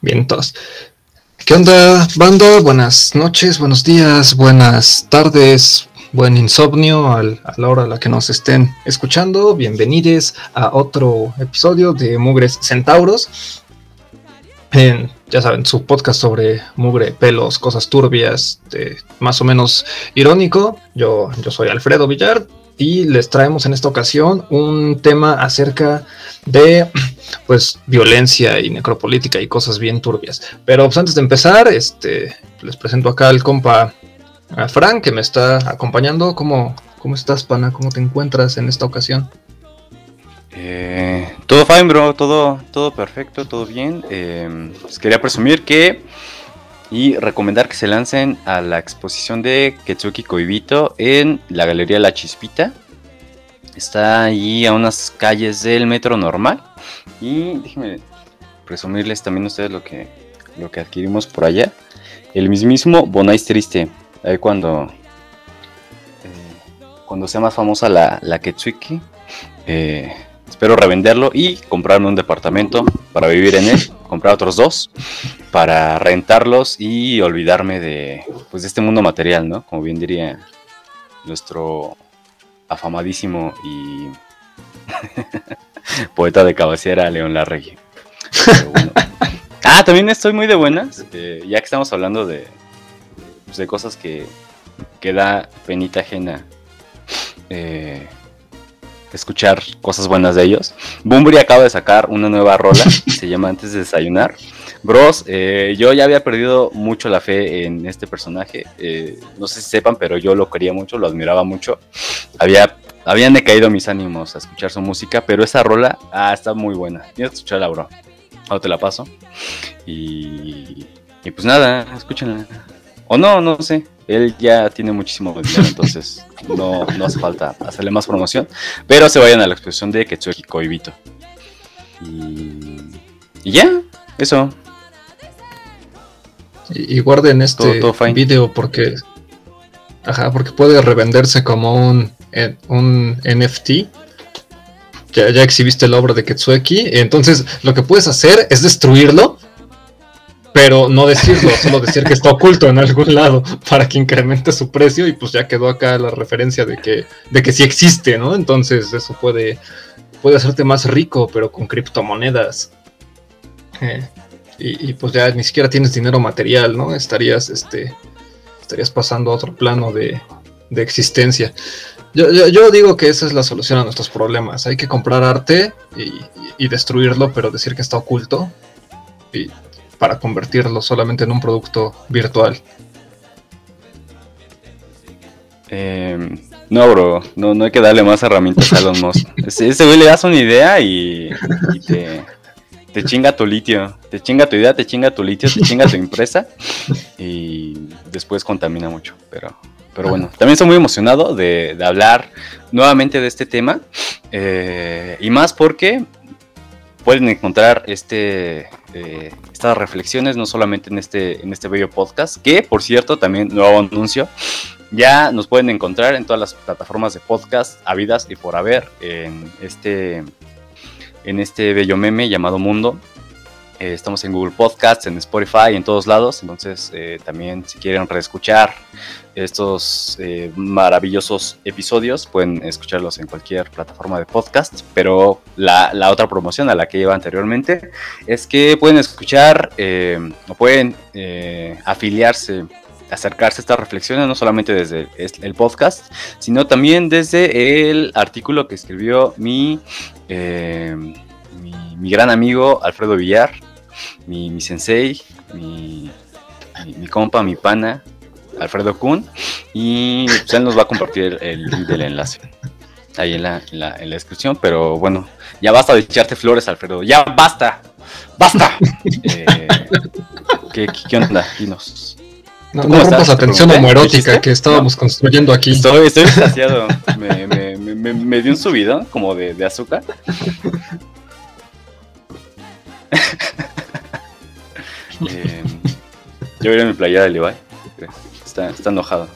Bien, entonces. ¿Qué onda, banda? Buenas noches, buenos días, buenas tardes, buen insomnio a la hora a la que nos estén escuchando. Bienvenidos a otro episodio de Mugres Centauros. ya saben, su podcast sobre mugre, pelos, cosas turbias, más o menos irónico. Yo, yo soy Alfredo Villar y les traemos en esta ocasión un tema acerca de pues violencia y necropolítica y cosas bien turbias. Pero pues, antes de empezar, este les presento acá al compa a Frank que me está acompañando. ¿Cómo, cómo estás, pana? ¿Cómo te encuentras en esta ocasión? Eh, todo fine, bro, todo, todo perfecto, todo bien. Eh, pues quería presumir que y recomendar que se lancen a la exposición de Ketsuki Koibito en la Galería La Chispita. Está ahí a unas calles del metro normal. Y déjenme presumirles también a ustedes lo que, lo que adquirimos por allá. El mismísimo Bonais Triste. Ahí cuando, eh, cuando sea más famosa la, la Ketsuki. Eh, espero revenderlo y comprarme un departamento para vivir en él, comprar otros dos para rentarlos y olvidarme de, pues, de este mundo material, ¿no? Como bien diría nuestro afamadísimo y poeta de cabecera León Larregui. Ah, también estoy muy de buenas, eh, ya que estamos hablando de, pues, de cosas que, que da penita ajena. Eh, escuchar cosas buenas de ellos. Bumbri acaba de sacar una nueva rola, se llama Antes de Desayunar. Bros, eh, yo ya había perdido mucho la fe en este personaje. Eh, no sé si sepan, pero yo lo quería mucho, lo admiraba mucho. Había, habían decaído mis ánimos a escuchar su música, pero esa rola ah, está muy buena. Tienes que escucharla, bro. Ahora te la paso. Y, y pues nada, escúchenla. O no, no sé él ya tiene muchísimo dinero, entonces no, hace falta hacerle más promoción. Pero se vayan a la exposición de Ketsuki Koibito. Y, y ya, eso. Y, guarden este video porque. Ajá, porque puede revenderse como un, un NFT. Ya, ya exhibiste la obra de Ketsuki. Entonces, lo que puedes hacer es destruirlo pero no decirlo, solo decir que está oculto en algún lado para que incremente su precio y pues ya quedó acá la referencia de que, de que sí existe, ¿no? Entonces eso puede, puede hacerte más rico, pero con criptomonedas. Eh, y, pues ya ni siquiera tienes dinero material, ¿no? Estarías, este, estarías pasando a otro plano de, de existencia. Yo, yo, digo que esa es la solución a nuestros problemas. Hay que comprar arte y, y destruirlo, pero decir que está oculto. Y para convertirlo solamente en un producto virtual. Em, no, bro, no, no hay que darle más herramientas a los Musk. Ese güey le das una idea y, te, chinga tu litio. Te chinga tu idea, te chinga tu litio, te chinga tu empresa y después contamina mucho. Pero, pero bueno, también estoy muy emocionado de, hablar nuevamente de este tema. Eh, y más porque pueden encontrar este, eh, estas reflexiones no solamente en este, en este bello podcast, que por cierto, también nuevo anuncio, ya nos pueden encontrar en todas las plataformas de podcast habidas y por haber en este, en este bello meme llamado Mundo. Eh, estamos en Google Podcasts, en Spotify, en todos lados. Entonces, eh, también si quieren reescuchar estos eh, maravillosos episodios, pueden escucharlos en cualquier plataforma de podcast. Pero la, otra promoción a la que iba anteriormente es que pueden escuchar o pueden afiliarse acercarse a estas reflexiones no solamente desde el podcast, sino también desde el artículo que escribió mi, mi gran amigo Alfredo Villar, mi, sensei, mi, mi, compa, mi pana, Alfredo Kuhn, y pues, él nos va a compartir el link del enlace ahí en la, en la, descripción, pero bueno, ya basta de echarte flores, Alfredo, ya basta, basta. Eh, ¿qué, ¿qué, onda? Dinos. No, no rompas atención homoerótica que estábamos construyendo aquí. Estoy, estoy me, me, me, me, dio un subidón como de, de azúcar. eh, yo voy a mi playera de Levi. Está, está enojado.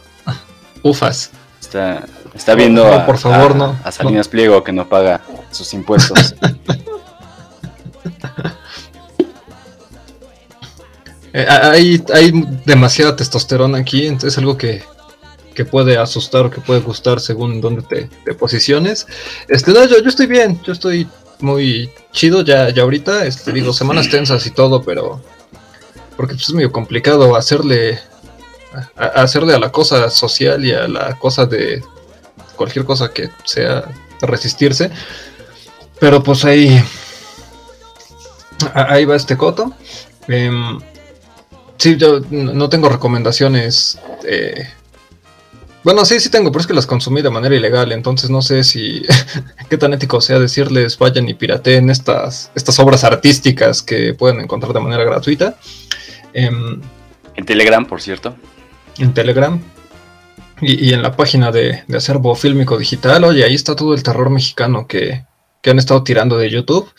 Ufas. Está, está viendo a, por favor, no, a Salinas Pliego que no paga sus impuestos. Eh, hay, hay demasiada testosterona aquí, entonces es algo que, que puede asustar o que puede gustar según dónde te, te posiciones. Este, no, yo, yo estoy bien, yo estoy muy chido ya, ya ahorita, este, digo, semanas tensas y todo, pero porque pues, es medio complicado hacerle a, hacerle a la cosa social y a la cosa de cualquier cosa que sea resistirse. Pero pues ahí ahí va este coto. Eh, sí, yo no tengo recomendaciones eh, bueno, sí, sí tengo, pero es que las consumí de manera ilegal, entonces no sé si qué tan ético sea decirles vayan y pirateen estas, estas obras artísticas que pueden encontrar de manera gratuita. Em, en Telegram, por cierto. En Telegram. Y, en la página de, acervo fílmico digital, oye, ahí está todo el terror mexicano que, que han estado tirando de YouTube.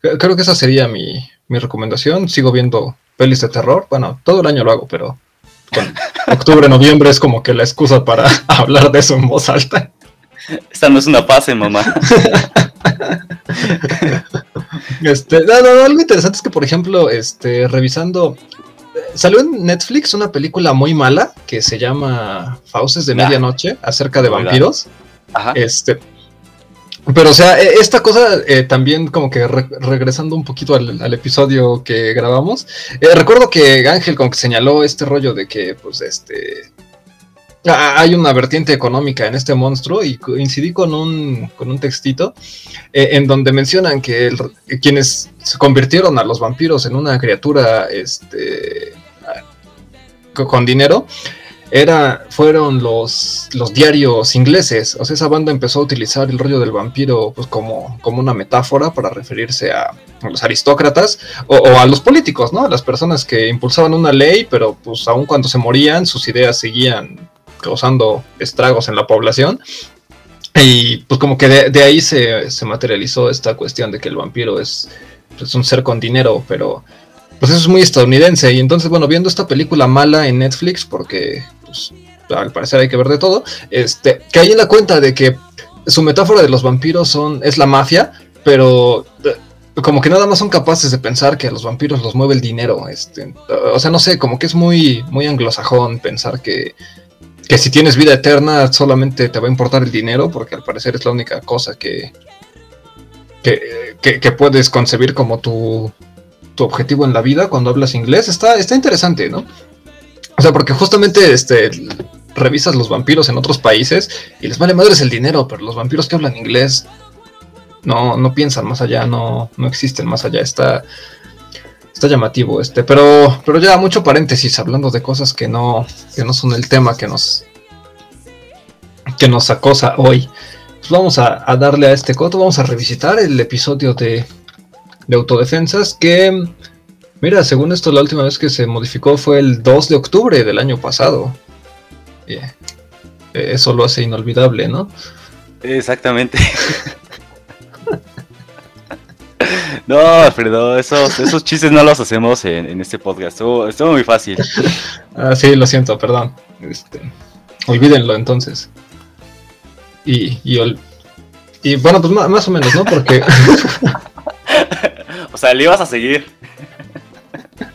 Creo que esa sería mi, mi recomendación. Sigo viendo pelis de terror. Bueno, todo el año lo hago, pero octubre, noviembre es como que la excusa para hablar de eso en voz alta. Esta no es una pase, mamá. este, algo interesante es que, por ejemplo, este, revisando. Salió en Netflix una película muy mala que se llama Fauces de Medianoche acerca de vampiros. Ajá. Este, pero, o sea, e, esta cosa eh, también como que regresando un poquito al, episodio que grabamos, eh, recuerdo que Ángel como que señaló este rollo de que, pues, este, hay una vertiente económica en este monstruo y coincidí con un, con un textito eh, en donde mencionan que quienes se convirtieron a los vampiros en una criatura, este, con dinero, era, fueron los, los diarios ingleses. O sea, esa banda empezó a utilizar el rollo del vampiro pues, como, como una metáfora para referirse a, los aristócratas o, a los políticos, ¿no? Las personas que impulsaban una ley, pero pues aun cuando se morían, sus ideas seguían causando estragos en la población. Y pues como que de, ahí se, se, materializó esta cuestión de que el vampiro es, es pues, un ser con dinero, pero pues eso es muy estadounidense. Y entonces, bueno, viendo esta película mala en Netflix, porque pues, al parecer hay que ver de todo, este, que hay en la cuenta de que su metáfora de los vampiros son, es la mafia, pero eh, como que nada más son capaces de pensar que a los vampiros los mueve el dinero. Este, o sea, no sé, como que es muy, muy anglosajón pensar que, que si tienes vida eterna solamente te va a importar el dinero, porque al parecer es la única cosa que, que, que puedes concebir como tu tu objetivo en la vida cuando hablas inglés, está, está interesante, ¿no? O sea, porque justamente este, revisas los vampiros en otros países y les vale madres el dinero, pero los vampiros que hablan inglés no, no piensan más allá, no, no existen más allá. Está, está llamativo este, pero, pero ya mucho paréntesis hablando de cosas que no, que no son el tema que nos, que nos acosa hoy. Pues vamos a, a darle a este coto, vamos a revisitar el episodio de de autodefensas que, mira, según esto la última vez que se modificó fue el 2 de octubre del año pasado. Eh, eso lo hace inolvidable, ¿no? Exactamente. no, Alfredo, esos, esos chistes no los hacemos en, este podcast. Estuvo, muy fácil. ah, sí, lo siento, perdón. Este, olvídenlo entonces. Y, y, y bueno, pues más, más o menos, ¿no? Porque O sea, le ibas a seguir.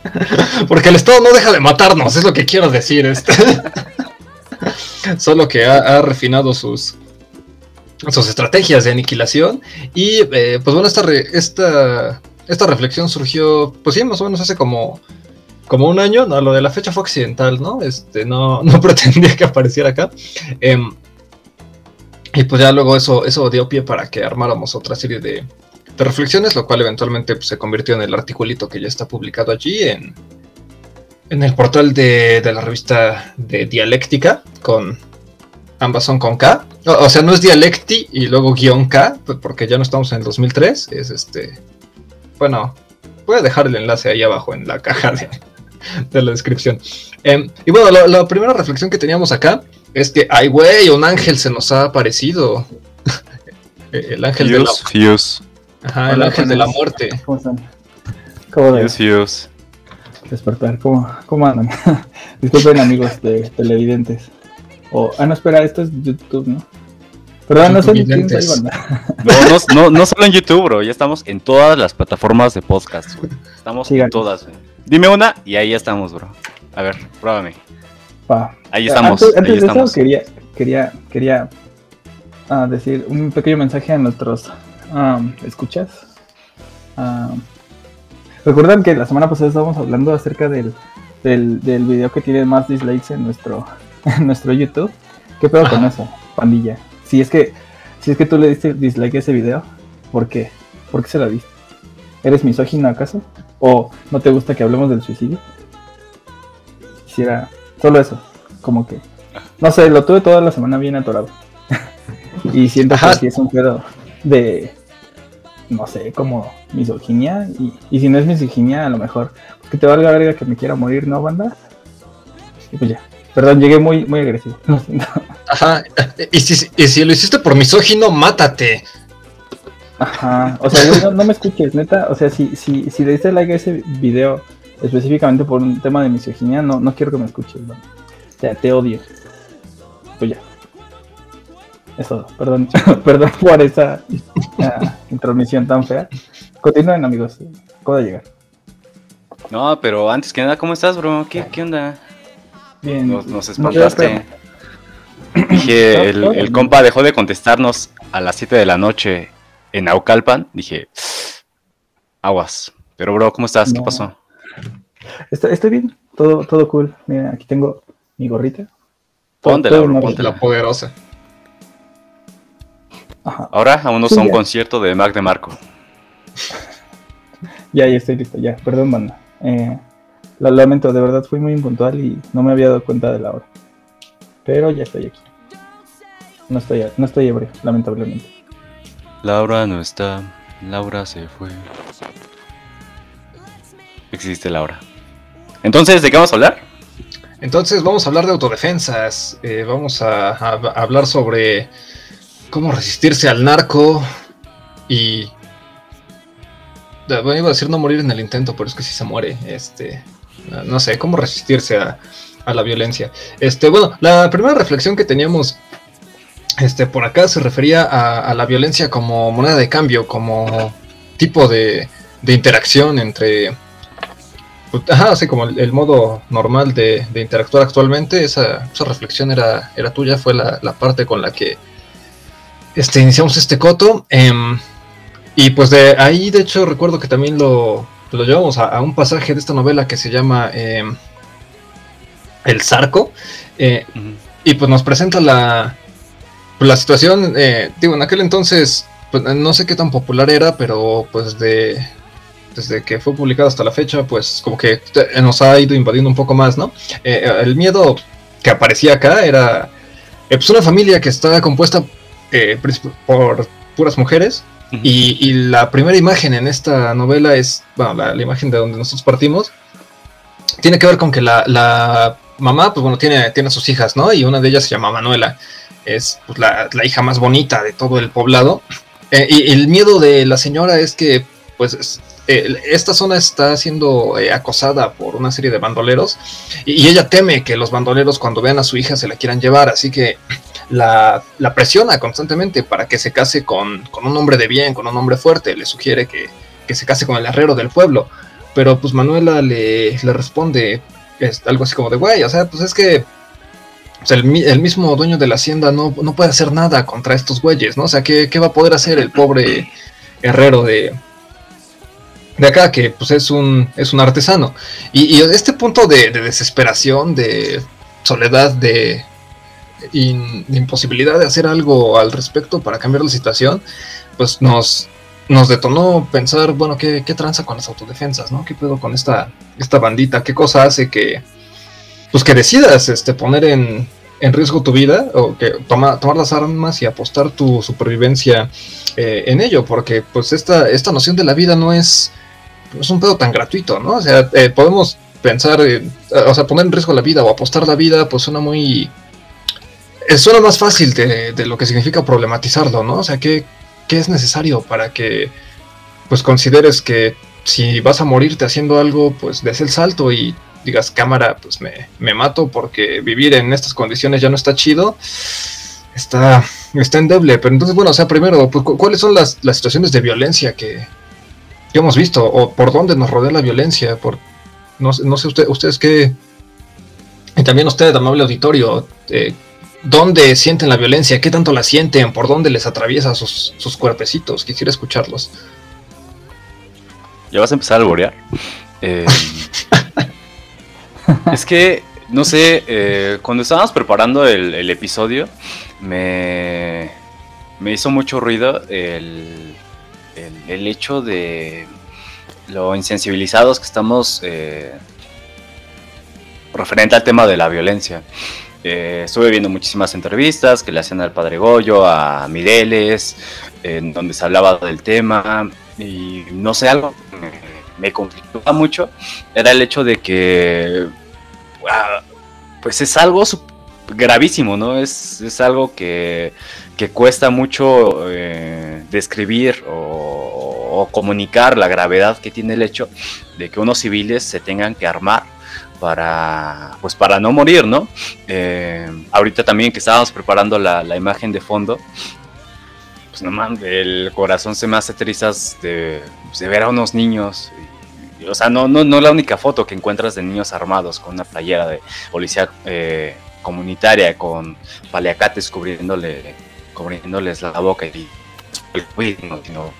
Porque el Estado no deja de matarnos, es lo que quiero decir. Este. Solo que ha, refinado sus, sus estrategias de aniquilación. Y eh, pues bueno, esta, esta, esta reflexión surgió, pues sí, más o menos hace como, como un año. No, lo de la fecha fue accidental, ¿no? Este, no, no pretendía que apareciera acá. Em, y pues ya luego eso, eso dio pie para que armáramos otra serie de, de reflexiones, lo cual eventualmente pues, se convirtió en el articulito que ya está publicado allí en, en el portal de, la revista de Dialéctica, con ambas son con K. O, sea, no es Dialecti y luego guion K, porque ya no estamos en el 2003, es este... Bueno, voy a dejar el enlace ahí abajo en la caja de, la descripción. Em, y bueno, la, primera reflexión que teníamos acá es que, ay, güey, un ángel se nos ha aparecido. el ángel de la... Ajá, el ángel de la muerte. ¿Cómo están? ¿Cómo de Dios, Despertar, ¿cómo, cómo andan? Disculpen amigos de televidentes. O, ah, no, espera, esto es YouTube, ¿no? Perdón, no sé ni quién soy, no, no, no, no solo en YouTube, bro. Ya estamos en todas las plataformas de podcast, Estamos en todas, güey. Dime una y ahí estamos, bro. A ver, pruébame. Ahí eh, estamos. Antes, de eso quería, quería, quería ah, decir un pequeño mensaje a nuestros escuchas. Recuerdan que la semana pasada estábamos hablando acerca del, del, del video que tiene más dislikes en nuestro, en nuestro YouTube. ¿Qué pedo con eso, pandilla? Si es que si es que tú le diste dislike a ese video, ¿por qué? ¿Por qué se lo diste? ¿Eres misógino acaso? ¿O no te gusta que hablemos del suicidio? Quisiera solo eso, como que no sé, lo tuve toda la semana bien atorado. y siento que es un pedo de no sé, como misoginia. Y, y si no es misoginia, a lo mejor que te valga verga que me quiera morir, ¿no, banda? Y pues ya. Perdón, llegué muy, muy agresivo. Ajá. Y si, y si lo hiciste por misógino, mátate. Ajá. O sea, no, me escuches, neta. O sea, si, si, si le diste like a ese video específicamente por un tema de misoginia, no, no quiero que me escuches, ¿no? O sea, te odio. Pues ya. Eso, perdón, perdón por esa uh, intromisión tan fea. Continúen, amigos. Puedo llegar. No, pero antes que nada, ¿cómo estás, bro? ¿Qué, qué onda? Bien. Nos, nos espantaste. Dije, el, el, compa dejó de contestarnos a las 7 de la noche en Naucalpan. Dije, aguas. Pero, bro, ¿cómo estás? ¿Qué pasó? Estoy, estoy, bien, todo, todo cool. Mira, aquí tengo mi gorrita. Póntela, bro, ponte la poderosa. Ahora vámonos a un concierto de Mac de Marco. ya, ya estoy listo, ya. Perdón, banda. Eh, lo lamento, de verdad fui muy impuntual y no me había dado cuenta de la hora. Pero ya estoy aquí. No estoy, no estoy ebrio, lamentablemente. Laura no está. Laura se fue. Existe Laura. Entonces, ¿de qué vamos a hablar? Entonces vamos a hablar de autodefensas. Eh, vamos a, hablar sobre cómo resistirse al narco y bueno, iba a decir no morir en el intento, pero es que si se muere, este, no sé, cómo resistirse a, la violencia. Este, bueno, la primera reflexión que teníamos este, por acá se refería a, la violencia como moneda de cambio, como tipo de, interacción entre... Ajá, así como el, modo normal de, interactuar actualmente, esa, reflexión era, era tuya, fue la parte con la que este, iniciamos este coto. Em, y pues de ahí, de hecho, recuerdo que también lo, lo llevamos a, un pasaje de esta novela que se llama em, El Zarco. Eh, y pues nos presenta la, la situación. Eh, digo, en aquel entonces, pues, no sé qué tan popular era, pero pues de. Desde que fue publicado hasta la fecha, pues como que nos ha ido invadiendo un poco más, ¿no? Eh, el miedo que aparecía acá era pues una familia que está compuesta eh, por puras mujeres. y, la primera imagen en esta novela es, bueno, la, imagen de donde nosotros partimos, tiene que ver con que la, mamá, pues bueno, tiene, tiene a sus hijas, ¿no? Y una de ellas se llama Manuela, es pues, la, hija más bonita de todo el poblado. Eh, y el miedo de la señora es que, pues, esta zona está siendo eh, acosada por una serie de bandoleros y, ella teme que los bandoleros cuando vean a su hija se la quieran llevar, así que la, presiona constantemente para que se case con, un hombre de bien, con un hombre fuerte, le sugiere que, se case con el herrero del pueblo, pero pues Manuela le, responde es algo así como de, güey, o sea, pues es que el, mismo dueño de la hacienda no, puede hacer nada contra estos güeyes, ¿no? O sea, ¿qué, ¿qué, va a poder hacer el pobre herrero de, de acá, que pues es un, es un artesano. Y, este punto de, desesperación, de soledad, de, imposibilidad de hacer algo al respecto para cambiar la situación, pues nos, nos detonó pensar, bueno, ¿qué, qué tranza con las autodefensas, ¿no? ¿Qué pedo con esta, esta bandita? ¿Qué cosa hace que, pues que decidas este, poner en, en riesgo tu vida o que toma, tomar las armas y apostar tu supervivencia eh, en ello? Porque pues esta, esta noción de la vida no es es un pedo tan gratuito, ¿no? O sea, eh, podemos pensar, o sea, poner en riesgo la vida o apostar la vida, pues suena muy... Eh, suena más fácil de, lo que significa problematizarlo, ¿no? O sea, ¿qué, ¿qué, es necesario para que, pues, consideres que si vas a morirte haciendo algo, pues, des el salto y digas, cámara, pues me, me mato porque vivir en estas condiciones ya no está chido? Está, está endeble. Pero entonces, bueno, o sea, primero, pues, ¿cuáles son las, las situaciones de violencia que, que hemos visto, o por dónde nos rodea la violencia, por no, no sé usted, ustedes qué, y también usted, amable auditorio, eh, ¿dónde sienten la violencia? ¿Qué tanto la sienten? ¿Por dónde les atraviesa sus, sus cuerpecitos? Quisiera escucharlos. Ya vas a empezar a alborear. Eh, es que, no sé, eh, cuando estábamos preparando el, episodio, me, me, hizo mucho ruido el, el, hecho de lo insensibilizados que estamos eh, referente al tema de la violencia. Eh, estuve viendo muchísimas entrevistas que le hacían al padre Goyo, a Mireles, en donde se hablaba del tema y no sé, algo me, me conflictaba mucho era el hecho de que ah, pues es algo gravísimo, ¿no? Es, es algo que, que, cuesta mucho eh, describir o, o comunicar la gravedad que tiene el hecho de que unos civiles se tengan que armar para pues para no morir, ¿no? Eh, ahorita también que estábamos preparando la, imagen de fondo, pues no mames, el corazón se me hace trizas de, ver a unos niños. o sea, no, no, no la única foto que encuentras de niños armados con una playera de policía eh, comunitaria con paliacates cubriéndole, cubriéndoles la boca y no,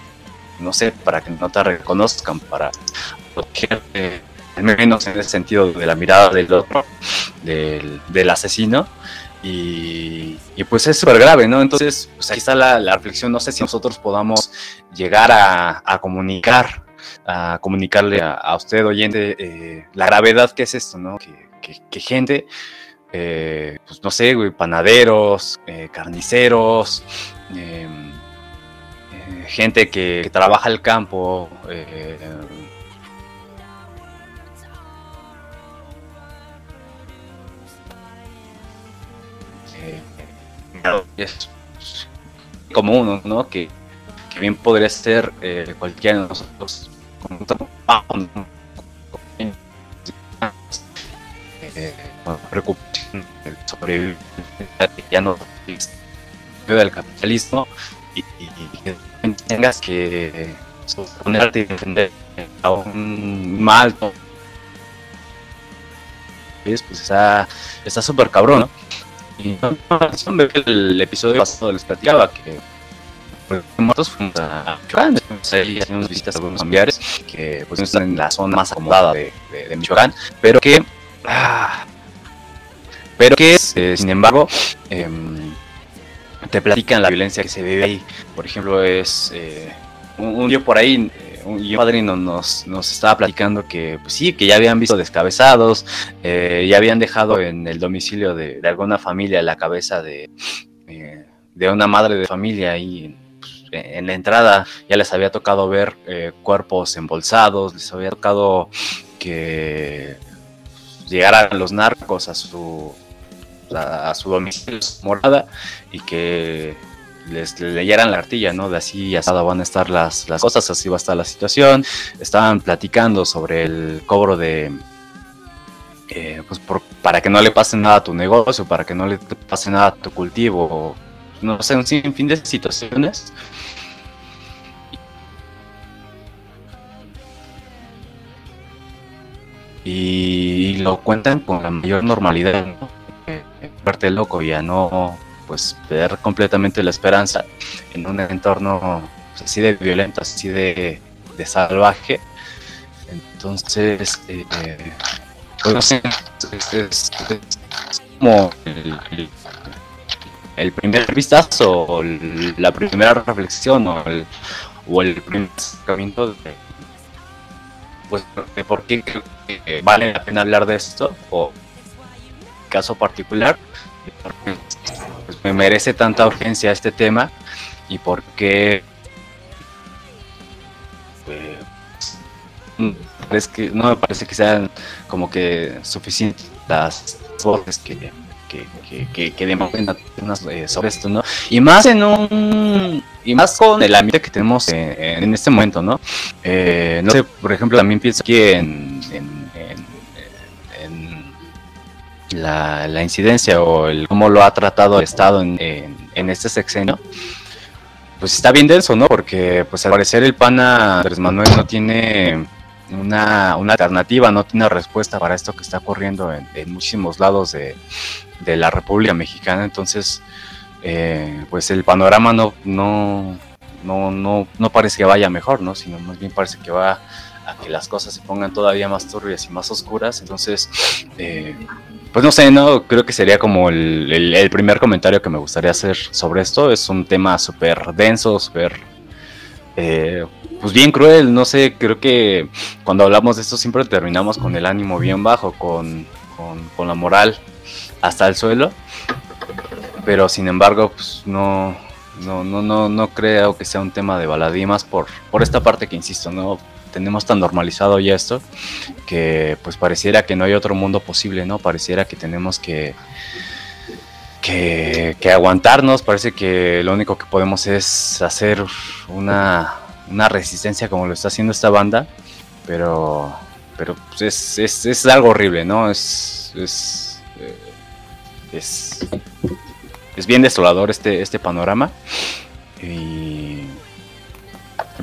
no sé, para que no te reconozcan, para protegerte al menos en el sentido de la mirada del otro, del, asesino. Y, pues es súper grave, ¿no? Entonces, pues ahí está la, reflexión, no sé si nosotros podamos llegar a, comunicar, a comunicarle a, usted, oyente, eh, la gravedad que es esto, ¿no? Que, gente, eh, pues no sé, panaderos, eh, carniceros, em, gente que, trabaja el campo, es como uno, ¿no? Que, bien podría ser eh, cualquiera de nosotros con eh, preocupación sobre ya no del capitalismo y, que tengas que ponerte y defender a un mal pues está súper cabrón, ¿no? Y el episodio pasado les platicaba que muertos fuimos a Michoacán, ahí hacíamos visitas a algunos familiares que pues están en la zona más acomodada de, de, Michoacán, pero que ah, pero que eh, sin embargo eh, te platican la violencia que se vive ahí. Por ejemplo, es eh, un, un por ahí y un padrino nos, nos estaba platicando que, pues sí, que ya habían visto descabezados, eh, ya habían dejado en el domicilio de, alguna familia la cabeza de, eh, de una madre de familia y pues, en la entrada ya les había tocado ver eh, cuerpos embolsados, les había tocado que llegaran los narcos a su a, su domicilio, morada, y que les, leyeran la artilla, ¿no? De así asada van a estar las, las cosas, así va a estar la situación. Estaban platicando sobre el cobro de, eh, pues para que no le pase nada a tu negocio, para que no le pase nada a tu cultivo, no sé, un sinfín de situaciones. Y lo cuentan con la mayor normalidad, ¿no? Parte loco, ya no pues perder completamente la esperanza en un entorno pues, así de violento, así de, salvaje. Entonces, eh, pues, es, como el, primer vistazo, o la primera reflexión, o el, o el primer acercamiento de, pues, de por qué vale la pena hablar de esto, o caso particular, pues, me merece tanta urgencia este tema y por qué pues, es que no me parece que sean como que suficientes las voces que que, que, que, eh, sobre esto, ¿no? Y más en un y más con el ambiente que tenemos en, este momento, ¿no? Eh, no sé, por ejemplo, también pienso aquí en la, incidencia o el cómo lo ha tratado el Estado en, en, este sexenio, pues está bien denso, ¿no? Porque pues al parecer el pana Andrés Manuel no tiene una, alternativa, no tiene respuesta para esto que está ocurriendo en, muchísimos lados de, la República Mexicana. Entonces, eh, pues el panorama no, no, no, no, no parece que vaya mejor, ¿no? Sino más bien parece que va a que las cosas se pongan todavía más turbias y más oscuras. Entonces, eh, pues no sé, no creo que sería como el, primer comentario que me gustaría hacer sobre esto. Es un tema súper denso, súper, eh, pues bien cruel. No sé, creo que cuando hablamos de esto siempre terminamos con el ánimo bien bajo, con, con, la moral hasta el suelo. Pero sin embargo, pues no, no, no, no, no creo que sea un tema de baladimas por, por esta parte que insisto, ¿no? Tenemos tan normalizado ya esto que pues pareciera que no hay otro mundo posible, ¿no? Pareciera que tenemos que, que, aguantarnos, parece que lo único que podemos es hacer una, una resistencia como lo está haciendo esta banda, pero, pero pues es, es, es, algo horrible, ¿no? Es, es, eh, es, es bien desolador este, este panorama. Y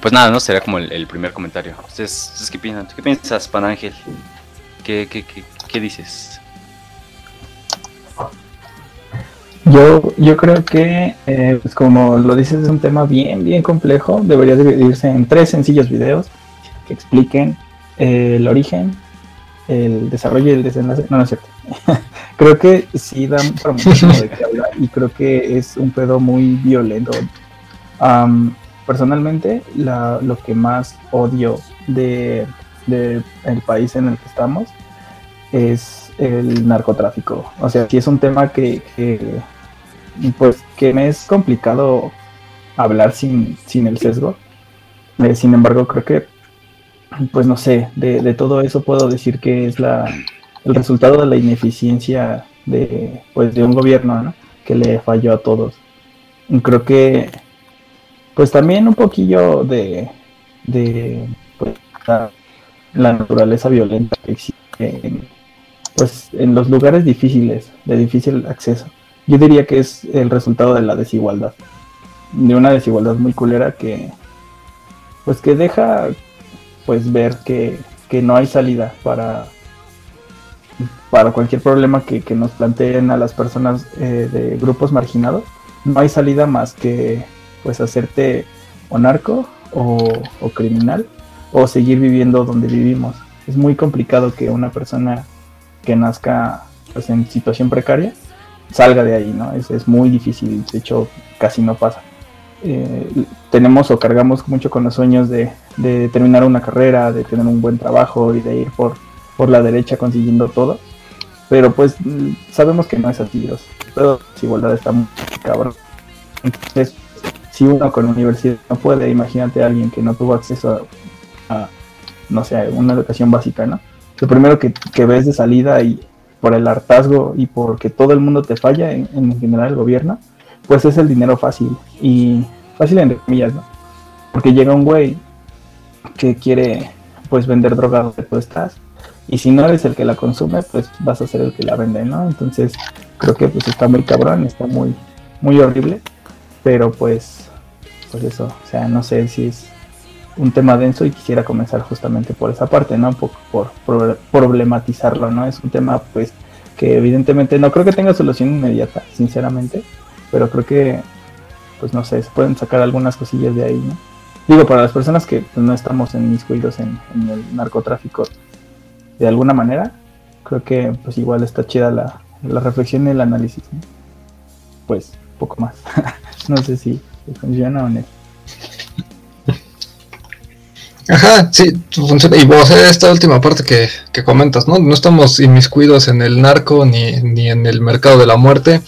pues nada, ¿no? Sería como el, primer comentario. ¿Ustedes, qué piensan? ¿Qué piensas, Pan Ángel? ¿Qué, qué, dices? Yo, yo creo que, eh, pues como lo dices, es un tema bien, bien complejo. Debería dividirse en tres sencillos videos que expliquen eh, el origen, el desarrollo y el desenlace. No, no es cierto. creo que sí dan para muchísimo de qué hablar y creo que es un pedo muy violento personalmente lo que más odio de, el país en el que estamos es el narcotráfico. O sea, si es un tema que, pues que me es complicado hablar sin, sin el sesgo. Eh, sin embargo, creo que, pues no sé, de, todo eso puedo decir que es la, el resultado de la ineficiencia de, pues, de un gobierno que le falló a todos. Creo que pues también un poquillo de, de pues, la, naturaleza violenta que existe en, pues, en los lugares difíciles, de difícil acceso. Yo diría que es el resultado de la desigualdad, de una desigualdad muy culera que, pues que deja, pues ver que, que no hay salida para, para cualquier problema que, nos planteen a las personas eh, de grupos marginados. No hay salida más que pues hacerte o narco o, criminal o seguir viviendo donde vivimos. Es muy complicado que una persona que nazca pues, en situación precaria salga de ahí, ¿no? Es, es muy difícil, de hecho casi no pasa. Eh, tenemos o cargamos mucho con los sueños de, de, terminar una carrera, de tener un buen trabajo y de ir por, por la derecha consiguiendo todo. Pero pues sabemos que no es así, la desigualdad está muy cabrón. Entonces, si uno con universidad no puede, imagínate a alguien que no tuvo acceso a, no sé, una educación básica, ¿no? Lo primero que, ves de salida y por el hartazgo y porque todo el mundo te falla, en, general el gobierno, pues es el dinero fácil. Y fácil entre comillas, ¿no? Porque llega un güey que quiere pues vender droga donde tú estás y si no eres el que la consume pues vas a ser el que la vende no entonces creo que pues está muy cabrón está muy muy horrible pero pues pues eso, o sea, no sé si es un tema denso y quisiera comenzar justamente por esa parte, ¿no? Por, por, problematizarlo, ¿no? Es un tema, pues, que evidentemente no creo que tenga solución inmediata, sinceramente, pero creo que, pues, no sé, se pueden sacar algunas cosillas de ahí, ¿no? Digo, para las personas que pues, no estamos inmiscuidos en, en el narcotráfico de alguna manera, creo que, pues, igual está chida la, la reflexión y el análisis, ¿no? Pues, poco más. no sé si funciona o no. Ajá, sí, funciona. Y vos, esta última parte que, que, comentas, ¿no? No estamos inmiscuidos en el narco ni, ni en el mercado de la muerte,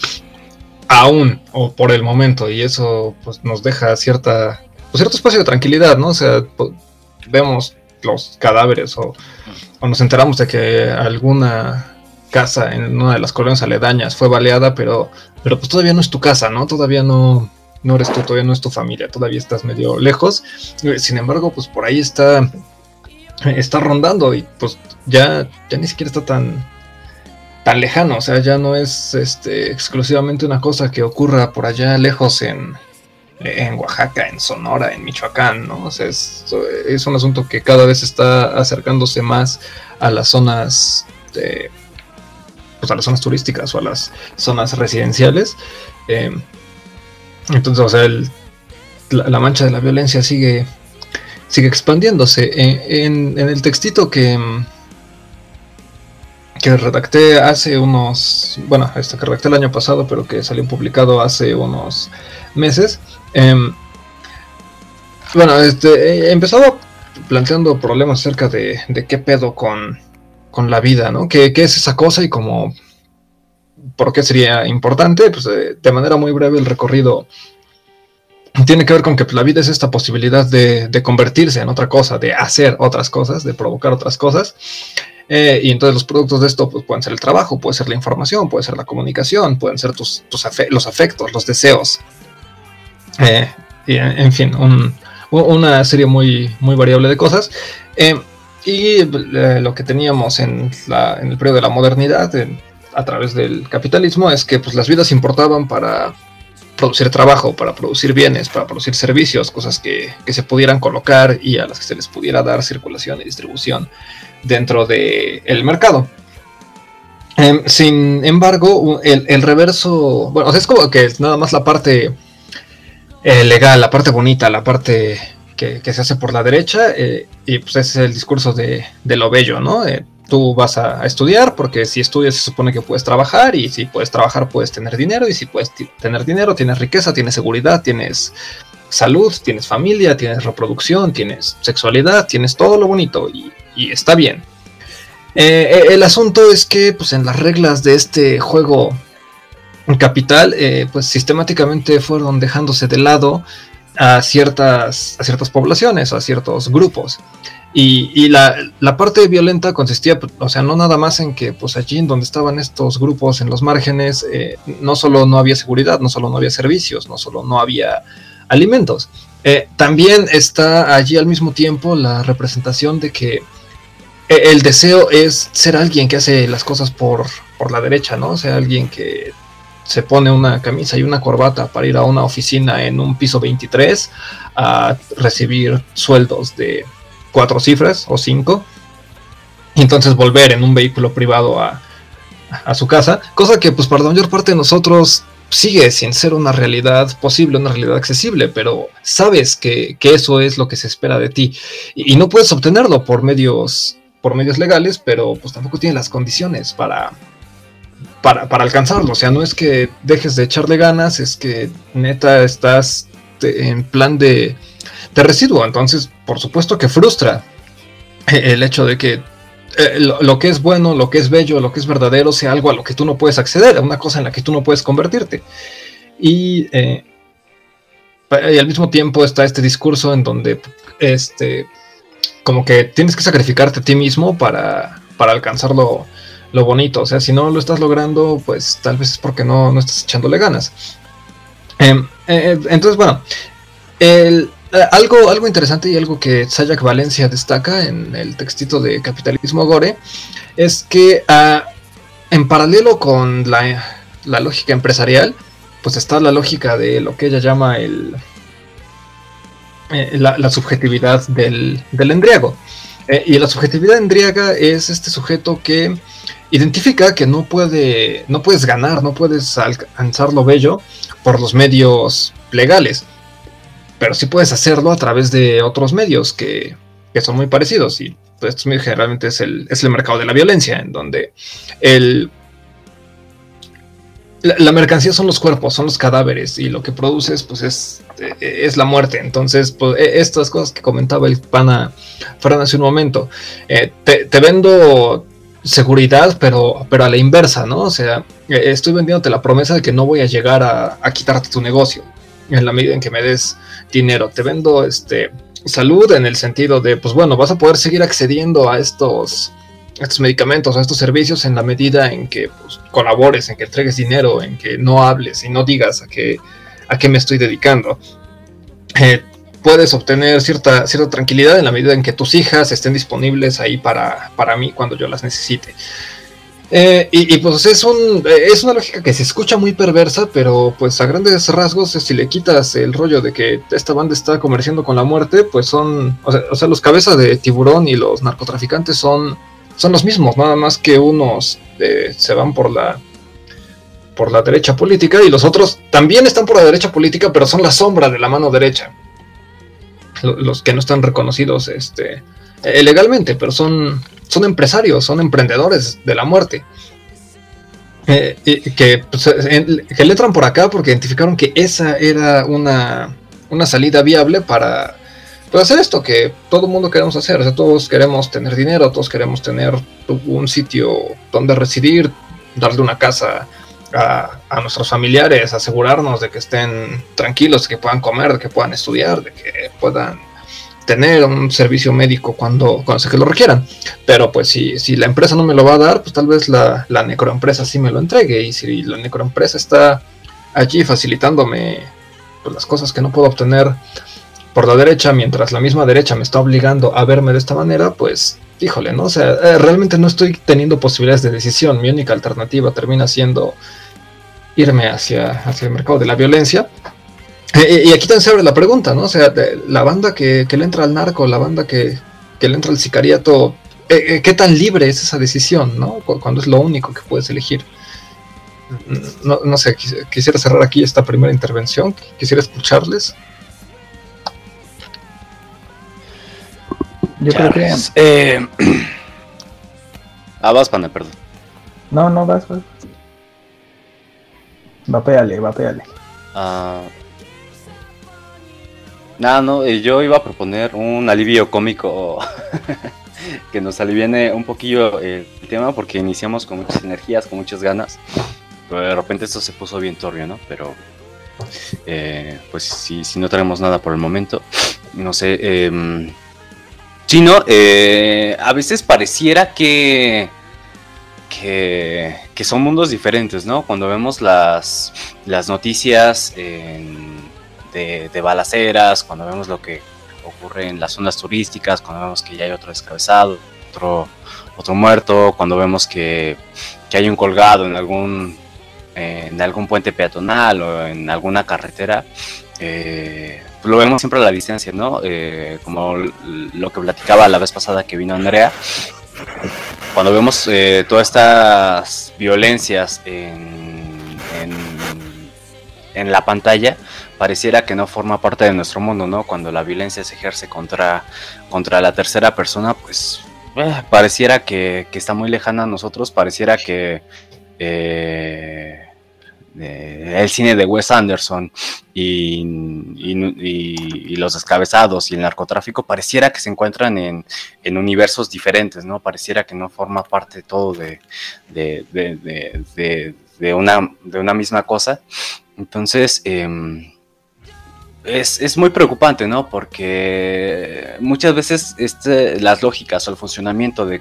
aún, o por el momento, y eso pues nos deja cierta, pues, cierto espacio de tranquilidad, ¿no? O sea, vemos los cadáveres o, o, nos enteramos de que alguna casa en una de las colonias aledañas fue baleada, pero, pero pues todavía no es tu casa, ¿no? Todavía no, no eres tú, todavía no es tu familia, todavía estás medio lejos. Sin embargo, pues por ahí está, está rondando y pues ya, ya ni siquiera está tan, tan lejano, o sea, ya no es este, exclusivamente una cosa que ocurra por allá lejos en, en Oaxaca, en Sonora, en Michoacán, ¿no? O sea, es, es un asunto que cada vez está acercándose más a las zonas de, pues a las zonas turísticas o a las zonas residenciales. Em, entonces, o sea, la, mancha de la violencia sigue, sigue expandiéndose. En, el textito que, que redacté hace unos, bueno, esto que redacté el año pasado, pero que salió publicado hace unos meses. Em, bueno, este, he planteando problemas acerca de, de qué pedo con, con la vida, ¿no? ¿Qué, es esa cosa y como por qué sería importante? Pues eh, de manera muy breve el recorrido tiene que ver con que pues, la vida es esta posibilidad de, convertirse en otra cosa, de hacer otras cosas, de provocar otras cosas. Eh, y entonces los productos de esto pues, pueden ser el trabajo, puede ser la información, puede ser la comunicación, pueden ser tus, los afectos, los deseos. Eh, en fin, una serie muy, muy variable de cosas. Y eh, lo que teníamos en, el periodo de la modernidad, a través del capitalismo, es que pues, las vidas importaban para producir trabajo, para producir bienes, para producir servicios, cosas que, se pudieran colocar y a las que se les pudiera dar circulación y distribución dentro del mercado. Em, sin embargo, el, reverso, bueno, es como que nada más la parte eh, legal, la parte bonita, la parte que, se hace por la derecha, eh, y pues ese es el discurso de, lo bello, ¿no? Eh, tú vas a, estudiar porque si estudias se supone que puedes trabajar y si puedes trabajar puedes tener dinero y si puedes tener dinero tienes riqueza, tienes seguridad, tienes salud, tienes familia, tienes reproducción, tienes sexualidad, tienes todo lo bonito y, está bien. Eh, el asunto es que pues en las reglas de este juego capital pues sistemáticamente fueron dejándose de lado a ciertas, a ciertas poblaciones, a ciertos grupos. Y, la, parte violenta consistía, o sea, no nada más en que, pues allí en donde estaban estos grupos en los márgenes, eh, no solo no había seguridad, no solo no había servicios, no solo no había alimentos. Eh, también está allí al mismo tiempo la representación de que eh, el deseo es ser alguien que hace las cosas por, por la derecha, ¿no? O sea, alguien que se pone una camisa y una corbata para ir a una oficina en un piso 23 a recibir sueldos de cuatro cifras o cinco y entonces volver en un vehículo privado a, su casa, cosa que pues para la mayor parte de nosotros sigue sin ser una realidad posible, una realidad accesible, pero sabes que, eso es lo que se espera de ti. Y, y, no puedes obtenerlo por medios, por medios legales, pero pues tampoco tienes las condiciones para, para, alcanzarlo. O sea, no es que dejes de echarle ganas, es que neta estás en plan de, de residuo. Entonces, por supuesto que frustra el hecho de que eh, lo, que es bueno, lo que es bello, lo que es verdadero sea algo a lo que tú no puedes acceder, una cosa en la que tú no puedes convertirte. Y, eh, y al mismo tiempo está este discurso en donde este, como que tienes que sacrificarte a ti mismo para, para alcanzarlo lo bonito. O sea, si no lo estás logrando, pues tal vez es porque no, no estás echándole ganas. Em, eh, eh, entonces, bueno, el, eh, algo, algo interesante y algo que Sayak Valencia destaca en el textito de Capitalismo Gore es que ah, en paralelo con la, la, lógica empresarial, pues está la lógica de lo que ella llama el, la, subjetividad del, del embriago. y la subjetividad embriaga es este sujeto que identifica que no puede, no puedes ganar, no puedes alcanzar lo bello por los medios legales, pero sí puedes hacerlo a través de otros medios que, son muy parecidos y pues generalmente es el, es el mercado de la violencia, en donde el, la, mercancía son los cuerpos, son los cadáveres y lo que produces pues es, es la muerte. Entonces, pues, e, estas cosas que comentaba el pana Fran hace un momento, eh, te, vendo seguridad, pero, pero a la inversa, ¿no? O sea, eh, estoy vendiéndote la promesa de que no voy a llegar a, quitarte tu negocio en la medida en que me des dinero. Te vendo este salud en el sentido de, pues bueno, vas a poder seguir accediendo a estos, estos medicamentos, a estos servicios en la medida en que pues, colabores, en que entregues dinero, en que no hables y no digas a qué, a qué me estoy dedicando. Eh, puedes obtener cierta, cierta tranquilidad en la medida en que tus hijas estén disponibles ahí para, para mí cuando yo las necesite. Eh, y, pues es un es una lógica que se escucha muy perversa, pero pues a grandes rasgos, si le quitas el rollo de que esta banda está comerciando con la muerte, pues son, o sea, los cabezas de tiburón y los narcotraficantes son, son los mismos, nada más que unos eh, se van por la por la derecha política y los otros también están por la derecha política, pero son la sombra de la mano derecha. Los que no están reconocidos este, eh, legalmente, pero son, son empresarios, son emprendedores de la muerte. Eh, que, pues, le entran por acá porque identificaron que esa era una, una salida viable para pues, hacer esto que todo el mundo queremos hacer. O sea, todos queremos tener dinero, todos queremos tener un sitio donde residir, darle una casa a, nuestros familiares, asegurarnos de que estén tranquilos, de que puedan comer, de que puedan estudiar, de que puedan tener un servicio médico cuando, cuando que lo requieran. Pero pues si, si la empresa no me lo va a dar, pues tal vez la, la necroempresa sí me lo entregue. Y si la necroempresa está allí facilitándome pues, las cosas que no puedo obtener por la derecha, mientras la misma derecha me está obligando a verme de esta manera, pues híjole, ¿no? O sea, eh, realmente no estoy teniendo posibilidades de decisión. Mi única alternativa termina siendo irme hacia, hacia el mercado de la violencia. Eh, eh, y aquí también se abre la pregunta, ¿no? O sea, la banda que, le entra al narco, la banda que, le entra al sicariato, ¿qué tan libre es esa decisión, ¿no? Cuando es lo único que puedes elegir. No, no sé, quisiera cerrar aquí esta primera intervención, quisiera escucharles. Yo creo que. Eh... ah, vas, panda, perdón. No, no, vas, vas. Vapeale, vapeale. Ah. Nada, no, eh, yo iba a proponer un alivio cómico que nos aliviene un poquillo el tema porque iniciamos con muchas energías, con muchas ganas. Pero de repente esto se puso bien torrio, ¿no? Pero eh, pues si, si no tenemos nada por el momento, no sé. Eh, Sí, ¿no? Eh, a veces pareciera que, que, son mundos diferentes, ¿no? Cuando vemos las, las noticias de, de, balaceras, cuando vemos lo que ocurre en las zonas turísticas, cuando vemos que ya hay otro descabezado, otro, otro muerto, cuando vemos que, que hay un colgado en algún, en algún puente peatonal o en alguna carretera, eh, lo vemos siempre a la distancia, ¿no? Eh, como lo que platicaba la vez pasada que vino Andrea, cuando vemos eh, todas estas violencias en, en, la pantalla, pareciera que no forma parte de nuestro mundo, ¿no? Cuando la violencia se ejerce contra, contra la tercera persona, pues eh, pareciera que, que, está muy lejana a nosotros, pareciera que el cine de Wes Anderson y, los descabezados y el narcotráfico pareciera que se encuentran en, universos diferentes, ¿no? Pareciera que no forma parte todo de, una, de una misma cosa. Entonces, em, es, muy preocupante, ¿no? Porque muchas veces este, las lógicas o el funcionamiento de,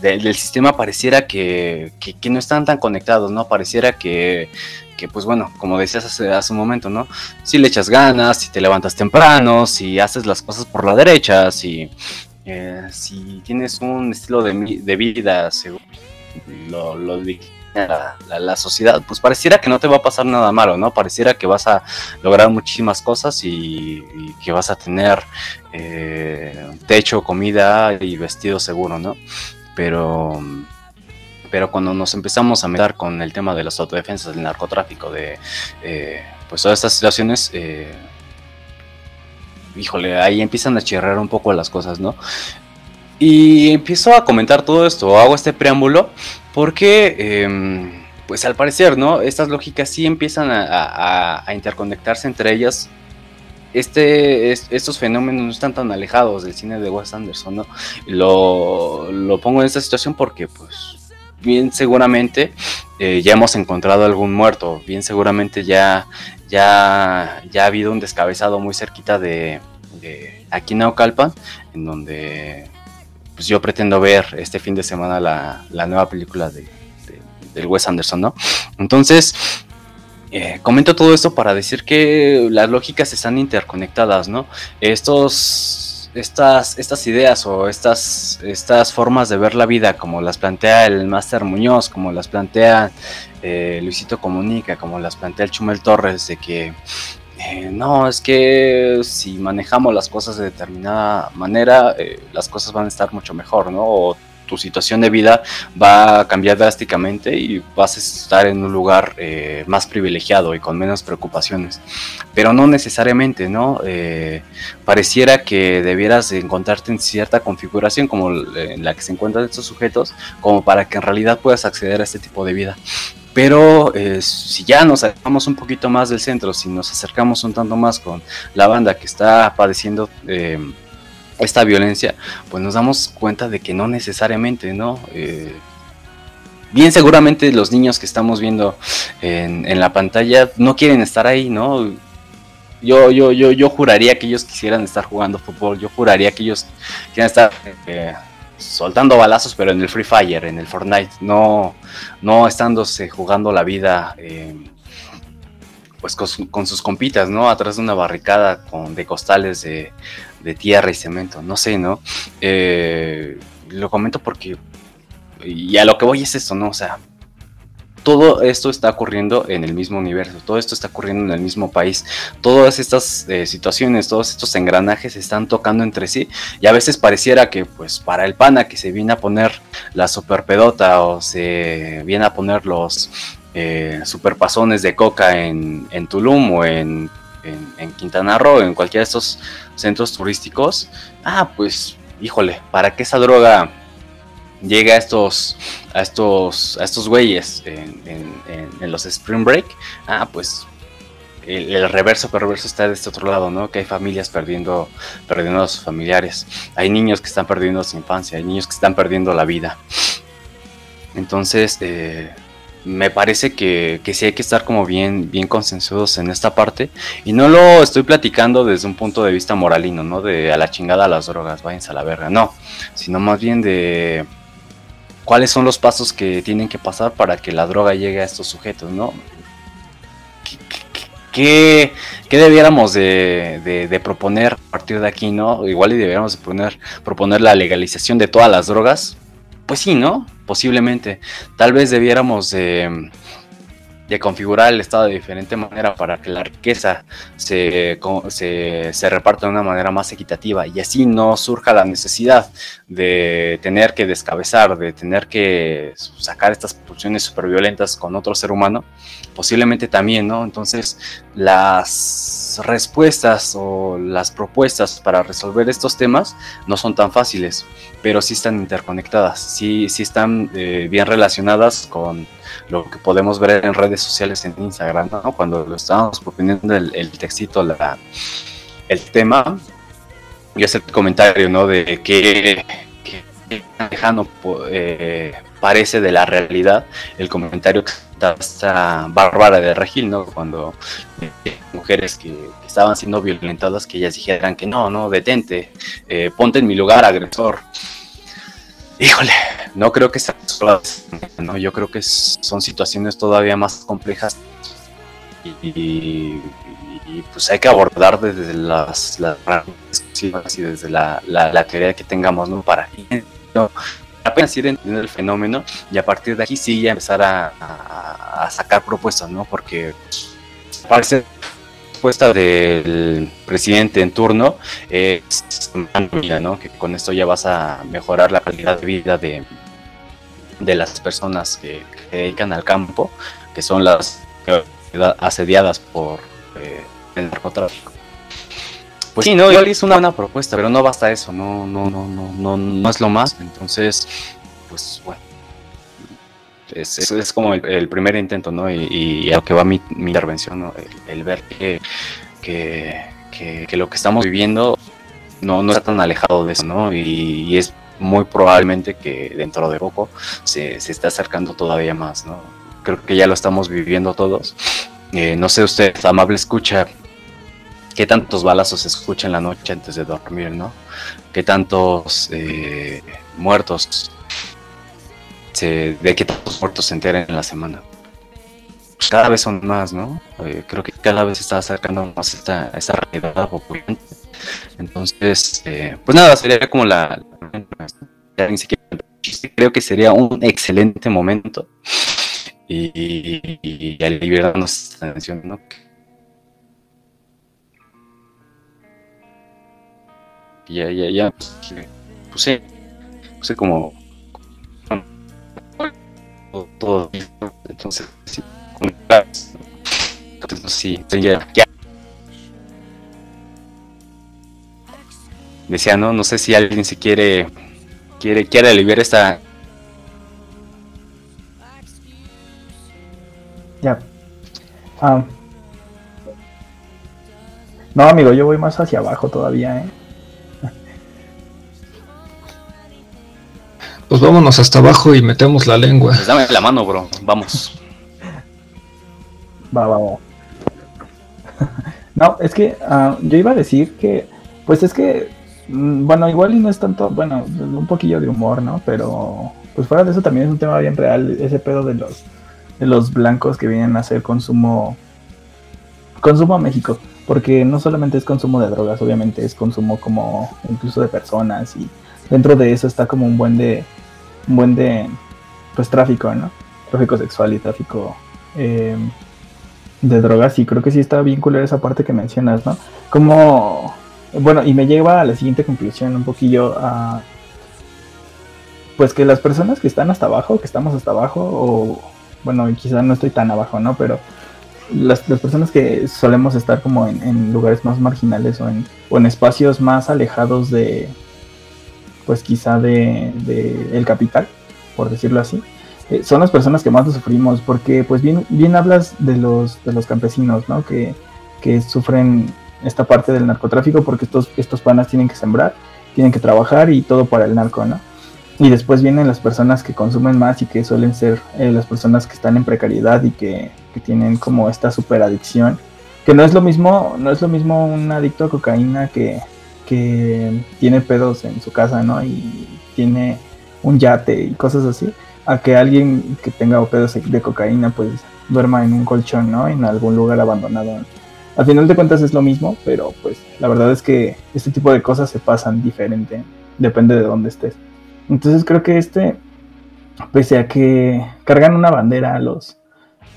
del sistema pareciera que, no están tan conectados, ¿no? Pareciera que, pues bueno, como decías hace, un momento, ¿no? Si le echas ganas, si te levantas temprano, si haces las cosas por la derecha, si, eh, si tienes un estilo de, vida, según lo, lo la, sociedad, pues pareciera que no te va a pasar nada malo, ¿no? Pareciera que vas a lograr muchísimas cosas y, que vas a tener eh, techo, comida y vestido seguro, ¿no? Pero, pero cuando nos empezamos a meter con el tema de las autodefensas, del narcotráfico, de eh, pues todas estas situaciones, eh, híjole, ahí empiezan a chirrar un poco las cosas, ¿no? Y empiezo a comentar todo esto, hago este preámbulo, porque, em, pues al parecer, ¿no? Estas lógicas sí empiezan a, interconectarse entre ellas. Este, estos fenómenos no están tan alejados del cine de Wes Anderson, ¿no? Lo, lo pongo en esta situación porque, pues, bien seguramente eh, ya hemos encontrado algún muerto, bien seguramente ya, ya, ya ha habido un descabezado muy cerquita de, de aquí en Naucalpan, en donde pues yo pretendo ver este fin de semana la, nueva película de, del Wes Anderson, ¿no? Entonces, eh, comento todo esto para decir que las lógicas están interconectadas, ¿no? Estos, estas, estas ideas o estas, estas formas de ver la vida, como las plantea el Máster Muñoz, como las plantea eh, Luisito Comunica, como las plantea el Chumel Torres, de que eh, no, es que si manejamos las cosas de determinada manera, eh, las cosas van a estar mucho mejor, ¿no? Tu situación de vida va a cambiar drásticamente y vas a estar en un lugar eh, más privilegiado y con menos preocupaciones. Pero no necesariamente, ¿no? pareciera que debieras encontrarte en cierta configuración como en la que se encuentran estos sujetos, como para que en realidad puedas acceder a este tipo de vida. Pero eh, si ya nos acercamos un poquito más del centro, si nos acercamos un tanto más con la banda que está padeciendo eh, esta violencia, pues nos damos cuenta de que no necesariamente, ¿no? Eh, bien seguramente los niños que estamos viendo en, la pantalla no quieren estar ahí, ¿no? Yo, yo, yo, yo juraría que ellos quisieran estar jugando fútbol, yo juraría que ellos quieran estar soltando balazos, pero en el Free Fire, en el Fortnite, no, no estándose jugando la vida eh, pues con, sus compitas, ¿no? Atrás de una barricada con, de costales de, tierra y cemento, no sé, ¿no? Eh, lo comento porque, y a lo que voy es esto, ¿no? O sea, todo esto está ocurriendo en el mismo universo, todo esto está ocurriendo en el mismo país, todas estas eh, situaciones, todos estos engranajes se están tocando entre sí y a veces pareciera que pues para el pana que se viene a poner la superpedota o se viene a poner los eh, superpasones de coca en, Tulum o en, en, Quintana Roo, en cualquiera de estos centros turísticos, ah pues híjole, para que esa droga llega a estos a estos a estos güeyes en, los Spring Break ah pues el, reverso perverso está de este otro lado no que hay familias perdiendo perdiendo a sus familiares. Hay niños que están perdiendo su infancia hay niños que están perdiendo la vida. Entonces eh, me parece que, que, sí hay que estar como bien, bien consensuados en esta parte. Y no lo estoy platicando desde un punto de vista moralino, ¿no? De a la chingada las drogas, váyanse a la verga. No, sino más bien de cuáles son los pasos que tienen que pasar para que la droga llegue a estos sujetos, ¿no? ¿Qué, debiéramos de, proponer a partir de aquí, no? Igual y debiéramos de proponer la legalización de todas las drogas. Pues sí, ¿no? Posiblemente. Tal vez debiéramos de de configurar el Estado de diferente manera para que la riqueza se, se, se, reparta de una manera más equitativa y así no surja la necesidad de tener que descabezar, de tener que sacar estas pulsiones super violentas con otro ser humano, posiblemente también, ¿no? Entonces, las respuestas o las propuestas para resolver estos temas no son tan fáciles, pero sí están interconectadas, sí, sí están eh, bien relacionadas con lo que podemos ver en redes sociales en Instagram, ¿no? Cuando lo estábamos proponiendo el, el textito, la, el tema, y el comentario, ¿no? De que, que lejano eh, parece de la realidad el comentario que está bárbara de Regil, ¿no? Cuando eh, mujeres que, estaban siendo violentadas, que ellas dijeran que no, no, detente, eh, ponte en mi lugar, agresor. Híjole, no creo que sea ¿no? Yo creo que son situaciones todavía más complejas y, pues hay que abordar desde las, las y desde la, la, teoría que tengamos, ¿no? Para apenas ir entendiendo el fenómeno y a partir de aquí sí ya empezar a, sacar propuestas, ¿no? Porque parece respuesta del presidente en turno es que con esto ya vas a mejorar la calidad de vida de, de las personas que, se dedican al campo, que son las asediadas por eh, el narcotráfico. Pues sí, no, igual es una buena propuesta, pero no basta eso, no, no, no, no, no, no es lo más. Entonces, pues bueno, es, como el, primer intento, ¿no? Y, a lo que va mi, intervención, ¿no? El, ver que, lo que estamos viviendo no, está tan alejado de eso, ¿no? Y, es muy probablemente que dentro de poco se, se esté acercando todavía más, ¿no? Creo que ya lo estamos viviendo todos. Eh, no sé usted, amable escucha, qué tantos balazos se escuchan en la noche antes de dormir, ¿no? Qué tantos eh, muertos, se, de qué tantos muertos se enteran en la semana. cada vez son más, ¿no? Eh, creo que cada vez está acercando más esta, esta realidad. Entonces, eh, pues nada, sería como la... Creo que sería un excelente momento y, y, y liberarnos esta tensión, ¿no? ya, ya, ya, puse, puse como todo, entonces, sí, ya. Decía, no, no sé si alguien se quiere, quiere, quiere aliviar esta. Ya. Ah. No, amigo, yo voy más hacia abajo todavía, ¿eh? Pues vámonos hasta abajo y metemos la lengua. Pues dame la mano, bro. Vamos. Va, va, va. no, es que uh, yo iba a decir que, pues es que, mm, bueno, igual y no es tanto, bueno, un poquillo de humor, ¿no? Pero, pues fuera de eso también es un tema bien real, ese pedo de los, de los blancos que vienen a hacer consumo, consumo a México. Porque no solamente es consumo de drogas, obviamente es consumo como incluso de personas y dentro de eso está como un buen de, un buen de pues tráfico, ¿no? Tráfico sexual y tráfico eh, de drogas y creo que sí está bien culera esa parte que mencionas, ¿no? Como, bueno, y me lleva a la siguiente conclusión un poquillo a, pues que las personas que están hasta abajo, que estamos hasta abajo, o bueno, quizás no estoy tan abajo, ¿no? Pero las, las personas que solemos estar como en, lugares más marginales o en, o en espacios más alejados de, pues quizá de, el capital, por decirlo así, eh, son las personas que más lo sufrimos, porque pues bien, bien hablas de los, de los campesinos, ¿no? Que, que sufren esta parte del narcotráfico porque estos, estos panas tienen que sembrar, tienen que trabajar y todo para el narco, ¿no? Y después vienen las personas que consumen más y que suelen ser eh, las personas que están en precariedad y que, que tienen como esta superadicción. Que no es lo mismo, no es lo mismo un adicto a cocaína que, que tiene pedos en su casa, ¿no? Y tiene un yate y cosas así, a que alguien que tenga pedos de cocaína, pues duerma en un colchón, ¿no? En algún lugar abandonado. Al final de cuentas es lo mismo, pero pues la verdad es que este tipo de cosas se pasan diferente, depende de dónde estés. Entonces creo que este, pese a que cargan una bandera a los,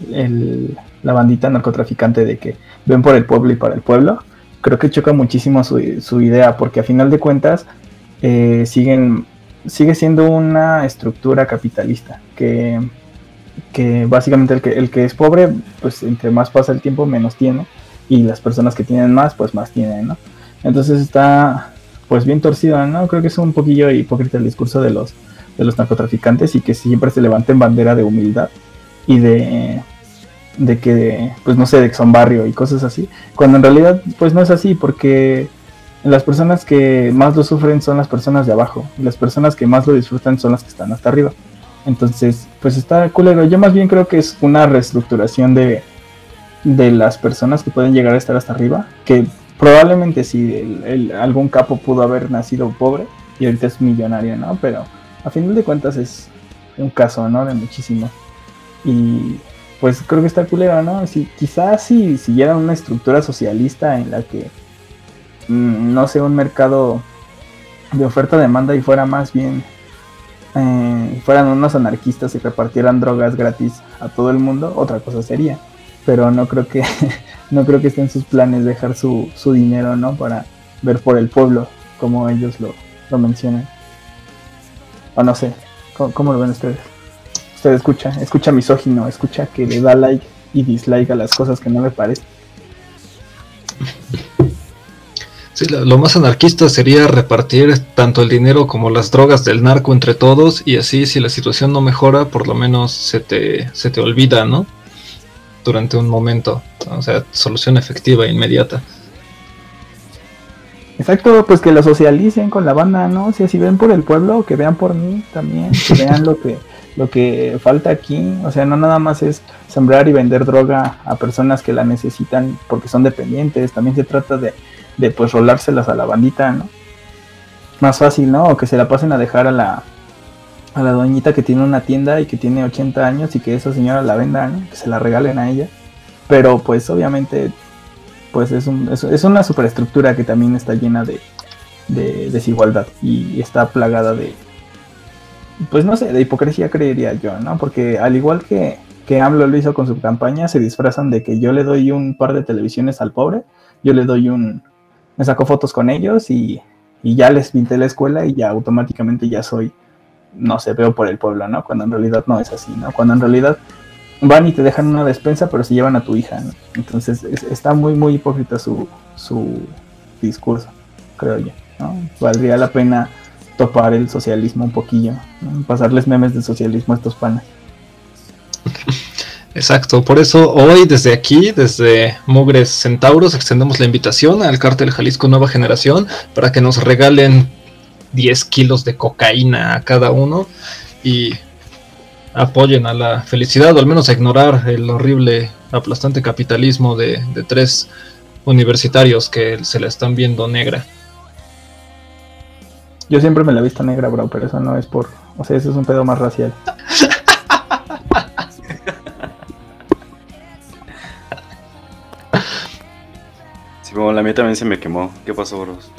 la bandita narcotraficante de que ven por el pueblo y para el pueblo, creo que choca muchísimo su, idea, porque a final de cuentas eh, siguen, sigue siendo una estructura capitalista, que, que básicamente el que, el que es pobre, pues entre más pasa el tiempo, menos tiene, y las personas que tienen más, pues más tienen, ¿no? Entonces está pues bien torcido, ¿no? Creo que es un poquillo hipócrita el discurso de los, de los narcotraficantes y que siempre se levanten bandera de humildad y de de que, pues no sé, de que son barrio y cosas así, cuando en realidad pues no es así, porque las personas que más lo sufren son las personas de abajo, y las personas que más lo disfrutan son las que están hasta arriba. Entonces, pues está culero. Yo más bien creo que es una reestructuración de, de las personas que pueden llegar a estar hasta arriba, que probablemente si algún capo pudo haber nacido pobre y ahorita es millonario, ¿no? Pero a final de cuentas es un caso, ¿no? De muchísimo. Y pues creo que está culero, ¿no? Si, quizás si siguieran una estructura socialista en la que, mm, no sé, un mercado de oferta-demanda y fuera más bien, eh, fueran unos anarquistas y repartieran drogas gratis a todo el mundo, otra cosa sería. Pero no creo que, no creo que esté en sus planes dejar su, su dinero, ¿no? Para ver por el pueblo, como ellos lo, lo mencionan. O no sé, cómo lo ven ustedes? Usted escucha, escucha misógino, escucha que le da like y dislike a las cosas que no le parecen. Sí, lo más anarquista sería repartir tanto el dinero como las drogas del narco entre todos y así si la situación no mejora, por lo menos se te, se te olvida, ¿no? Durante un momento. O sea, solución efectiva e inmediata. Exacto, pues que lo socialicen con la banda, ¿no? Si así ven por el pueblo, que vean por mí también, que vean lo que lo que falta aquí, o sea, no nada más es sembrar y vender droga a personas que la necesitan porque son dependientes, también se trata de, de pues rolárselas a la bandita, ¿no? Más fácil, ¿no? O que se la pasen a dejar a la, a la doñita que tiene una tienda y que tiene 80 años y que esa señora la venda, que se la regalen a ella. Pero pues obviamente pues es, un, es, una superestructura que también está llena de, desigualdad y está plagada de, pues no sé, de hipocresía creería yo, ¿no? Porque al igual que, que AMLO lo hizo con su campaña, se disfrazan de que yo le doy un par de televisiones al pobre, yo le doy un, me saco fotos con ellos y, y ya les pinté la escuela y ya automáticamente ya soy no sé, veo por el pueblo, ¿no? Cuando en realidad no es así, ¿no? Cuando en realidad van y te dejan una despensa, pero se llevan a tu hija, ¿no? Entonces está muy, muy hipócrita su, su discurso, creo yo, ¿no? Valdría la pena topar el socialismo un poquillo, pasarles memes de socialismo a estos panes. Exacto, por eso hoy desde aquí, desde Mugres Centauros, extendemos la invitación al Cártel Jalisco Nueva Generación para que nos regalen 10 kilos de cocaína a cada uno y apoyen a la felicidad o al menos a ignorar el horrible, aplastante capitalismo de, tres universitarios que se la están viendo negra. Yo siempre me la he visto negra, bro, pero eso no es por... O sea, eso es un pedo más racial. Sí, bueno, la mía también se me quemó. ¿Qué pasó, bros?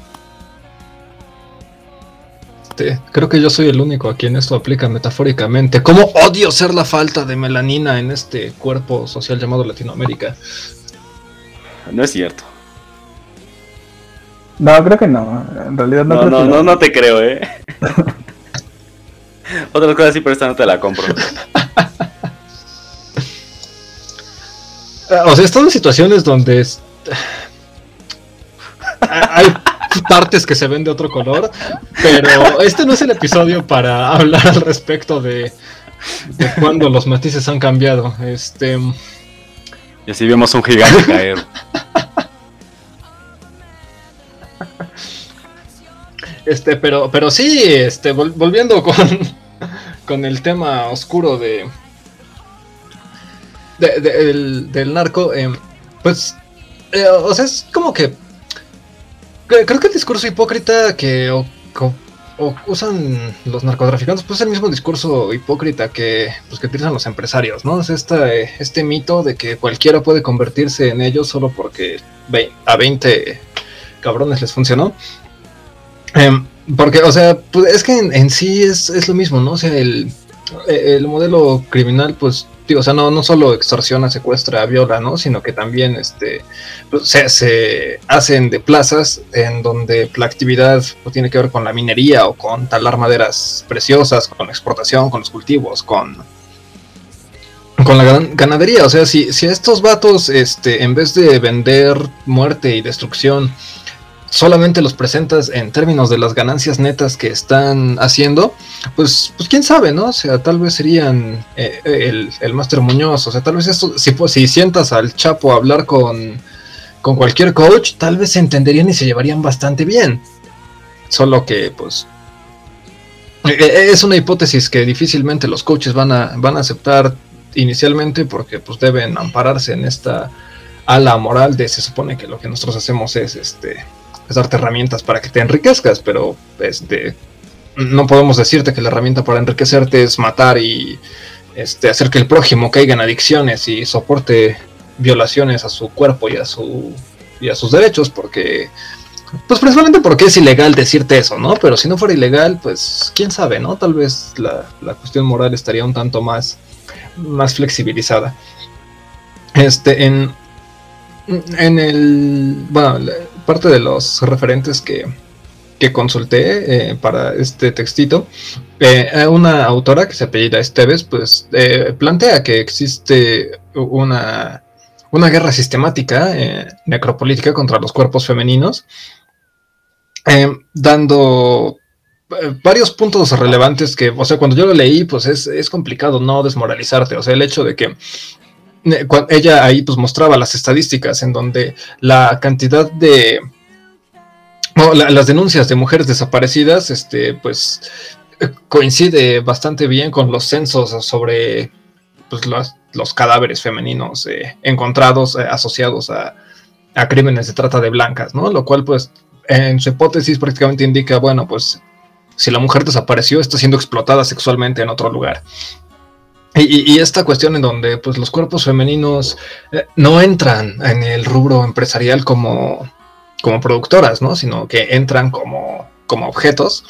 Este, creo que yo soy el único a quien esto aplica metafóricamente. ¿Cómo odio ser la falta de melanina en este cuerpo social llamado Latinoamérica? No es cierto. No, creo que no. En realidad no. No, no, no, te creo, eh. Otras cosas sí, pero esta no te la compro. o sea, están en situaciones donde hay partes que se ven de otro color, pero este no es el episodio para hablar al respecto de, de cuando los matices han cambiado. Este. Y así vemos un gigante caer. Este, pero, pero sí, este, volviendo con, con el tema oscuro de, del, narco, em, pues, eh, o sea, es como que Creo que el discurso hipócrita que usan los narcotraficantes, pues es el mismo discurso hipócrita que, pues, que utilizan los empresarios, ¿no? Es este, este mito de que cualquiera puede convertirse en ellos solo porque a 20 cabrones les funcionó. Em, porque, o sea, pues es que en, sí es, es, lo mismo, ¿no? O sea, el, el modelo criminal, pues o sea, no, no solo extorsiona, secuestra, viola, ¿no? Sino que también este, pues, se, hacen de plazas en donde la actividad pues, tiene que ver con la minería o con talar maderas preciosas, con exportación, con los cultivos, con, con la ganadería. O sea, si, si estos vatos, este, en vez de vender muerte y destrucción, solamente los presentas en términos de las ganancias netas que están haciendo, pues, pues quién sabe, ¿no? O sea, tal vez serían eh, el, el Master Muñoz, o sea, tal vez esto, si, si sientas al Chapo a hablar con, con cualquier coach, tal vez se entenderían y se llevarían bastante bien. Solo que, pues, e, e, es una hipótesis que difícilmente los coaches van a, van a aceptar inicialmente porque pues deben ampararse en esta ala moral de se supone que lo que nosotros hacemos es este darte herramientas para que te enriquezcas, pero este, no podemos decirte que la herramienta para enriquecerte es matar y este, hacer que el prójimo caiga en adicciones y soporte violaciones a su cuerpo y a, su, y a sus derechos, porque, pues principalmente porque es ilegal decirte eso, ¿no? Pero si no fuera ilegal, pues quién sabe, ¿no? Tal vez la, la cuestión moral estaría un tanto más, más flexibilizada. Este, en, en el. Bueno, parte de los referentes que, consulté eh, para este textito, eh, una autora que se apellida Esteves, pues eh, plantea que existe una, una guerra sistemática necropolítica contra los cuerpos femeninos, dando varios puntos relevantes que, o sea, cuando yo lo leí, pues es, es complicado no desmoralizarte, o sea, el hecho de que ella ahí pues mostraba las estadísticas en donde la cantidad de las denuncias de mujeres desaparecidas este pues coincide bastante bien con los censos sobre pues, los, cadáveres femeninos eh, encontrados eh, asociados a, a, crímenes de trata de blancas, ¿no? Lo cual pues en su hipótesis prácticamente indica, bueno, pues si la mujer desapareció, está siendo explotada sexualmente en otro lugar. Y, esta cuestión en donde pues, los cuerpos femeninos eh, no entran en el rubro empresarial como, como productoras, ¿no? Sino que entran como, como objetos.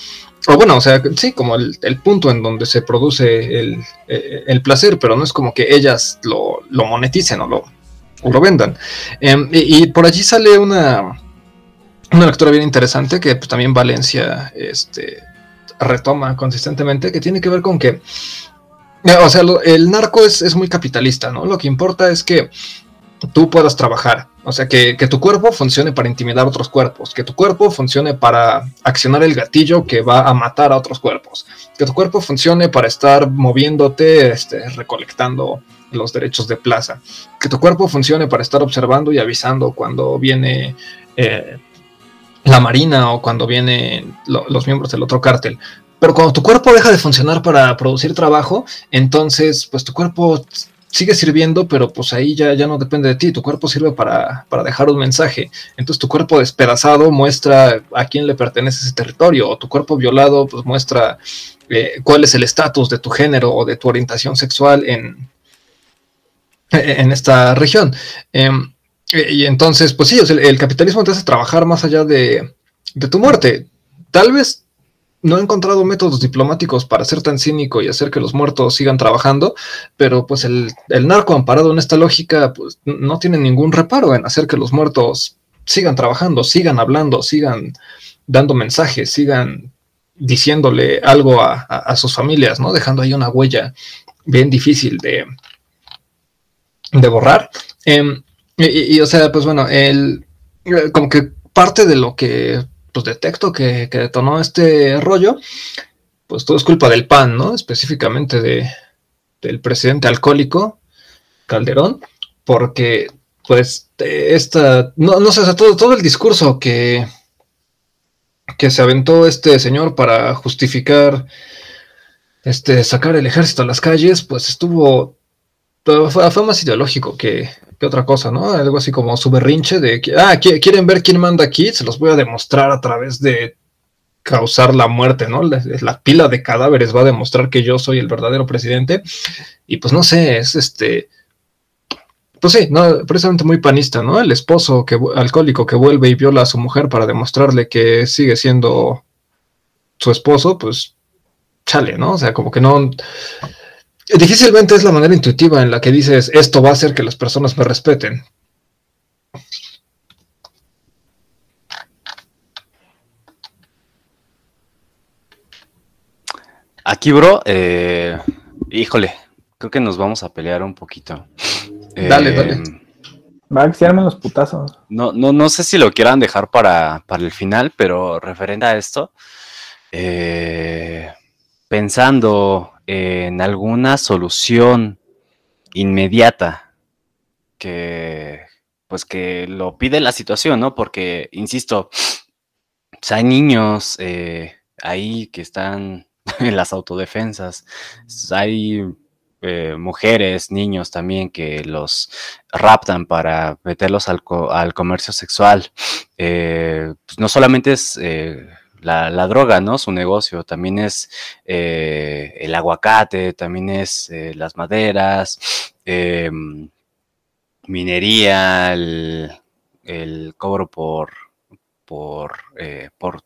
O bueno, o sea, sí, como el, punto en donde se produce el, eh, el, placer, pero no es como que ellas lo, lo moneticen o lo, lo vendan. Em, y, por allí sale una, una lectura bien interesante que pues, también Valencia este, retoma consistentemente, que tiene que ver con que, o sea, el narco es, es, muy capitalista, ¿no? Lo que importa es que tú puedas trabajar, o sea, que, que, tu cuerpo funcione para intimidar otros cuerpos, que tu cuerpo funcione para accionar el gatillo que va a matar a otros cuerpos, que tu cuerpo funcione para estar moviéndote, este, recolectando los derechos de plaza, que tu cuerpo funcione para estar observando y avisando cuando viene eh, la marina o cuando vienen los miembros del otro cártel. Pero cuando tu cuerpo deja de funcionar para producir trabajo, entonces pues tu cuerpo sigue sirviendo, pero pues ahí ya, ya no depende de ti, tu cuerpo sirve para, dejar un mensaje. Entonces tu cuerpo despedazado muestra a quién le pertenece ese territorio, o tu cuerpo violado pues muestra eh, cuál es el estatus de tu género o de tu orientación sexual en, en esta región. Em, y entonces, pues sí, el, capitalismo te hace trabajar más allá de, tu muerte. Tal vez no he encontrado métodos diplomáticos para ser tan cínico y hacer que los muertos sigan trabajando, pero pues el, narco amparado en esta lógica pues, no tiene ningún reparo en hacer que los muertos sigan trabajando, sigan hablando, sigan dando mensajes, sigan diciéndole algo a, sus familias, ¿no? Dejando ahí una huella bien difícil de, de borrar. Em, y, o sea, pues bueno, el, eh, como que parte de lo que pues detecto que, detonó este rollo, pues todo es culpa del PAN, ¿no? Específicamente de, del presidente alcohólico, Calderón, porque pues esta, no, no sé, todo, todo el discurso que, que se aventó este señor para justificar este, sacar el ejército a las calles, pues estuvo fue, más ideológico que, otra cosa, ¿no? Algo así como su berrinche de que, ah, quieren ver quién manda aquí, se los voy a demostrar a través de causar la muerte, ¿no? La, pila de cadáveres va a demostrar que yo soy el verdadero presidente. Y pues no sé, es este. Pues sí, precisamente muy panista, ¿no? El esposo que, alcohólico que vuelve y viola a su mujer para demostrarle que sigue siendo su esposo, pues chale, ¿no? O sea, como que no difícilmente es la manera intuitiva en la que dices esto va a hacer que las personas me respeten. Aquí, bro, eh, híjole, creo que nos vamos a pelear un poquito. Dale, dale. Eh, Va a tirarme los putazos. No, no, no sé si lo quieran dejar para, para el final, pero referente a esto, eh, pensando en alguna solución inmediata que pues que lo pide la situación, ¿no? Porque, insisto, pues, hay niños eh, ahí que están en las autodefensas, hay eh, mujeres, niños también que los raptan para meterlos al, comercio sexual. Eh, pues, no solamente es la, droga, ¿no? Su negocio también es eh, el aguacate, también es eh, las maderas, em, minería, el, cobro por, eh, por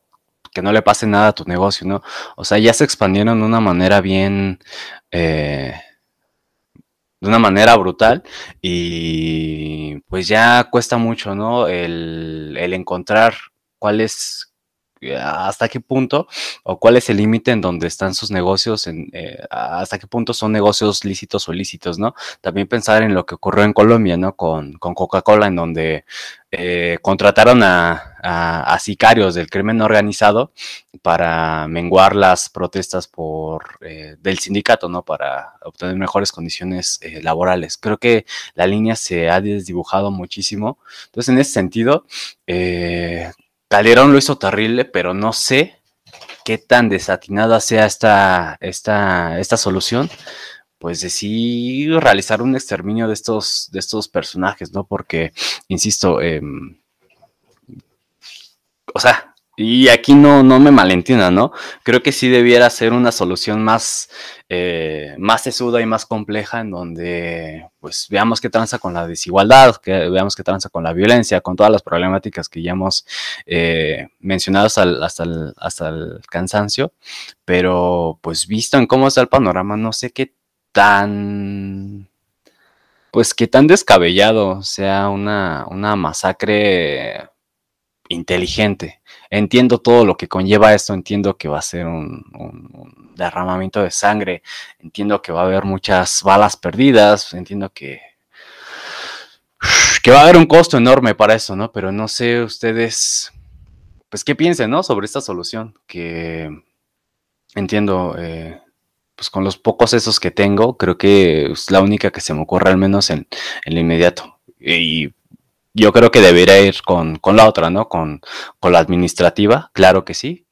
que no le pase nada a tu negocio, ¿no? O sea, ya se expandieron de una manera bien, de una manera brutal y pues ya cuesta mucho, ¿no? El, el encontrar cuál es hasta qué punto o cuál es el límite en donde están sus negocios, eh, hasta qué punto son negocios lícitos o ilícitos, ¿no? También pensar en lo que ocurrió en Colombia, ¿no? Con, Coca-Cola, en donde eh, contrataron a, sicarios del crimen organizado para menguar las protestas por eh, del sindicato, ¿no? Para obtener mejores condiciones laborales. Creo que la línea se ha desdibujado muchísimo. Entonces, en ese sentido, Calderón lo hizo terrible, pero no sé qué tan desatinada sea esta, esta, esta solución, pues de sí realizar un exterminio de estos, de estos personajes, ¿no? Porque, insisto, em, o sea, y aquí no, no me malentiendan, ¿no? Creo que sí debiera ser una solución más, eh, más sesuda y más compleja en donde pues veamos qué tranza con la desigualdad, que veamos qué tranza con la violencia, con todas las problemáticas que ya hemos eh, mencionado hasta el, hasta, el, hasta el cansancio, pero pues visto en cómo está el panorama, no sé qué tan pues qué tan descabellado sea una, una masacre inteligente. Entiendo todo lo que conlleva esto, entiendo que va a ser un, derramamiento de sangre, entiendo que va a haber muchas balas perdidas, entiendo que, que va a haber un costo enorme para eso, ¿no? Pero no sé ustedes, pues qué piensen, ¿no? Sobre esta solución, que entiendo, eh, pues con los pocos esos que tengo, creo que es la única que se me ocurre al menos en, en lo inmediato. Y yo creo que debería ir con, la otra, ¿no? Con, la administrativa, claro que sí,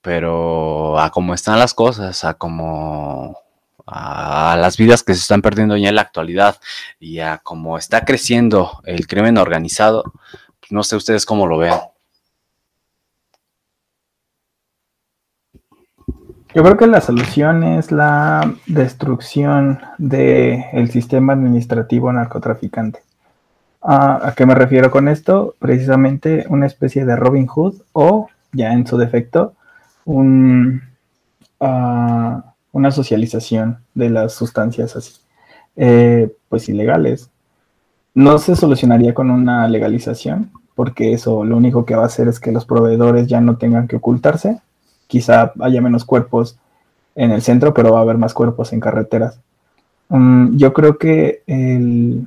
pero a cómo están las cosas, a cómo a las vidas que se están perdiendo ya en la actualidad y a cómo está creciendo el crimen organizado, no sé ustedes cómo lo vean. Yo creo que la solución es la destrucción del sistema administrativo narcotraficante. ¿A qué me refiero con esto? Precisamente una especie de Robin Hood o, ya en su defecto, un, ah, una socialización de las sustancias así, eh, pues ilegales. No se solucionaría con una legalización, porque eso lo único que va a hacer es que los proveedores ya no tengan que ocultarse. Quizá haya menos cuerpos en el centro, pero va a haber más cuerpos en carreteras. Mm, yo creo que el,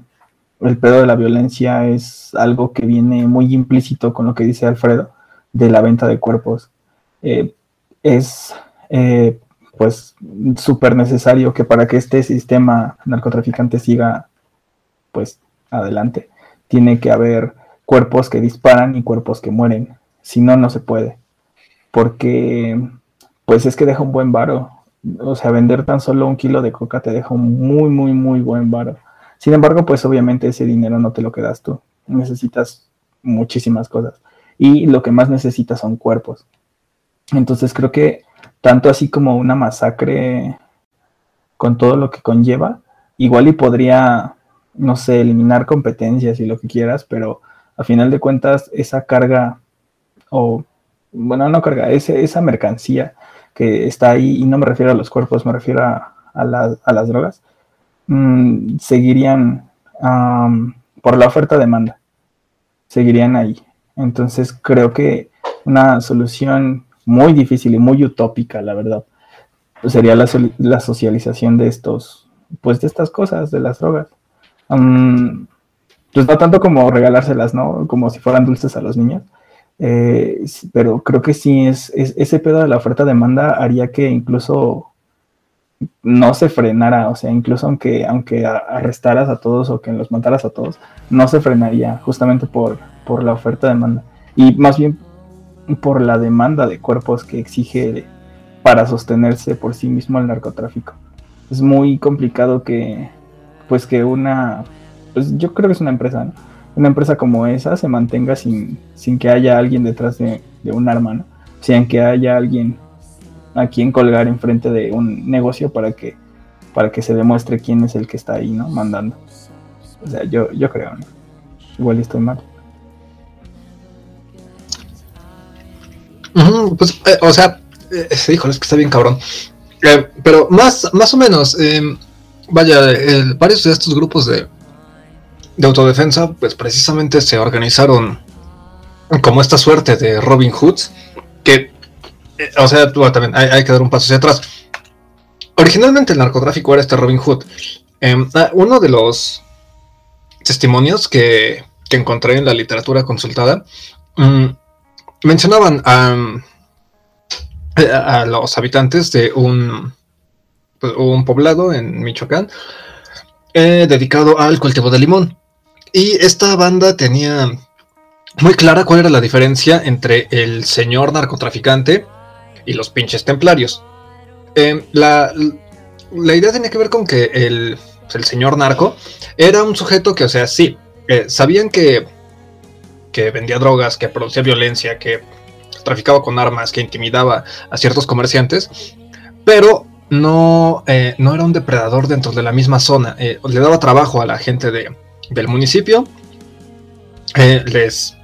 el pedo de la violencia es algo que viene muy implícito con lo que dice Alfredo de la venta de cuerpos. Eh, es eh, pues súper necesario que para que este sistema narcotraficante siga pues adelante, tiene que haber cuerpos que disparan y cuerpos que mueren. Si no, no se puede. Porque pues es que deja un buen varo. O sea, vender tan solo un kilo de coca te deja un muy, muy, muy buen varo. Sin embargo, pues obviamente ese dinero no te lo quedas tú. Necesitas muchísimas cosas. Y lo que más necesitas son cuerpos. Entonces creo que tanto así como una masacre con todo lo que conlleva, igual y podría, no sé, eliminar competencias y lo que quieras, pero a final de cuentas esa carga, o bueno, no carga, ese, esa mercancía que está ahí, y no me refiero a los cuerpos, me refiero a, a las drogas, Mm, seguirían por la oferta-demanda, seguirían ahí. Entonces creo que una solución muy difícil y muy utópica, la verdad, pues sería la, la, socialización de estos, pues de estas cosas, de las drogas. pues no tanto como regalárselas, ¿no? Como si fueran dulces a los niños. Eh, pero creo que sí es, es, ese pedo de la oferta-demanda haría que incluso no se frenara, o sea, incluso aunque, aunque arrestaras a todos o que los mataras a todos, no se frenaría justamente por, por la oferta-demanda. Y más bien por la demanda de cuerpos que exige para sostenerse por sí mismo el narcotráfico. Es muy complicado que, pues que una, pues yo creo que es una empresa, Una empresa como esa se mantenga sin, sin que haya alguien detrás de, un arma, ¿no? Sin que haya alguien a quién colgar enfrente de un negocio para que, para que se demuestre quién es el que está ahí, ¿no? Mandando. O sea, yo, yo creo, ¿no? Igual estoy mal. pues, eh, o sea, eh, híjole, es que está bien cabrón. Eh, pero más, más o menos, em, vaya, varios de estos grupos de, de autodefensa, pues precisamente se organizaron como esta suerte de Robin Hoods, que eh, o sea, también hay, que dar un paso hacia atrás. Originalmente el narcotráfico era este Robin Hood. Em, ah, uno de los testimonios que, encontré en la literatura consultada mm, mencionaban eh, a, los habitantes de un, un poblado en Michoacán eh, dedicado al cultivo de limón. Y esta banda tenía muy clara cuál era la diferencia entre el señor narcotraficante y los pinches templarios. Em, la, idea tenía que ver con que el, el, señor narco era un sujeto que, o sea, sí, eh, sabían que, que vendía drogas, que producía violencia, que traficaba con armas, que intimidaba a ciertos comerciantes, pero no, eh, no era un depredador dentro de la misma zona. Eh, le daba trabajo a la gente de, del municipio, les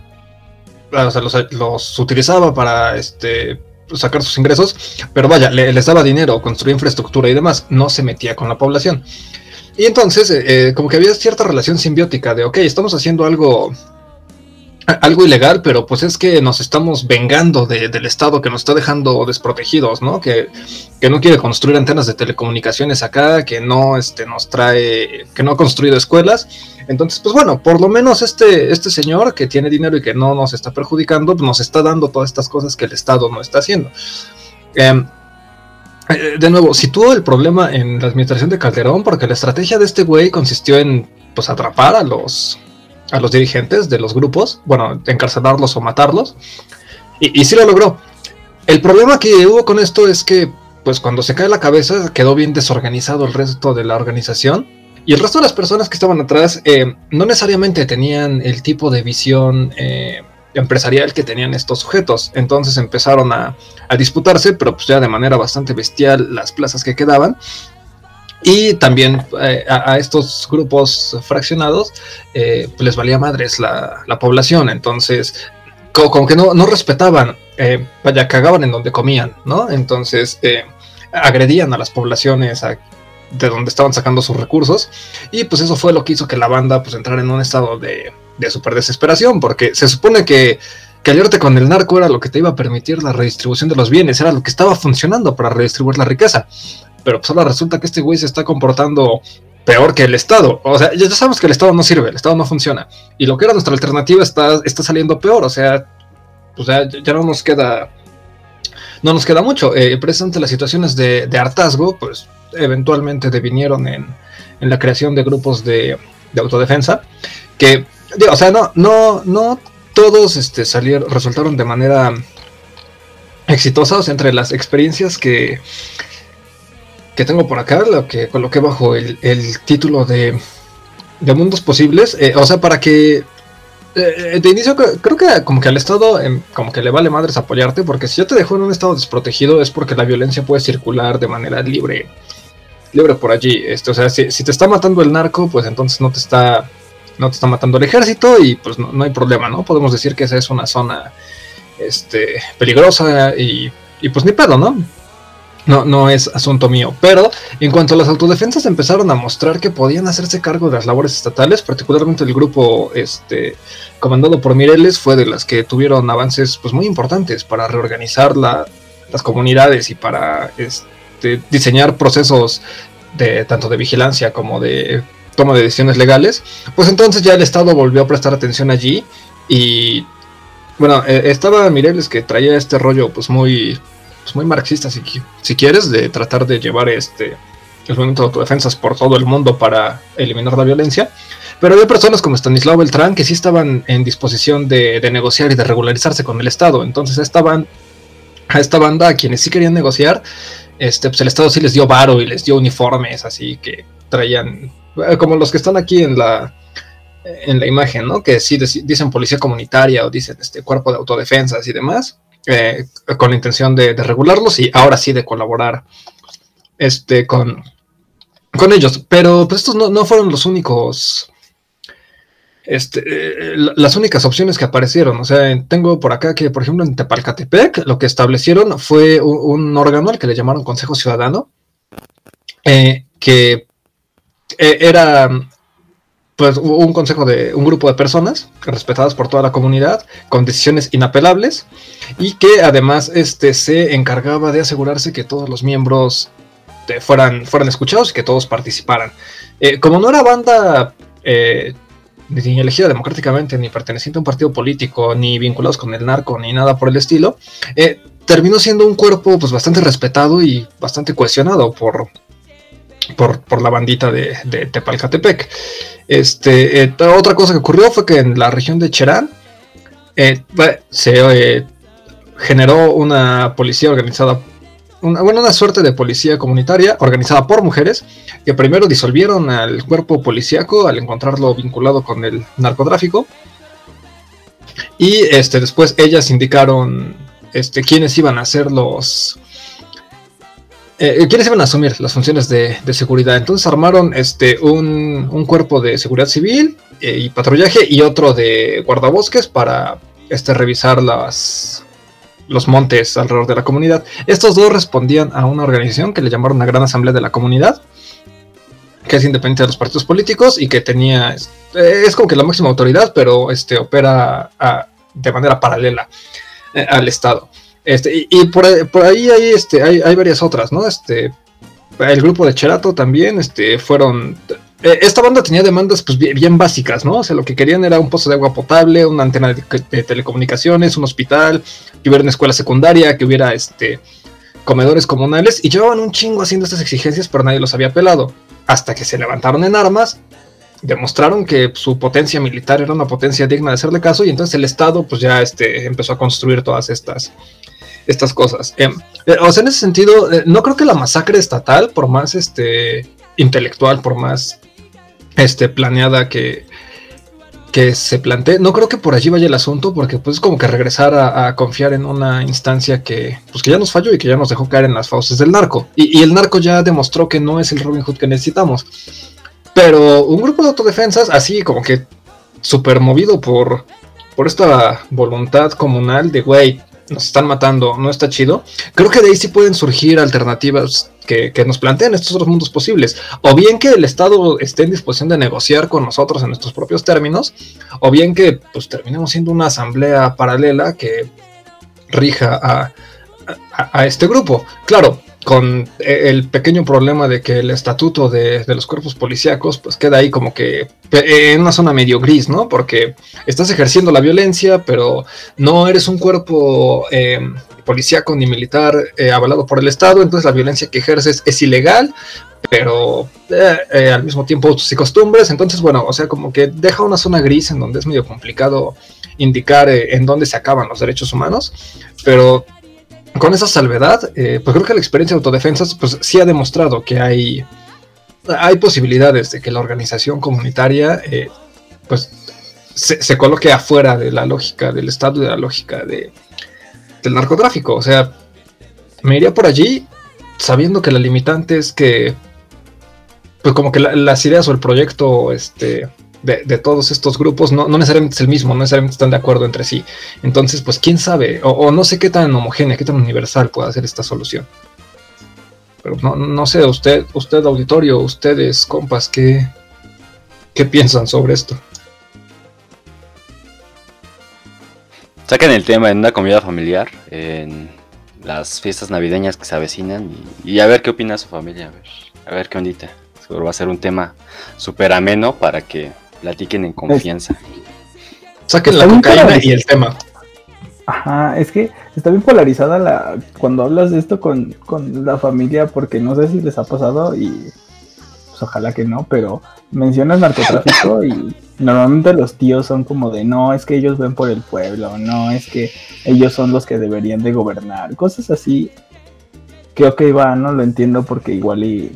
los, utilizaba para este, sacar sus ingresos, pero vaya, les daba dinero, construía infraestructura y demás, no se metía con la población. Y entonces, como que había cierta relación simbiótica de, ok, estamos haciendo algo algo ilegal, pero pues es que nos estamos vengando del Estado que nos está dejando desprotegidos, ¿no? Que, no quiere construir antenas de telecomunicaciones acá, que no este, nos trae, que no ha construido escuelas. Entonces, pues bueno, por lo menos este, este señor que tiene dinero y que no nos está perjudicando, nos está dando todas estas cosas que el Estado no está haciendo. Em, eh, de nuevo, situó el problema en la administración de Calderón porque la estrategia de este güey consistió en pues atrapar a los a los dirigentes de los grupos, bueno, encarcelarlos o matarlos, y, y sí lo logró. El problema que hubo con esto es que, pues cuando se cae la cabeza, quedó bien desorganizado el resto de la organización, y el resto de las personas que estaban atrás eh, no necesariamente tenían el tipo de visión eh, empresarial que tenían estos sujetos. Entonces empezaron a, a, disputarse, pero pues ya de manera bastante bestial, las plazas que quedaban. Y también eh, a, estos grupos fraccionados eh, pues les valía madres la, población, entonces como, que no, respetaban, eh, vaya, cagaban en donde comían, ¿no? Entonces agredían a las poblaciones de donde estaban sacando sus recursos. Y pues eso fue lo que hizo que la banda pues entrara en un estado de, de super desesperación, porque se supone que que con el narco era lo que te iba a permitir la redistribución de los bienes, era lo que estaba funcionando para redistribuir la riqueza pero pues ahora resulta que este güey se está comportando peor que el Estado. O sea, ya sabemos que el Estado no sirve, el Estado no funciona. Y lo que era nuestra alternativa está, está saliendo peor. O sea, pues ya, no nos queda. No nos queda mucho. Eh, precisamente las situaciones de, hartazgo, pues eventualmente devinieron en, en la creación de grupos de, de autodefensa. Que, o sea, no, no, no todos este, salieron, resultaron de manera exitosa. O sea, entre las experiencias que que tengo por acá, lo que coloqué bajo el, título de, de, Mundos Posibles. Eh, o sea, para que eh, de inicio creo que como que al Estado em, como que le vale madres apoyarte, porque si yo te dejo en un estado desprotegido es porque la violencia puede circular de manera libre, libre por allí. Este, o sea, si, te está matando el narco, pues entonces no te está, no te está matando el ejército y pues no, no hay problema, ¿no? Podemos decir que esa es una zona este, peligrosa y, y pues ni pedo, ¿no? No, no es asunto mío. Pero en cuanto a las autodefensas empezaron a mostrar que podían hacerse cargo de las labores estatales, particularmente el grupo este, comandado por Mireles fue de las que tuvieron avances pues, muy importantes para reorganizar las comunidades y para este, diseñar procesos de tanto de vigilancia como de toma de decisiones legales. Pues entonces ya el Estado volvió a prestar atención allí y bueno, eh, estaba Mireles que traía este rollo pues muy pues, muy marxista, si, quieres, de tratar de llevar este el movimiento de autodefensas por todo el mundo para eliminar la violencia. Pero había personas como Stanislao Beltrán que sí estaban en disposición de, negociar y de regularizarse con el Estado. Entonces a esta banda, a quienes sí querían negociar, este, pues el Estado sí les dio varo y les dio uniformes, así que traían, eh, como los que están aquí en la, en la imagen, ¿no? Que sí dicen policía comunitaria o dicen este cuerpo de autodefensas y demás. Eh, con la intención de, regularlos y ahora sí de colaborar este, con, con ellos. Pero pues estos no, fueron los únicos. Este, eh, las únicas opciones que aparecieron. O sea, tengo por acá que, por ejemplo, en Tepalcatepec lo que establecieron fue un, órgano al que le llamaron Consejo Ciudadano, eh, que era pues un consejo de un grupo de personas respetadas por toda la comunidad con decisiones inapelables y que además este se encargaba de asegurarse que todos los miembros fueran, fueran escuchados y que todos participaran. Eh, como no era banda eh, ni elegida democráticamente, ni perteneciente a un partido político, ni vinculados con el narco, ni nada por el estilo, eh, terminó siendo un cuerpo pues, bastante respetado y bastante cohesionado por, por, la bandita de, de Tepalcatepec. Este, eh, otra cosa que ocurrió fue que en la región de Cherán eh, se eh, generó una policía organizada, una, bueno, una suerte de policía comunitaria organizada por mujeres que primero disolvieron al cuerpo policíaco al encontrarlo vinculado con el narcotráfico y este, después ellas indicaron este, quiénes iban a ser los... Eh, quiénes iban a asumir las funciones de, seguridad. Entonces armaron este, un, cuerpo de seguridad civil y patrullaje y otro de guardabosques para este, revisar las, los montes alrededor de la comunidad. Estos dos respondían a una organización que le llamaron la Gran Asamblea de la Comunidad, que es independiente de los partidos políticos y que tenía, eh, es como que la máxima autoridad, pero este, opera de manera paralela eh, al Estado. Este, y, por, ahí hay, este, hay, hay, varias otras, ¿no? Este, el grupo de Cherato también este, fueron eh, esta banda tenía demandas pues, bien, básicas, ¿no? O sea, lo que querían era un pozo de agua potable, una antena de, telecomunicaciones, un hospital, que hubiera una escuela secundaria, que hubiera este, comedores comunales, y llevaban un chingo haciendo estas exigencias, pero nadie los había pelado. Hasta que se levantaron en armas, demostraron que su potencia militar era una potencia digna de hacerle caso, y entonces el Estado pues ya este, empezó a construir todas estas, estas cosas. Em, eh, o sea, en ese sentido, eh, no creo que la masacre estatal, por más este, intelectual, por más este, planeada que, que se plantee. No creo que por allí vaya el asunto, porque pues es como que regresar a, confiar en una instancia que, pues, que ya nos falló y que ya nos dejó caer en las fauces del narco. Y, el narco ya demostró que no es el Robin Hood que necesitamos. Pero un grupo de autodefensas, así como que súper movido por, por esta voluntad comunal de, güey, nos están matando, no está chido. Creo que de ahí sí pueden surgir alternativas que, nos planteen estos otros mundos posibles. O bien que el Estado esté en disposición de negociar con nosotros en nuestros propios términos, o bien que pues terminemos siendo una asamblea paralela que rija a, a este grupo. Claro, con eh, el pequeño problema de que el estatuto de, los cuerpos policíacos pues queda ahí como que en una zona medio gris, ¿no? Porque estás ejerciendo la violencia, pero no eres un cuerpo eh, policíaco ni militar eh, avalado por el Estado, entonces la violencia que ejerces es ilegal, pero al mismo tiempo tus y costumbres, entonces bueno, o sea, como que deja una zona gris en donde es medio complicado indicar en dónde se acaban los derechos humanos, pero con esa salvedad, eh, pues creo que la experiencia de autodefensas pues sí ha demostrado que hay, hay posibilidades de que la organización comunitaria eh, pues se, coloque afuera de la lógica del Estado y de la lógica de, del narcotráfico. O sea, me iría por allí sabiendo que la limitante es que pues como que las ideas o el proyecto este, de, todos estos grupos no, necesariamente es el mismo, no necesariamente están de acuerdo entre sí. Entonces, pues quién sabe, o, no sé qué tan homogénea, qué tan universal puede ser esta solución. Pero no, no sé, usted, usted auditorio, ustedes, compas, ¿qué, qué piensan sobre esto? Saquen el tema en una comida familiar, en las fiestas navideñas que se avecinan y, a ver qué opina su familia, a ver, a ver qué ondita. Seguro va a ser un tema súper ameno para que platiquen en confianza. Saquen la cocaína y el tema. Ajá, es que está bien polarizada la cuando hablas de esto con, la familia, porque no sé si les ha pasado y pues ojalá que no, pero mencionas narcotráfico y normalmente los tíos son como de no, es que ellos ven por el pueblo, no, es que ellos son los que deberían de gobernar, cosas así. Creo que va, no lo entiendo porque igual y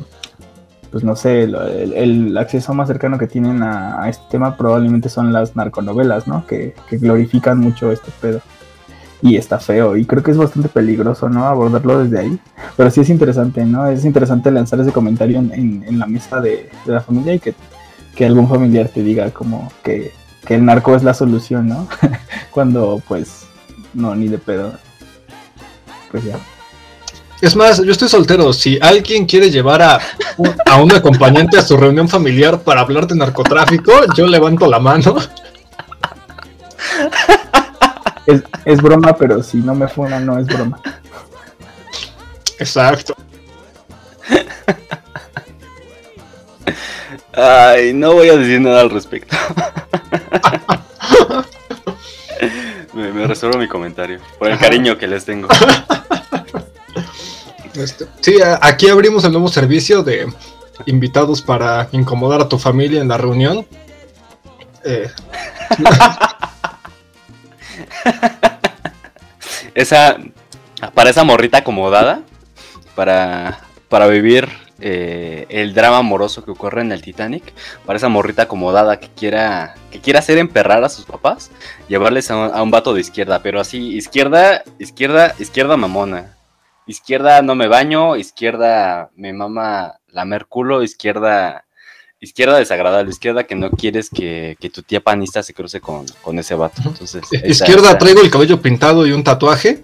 pues no sé, el, acceso más cercano que tienen a, este tema probablemente son las narconovelas, ¿no? Que, glorifican mucho este pedo. Y está feo, y creo que es bastante peligroso, ¿no? Abordarlo desde ahí. Pero sí es interesante, ¿no? Es interesante lanzar ese comentario en, la mesa de, la familia y que, que, algún familiar te diga como que, que el narco es la solución, ¿no? Cuando pues no, ni de pedo. Pues ya. Es más, yo estoy soltero. Si alguien quiere llevar a un, acompañante a su reunión familiar para hablar de narcotráfico, yo levanto la mano. Es, broma, pero si no me funa, no es broma. Exacto. Ay, no voy a decir nada al respecto. me, me reservo mi comentario. Por el cariño que les tengo. Este, sí, aquí abrimos el nuevo servicio de invitados para incomodar a tu familia en la reunión. Eh. esa para esa morrita acomodada para para vivir eh, el drama amoroso que ocurre en el Titanic para esa morrita acomodada que quiera que quiera hacer emperrar a sus papás, llevarles a un, a un vato de izquierda, pero así izquierda, izquierda, izquierda mamona, izquierda no me baño, izquierda me mama la merculo, izquierda izquierda desagradable, izquierda que no quieres que, que tu tía panista se cruce con, con ese vato. Entonces, esa- Izquierda esa- traigo el cabello pintado y un tatuaje.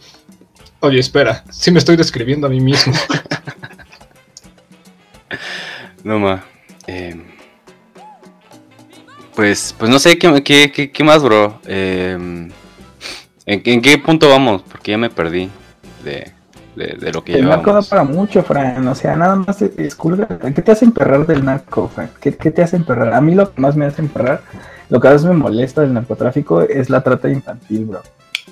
Oye, espera, sí me estoy describiendo a mí mismo. No ma. eh, pues, pues no sé qué, qué, qué, qué más, bro. Eh, ¿en, en qué punto vamos? Porque ya me perdí de, de, de lo que El narco da para mucho, Fran. O sea, nada más es, es culpa. ¿Qué te hace emperrar del narco, Fran? ¿Qué, qué te hace emperrar? A mí lo que más me hace emperrar, lo que a veces me molesta del narcotráfico es la trata infantil, bro.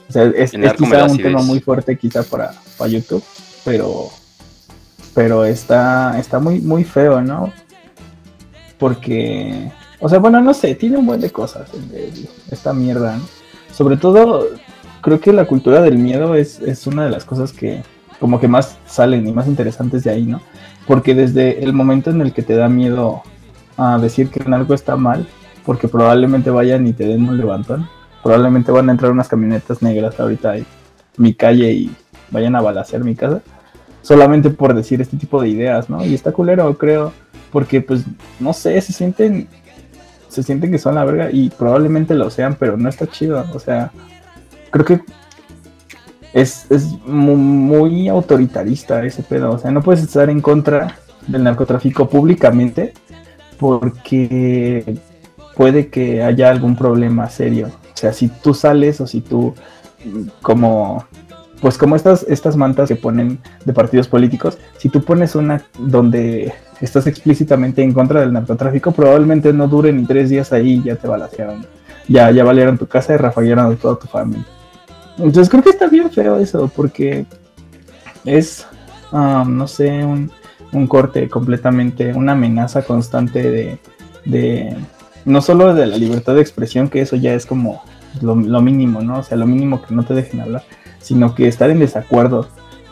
O sea, es, quizá un tema muy fuerte quizá para, para YouTube, pero pero está está muy muy feo, ¿no? Porque o sea, bueno, no sé, tiene un buen de cosas esta mierda, ¿no? Sobre todo creo que la cultura del miedo es, es una de las cosas que como que más salen y más interesantes de ahí, ¿no? Porque desde el momento en el que te da miedo a decir que en algo está mal, porque probablemente vayan y te den un levantón, probablemente van a entrar unas camionetas negras ahorita en mi calle y vayan a balacear mi casa, solamente por decir este tipo de ideas, ¿no? Y está culero, creo, porque pues, no sé, se sienten, se sienten que son la verga y probablemente lo sean, pero no está chido, o sea, creo que es, es mu- muy autoritarista ese pedo. O sea, no puedes estar en contra del narcotráfico públicamente porque puede que haya algún problema serio. O sea, si tú sales o si tú como pues como estas estas mantas que ponen de partidos políticos, si tú pones una donde estás explícitamente en contra del narcotráfico, probablemente no dure ni tres días ahí y ya te balacearon. Ya, ya valieron tu casa y rafaguearon a toda tu familia. Entonces creo que está bien feo eso, porque es, ah, no sé, un, un corte completamente, una amenaza constante de, no solo de la libertad de expresión, que eso ya es como lo, mínimo, ¿no? O sea, lo mínimo que no te dejen hablar, sino que estar en desacuerdo.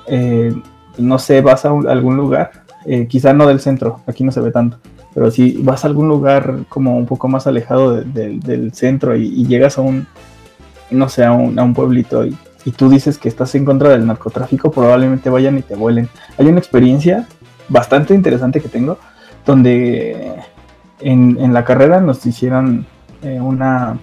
Eh, no sé, vas a algún lugar, eh, quizá no del centro, aquí no se ve tanto, pero si vas a algún lugar como un poco más alejado de- de- del centro y llegas a un, no sé, a un, pueblito y, y tú dices que estás en contra del narcotráfico, probablemente vayan y te vuelen. Hay una experiencia bastante interesante que tengo, donde en, en la carrera nos hicieron eh, una,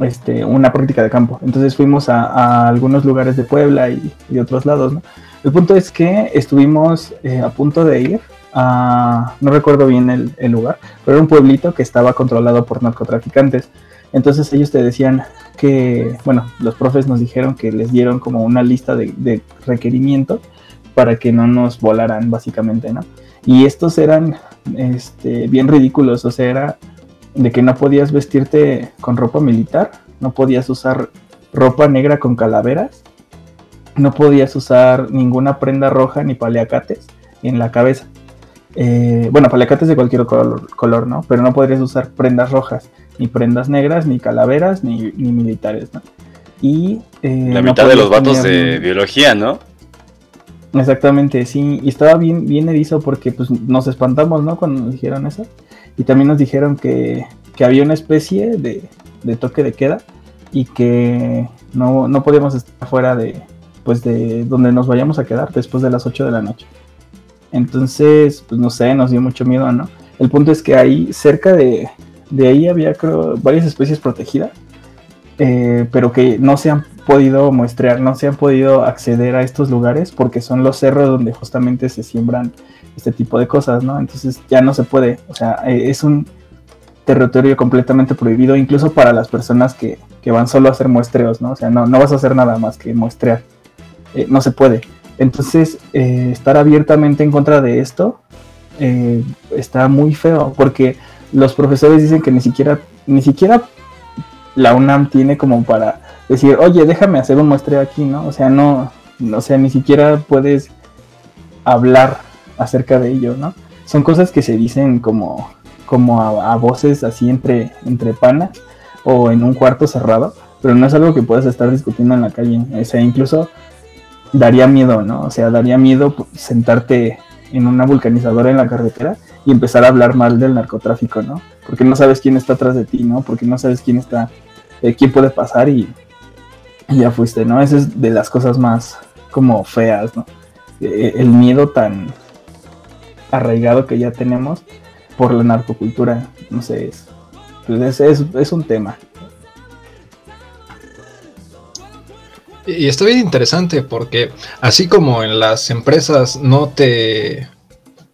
este, una práctica de campo. Entonces fuimos a, algunos lugares de Puebla y, otros lados. ¿no? El punto es que estuvimos eh, a punto de ir a, no recuerdo bien el, el lugar, pero era un pueblito que estaba controlado por narcotraficantes. Entonces ellos te decían que, bueno, los profes nos dijeron que les dieron como una lista de, requerimientos para que no nos volaran, básicamente, ¿no? Y estos eran este, bien ridículos, o sea, era de que no podías vestirte con ropa militar, no podías usar ropa negra con calaveras, no podías usar ninguna prenda roja ni paliacates en la cabeza. Eh, bueno, paliacates de cualquier color, color, ¿no? Pero no podrías usar prendas rojas, ni prendas negras, ni calaveras, ni, ni militares, ¿no? Y eh, La no mitad de los vatos tener- de biología, ¿no? Exactamente, sí, y estaba bien, bien erizo porque pues nos espantamos, ¿no? Cuando nos dijeron eso. Y también nos dijeron que, que había una especie de, de toque de queda y que no, no podíamos estar fuera de, pues de donde nos vayamos a quedar después de las 8 de la noche. Entonces, pues no sé, nos dio mucho miedo, ¿no? El punto es que ahí, cerca de, de ahí había, varias especies protegidas, eh, pero que no se han podido muestrear, no se han podido acceder a estos lugares porque son los cerros donde justamente se siembran este tipo de cosas, ¿no? Entonces ya no se puede, o sea, eh, es un territorio completamente prohibido, incluso para las personas que, que van solo a hacer muestreos, ¿no? O sea, no, no vas a hacer nada más que muestrear, Eh, no se puede. Entonces, estar abiertamente en contra de esto está muy feo porque los profesores dicen que ni siquiera, ni siquiera la UNAM tiene como para decir, oye, déjame hacer un muestreo aquí, ¿no? O sea, no, o sea, ni siquiera puedes hablar acerca de ello, ¿no? Son cosas que se dicen como, como a, a voces así entre, entre panas o en un cuarto cerrado, pero no es algo que puedas estar discutiendo en la calle. O sea, incluso daría miedo, ¿no? O sea, daría miedo sentarte en una vulcanizadora en la carretera y empezar a hablar mal del narcotráfico, ¿no? Porque no sabes quién está atrás de ti, ¿no? Porque no sabes quién está, eh, quién puede pasar y, ya fuiste, ¿no? Esa es de las cosas más como feas, ¿no? Eh, el miedo tan arraigado que ya tenemos por la narcocultura, no sé, es, pues es, es un tema. Y está bien interesante porque así como en las empresas no te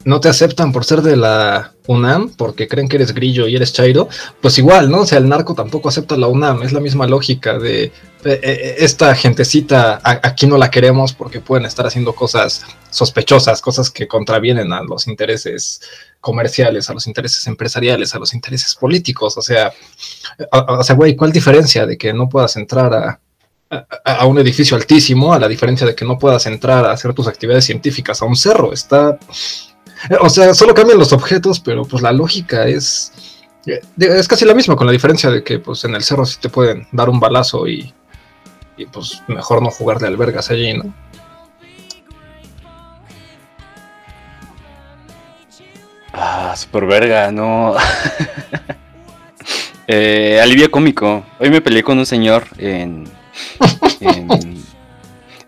no te aceptan por ser de la UNAM porque creen que eres grillo y eres chairo, pues igual, ¿no? O sea, el narco tampoco acepta la UNAM, es la misma lógica de eh, eh, esta gentecita aquí no la queremos porque pueden estar haciendo cosas sospechosas, cosas que contravienen a los intereses comerciales, a los intereses empresariales, a los intereses políticos, o sea, o sea, güey, ¿cuál diferencia de que no puedas entrar a a, un edificio altísimo, a la diferencia de que no puedas entrar a hacer tus actividades científicas a un cerro. Está. O sea, solo cambian los objetos, pero pues la lógica es. Es casi la misma, con la diferencia de que pues en el cerro sí te pueden dar un balazo y, y pues mejor no jugar de albergas allí, ¿no? Ah, super verga, no. eh, alivio cómico. Hoy me peleé con un señor en, en,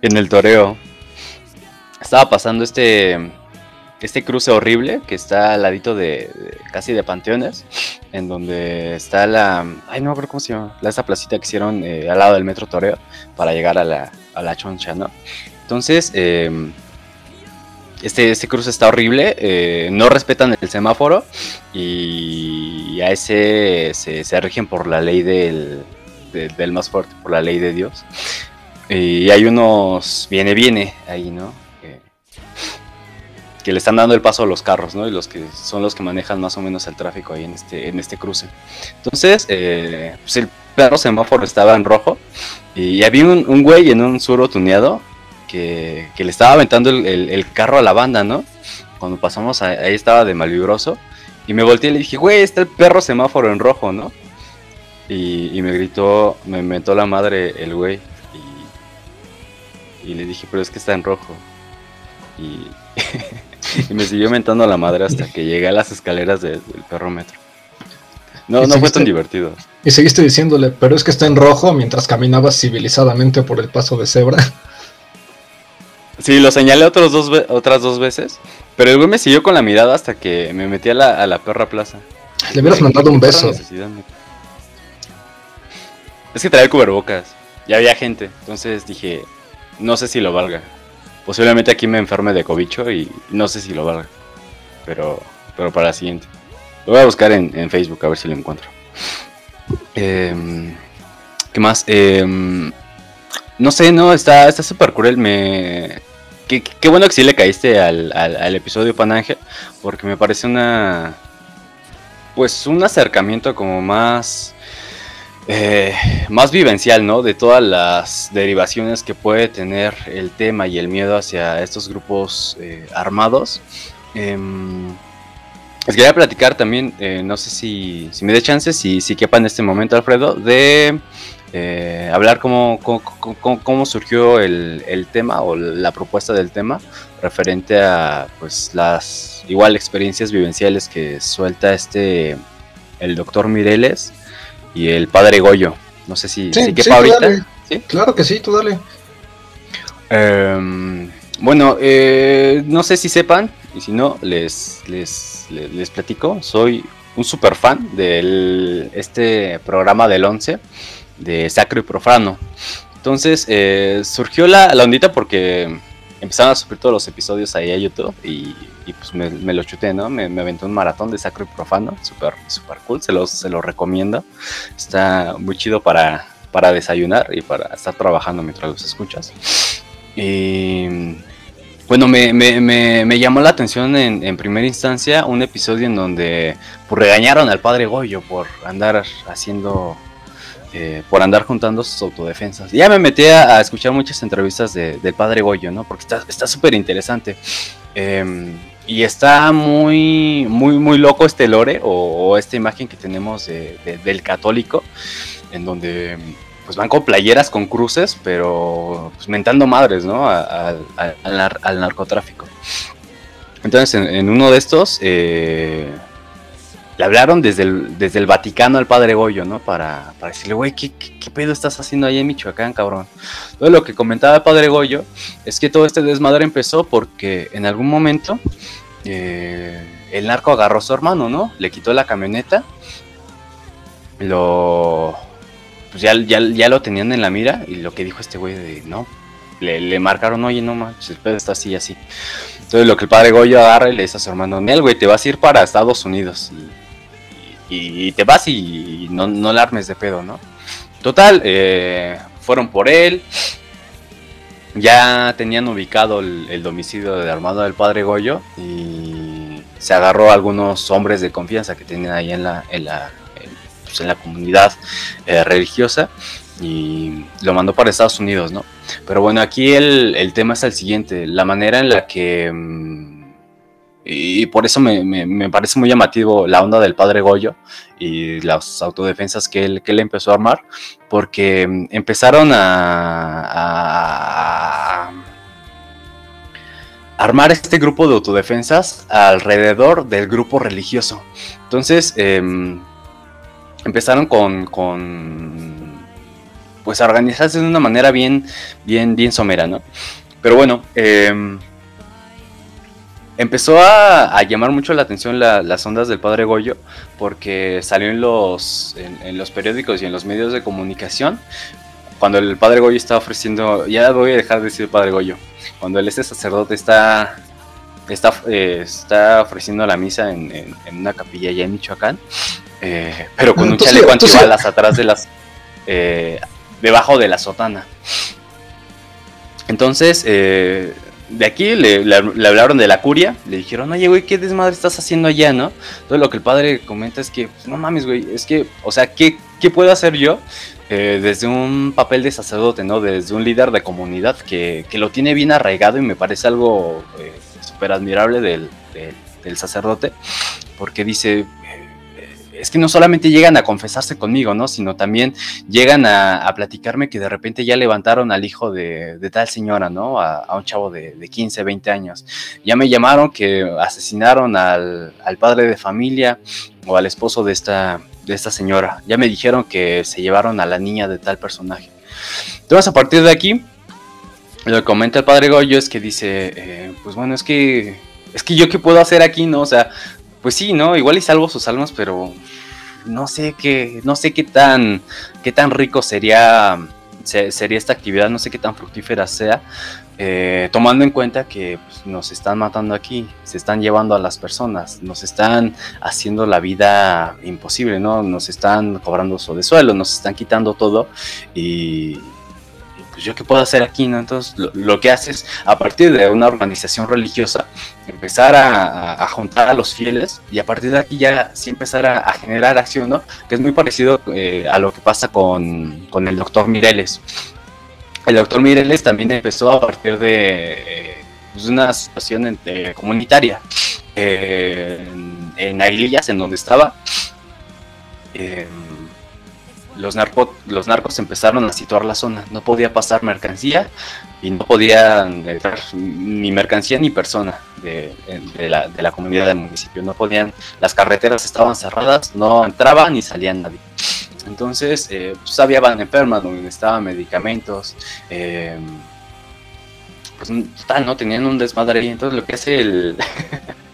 el toreo. Estaba pasando este este cruce horrible que está al ladito de, casi de panteones, en donde está la, ay no me acuerdo cómo se llama, la, esa placita que hicieron eh, al lado del metro Toreo para llegar a la, a la choncha, ¿no? Entonces, em, este, este cruce está horrible, eh, no respetan el semáforo y a ese se, se rigen por la ley del, del más fuerte por la ley de Dios. Y hay unos viene, viene ahí, ¿no? Que, le están dando el paso a los carros, ¿no? Y los que son los que manejan más o menos el tráfico ahí en este, en este cruce. Entonces, eh, pues el perro semáforo estaba en rojo y había un, güey en un suro tuneado que, le estaba aventando el, carro a la banda, ¿no? Cuando pasamos ahí estaba de malvibroso. Y me volteé y le dije, güey, está el perro semáforo en rojo, ¿no? Y, me gritó, me mentó la madre el güey. Y, le dije, pero es que está en rojo. Y, me siguió mentando la madre hasta que llegué a las escaleras del perro metro. No, no fue tan divertido. Y seguiste diciéndole, pero es que está en rojo mientras caminabas civilizadamente por el paso de cebra. Sí, lo señalé otros dos otras dos veces, pero el güey me siguió con la mirada hasta que me metí a la, a la perra plaza. Le hubieras mandado un beso. Es que traía cubrebocas. Ya había gente. Entonces dije, no sé si lo valga. Posiblemente aquí me enferme de cobicho y no sé si lo valga. Pero, pero para la siguiente. Lo voy a buscar en, Facebook a ver si lo encuentro. Em, ¿Qué más? Em, no sé, no, está súper cruel. Me... Qué, bueno que sí le caíste al, al, al episodio Panangel. Porque me parece una... Pues un acercamiento como más eh, más vivencial, ¿no? De todas las derivaciones que puede tener el tema y el miedo hacia estos grupos eh, armados. Em, les quería platicar también, eh, no sé si, me dé chance, si, si quepa en este momento, Alfredo, de hablar cómo, cómo, surgió el, tema o la propuesta del tema referente a pues las igual experiencias vivenciales que suelta este el doctor Mireles y el padre Goyo. No sé si, sí, ahorita. Claro que sí, tú dale. Em, bueno, eh, no sé si sepan, y si no, les, les, les, platico. Soy un super fan de este programa del 11 de Sacro y Profano. Entonces eh, surgió la, la ondita porque empezaron a subir todos los episodios ahí a YouTube y, pues me, me, lo chuté, ¿no? Me, me, aventé un maratón de Sacro y Profano, súper super cool, se los, se recomiendo. Está muy chido para, para desayunar y para estar trabajando mientras los escuchas. Y bueno, me, me, llamó la atención en, en, primera instancia un episodio en donde pues, regañaron al padre Goyo por andar haciendo eh, por andar juntando sus autodefensas. ya me metí a, escuchar muchas entrevistas del padre Goyo, ¿no? Porque está súper interesante. Em, y está muy, muy, muy loco este lore o, esta imagen que tenemos del católico, en donde pues van con playeras con cruces, pero pues mentando madres, ¿no? al narcotráfico. Entonces, en, uno de estos, eh, le hablaron desde el, desde el Vaticano al padre Goyo, ¿no? Para, para decirle, güey, ¿qué, ¿qué, pedo estás haciendo ahí en Michoacán, cabrón? Entonces, lo que comentaba el padre Goyo es que todo este desmadre empezó porque en algún momento eh, el narco agarró a su hermano, ¿no? Le quitó la camioneta, lo. Pues ya, ya, ya lo tenían en la mira y lo que dijo este güey de, no, le, le marcaron, oye, no manches, el pedo está así y así. Entonces lo que el padre Goyo agarra y le dice a su hermano, Nel, güey, te vas a ir para Estados Unidos. Te vas y, no, no la armes de pedo, ¿no? Total, eh, fueron por él. Ya tenían ubicado el, domicilio de armado del padre Goyo y se agarró a algunos hombres de confianza que tenían ahí en la, en la, pues, en la comunidad eh, religiosa y lo mandó para Estados Unidos, ¿no? Pero bueno, aquí el, el tema es el siguiente, la manera en la que... Mm, y por eso me, me, parece muy llamativo la onda del padre Goyo y las autodefensas que él, que él empezó a armar, porque mm, empezaron a, a armar este grupo de autodefensas alrededor del grupo religioso. Entonces, em, empezaron con, con pues a organizarse de una manera bien, bien, bien somera, ¿no? Pero bueno, em, empezó a, llamar mucho la atención las ondas del padre Goyo porque salió en los, en, los periódicos y en los medios de comunicación cuando el padre Goyo está ofreciendo, ya voy a dejar de decir padre Goyo, cuando el este sacerdote está está, eh, está ofreciendo la misa en, una capilla allá en Michoacán, eh, pero con un chaleco antibalas atrás de las eh, debajo de la sotana. Entonces, eh, de aquí le, hablaron de la curia, le dijeron, oye, güey, ¿qué desmadre estás haciendo allá, no? Entonces lo que el padre comenta es que, pues, no mames, güey, es que, o sea, ¿qué, qué puedo hacer yo eh, desde un papel de sacerdote, ¿no? Desde un líder de comunidad que, que lo tiene bien arraigado y me parece algo eh, súper admirable del, del, sacerdote, porque dice, es que no solamente llegan a confesarse conmigo, ¿no? Sino también llegan a, platicarme que de repente ya levantaron al hijo de, tal señora, ¿no? A, un chavo de, 15, 20 años. Ya me llamaron que asesinaron al, padre de familia o al esposo de esta, de esta señora. Ya me dijeron que se llevaron a la niña de tal personaje. Entonces, a partir de aquí, lo que comenta el padre Goyo es que dice, eh, pues bueno, es que, es que yo qué puedo hacer aquí, ¿no? O sea, pues sí, ¿no? Igual y salvo sus almas, pero no sé qué, no sé qué tan, qué tan rico sería, sería esta actividad, no sé qué tan fructífera sea, eh, tomando en cuenta que pues, nos están matando aquí, se están llevando a las personas, nos están haciendo la vida imposible, ¿no? Nos están cobrando su de suelo, nos están quitando todo y, pues yo qué puedo hacer aquí, ¿no? Entonces lo, que haces a partir de una organización religiosa, empezar a, juntar a los fieles y a partir de aquí ya sí empezar a, generar acción, ¿no? Que es muy parecido eh, a lo que pasa con, el doctor Mireles. El doctor Mireles también empezó a partir de pues, una situación comunitaria eh, en, en en donde estaba. Eh, los, los narcos empezaron a situar la zona. No podía pasar mercancía y no podían entrar ni mercancía ni persona de, la, comunidad del municipio. No podían, las carreteras estaban cerradas, no entraba ni salía nadie. Entonces, eh, pues había van enfermas donde estaban medicamentos. Eh, pues tal, ¿no? Tenían un desmadre ahí. Entonces, lo que hace el,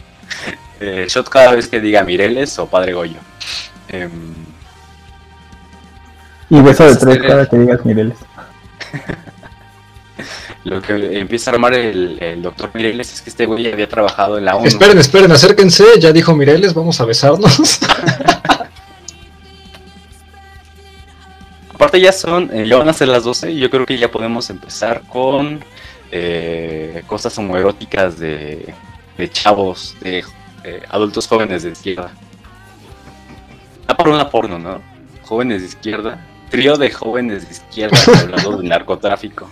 el shot cada vez que diga Mireles o Padre Goyo. Em, y beso de tres cada que digas Mireles. Lo que empieza a armar el, doctor Mireles es que este güey había trabajado en la ONU. Esperen, esperen, acérquense, ya dijo Mireles, vamos a besarnos. Aparte ya son, eh, ya van a ser las 12 y yo creo que ya podemos empezar con eh, cosas homoeróticas de, de chavos, de eh, adultos jóvenes de izquierda. Ah, por una porno, ¿no? Jóvenes de izquierda Trío de jóvenes de izquierda hablando de narcotráfico.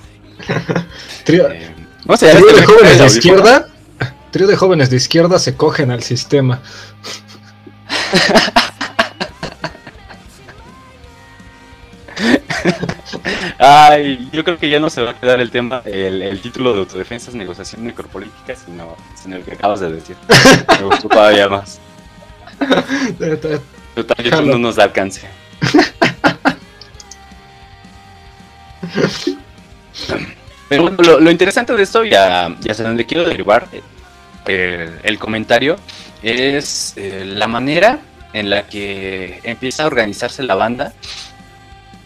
Trío, eh, de jóvenes de izquierda. Trío de jóvenes de izquierda se cogen al sistema. Ay, yo creo que ya no se va a quedar el tema, el, título de autodefensas, negociación necropolítica, sino, sino el que acabas de decir. Me gustó todavía más. Total, YouTube no nos alcance. Pero bueno, lo, interesante de esto, ya, ya sé dónde quiero derivar eh, el, comentario, es eh, la manera en la que empieza a organizarse la banda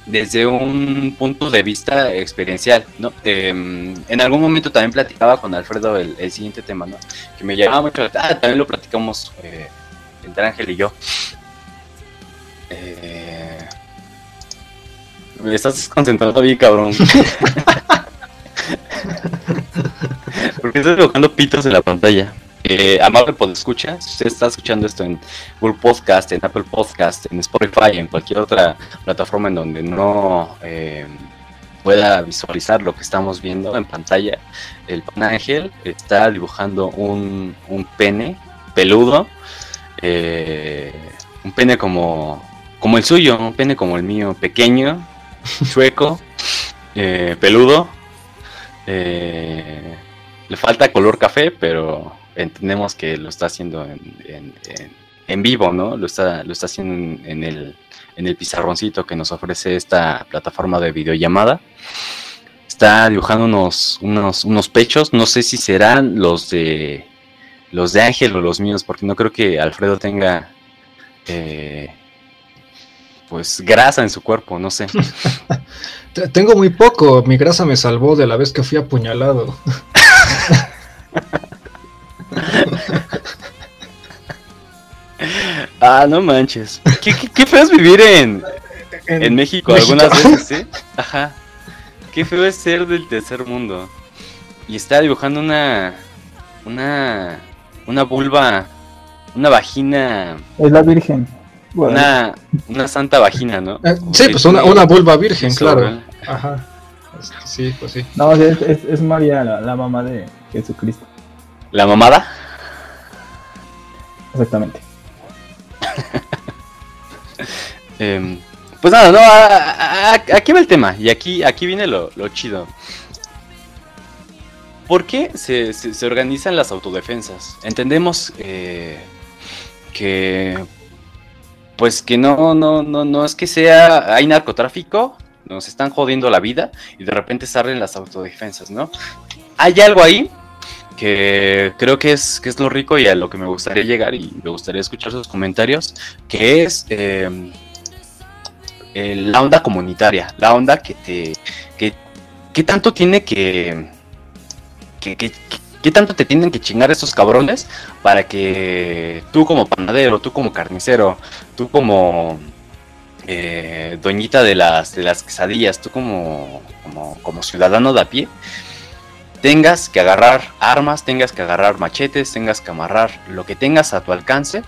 desde un punto de vista experiencial, ¿no? Em, en algún momento también platicaba con Alfredo el, siguiente tema, ¿no? Que me llamaba mucho, ah, también lo platicamos eh, entre Ángel y yo. Eh, me estás desconcentrando bien, cabrón. Porque estoy dibujando pitos en la pantalla. Eh, amable escucha, si usted está escuchando esto en Google Podcast, en Apple Podcast, en Spotify, en cualquier otra plataforma en donde no eh, pueda visualizar lo que estamos viendo en pantalla, el pan ángel está dibujando un, pene peludo, eh, un pene como, como el suyo, un pene como el mío, pequeño, chueco, eh, peludo. le falta color café, pero entendemos que lo está haciendo en, en, vivo, ¿no? Lo está, lo está haciendo en, el, en el pizarroncito que nos ofrece esta plataforma de videollamada. Está dibujando unos, unos, unos pechos, no sé si serán los de los de Ángel o los míos, porque no creo que Alfredo tenga eh, pues grasa en su cuerpo, no sé. Tengo muy poco, mi grasa me salvó de la vez que fui apuñalado. ah, no manches. ¿Qué, qué, feo es vivir en, en, México, algunas veces, ¿eh? Ajá. Qué feo es ser del tercer mundo. Y está dibujando una. Una. Una vulva. Una vagina. Es la virgen. Una, una santa vagina, ¿no? Eh, sí, pues una, una vulva virgen, claro. Ajá. Sí, pues sí. No, es, es, es María, la, la mamá de Jesucristo. ¿La mamada? Exactamente. Em, pues nada, no, aquí va el tema y aquí, aquí viene lo, chido. ¿Por qué se, organizan las autodefensas? Entendemos eh, que pues que no, no, no, no es que sea, hay narcotráfico, nos están jodiendo la vida y de repente salen las autodefensas, ¿no? Hay algo ahí que creo que es, que es lo rico y a lo que me gustaría llegar y me gustaría escuchar sus comentarios, que es em, la onda comunitaria, la onda que te... Que, tanto tiene que... que, tanto te tienen que chingar esos cabrones para que tú como panadero, tú como carnicero, tú como eh, doñita de las, de las quesadillas, tú como, como, como ciudadano de a pie, tengas que agarrar armas, tengas que agarrar machetes, tengas que amarrar lo que tengas a tu alcance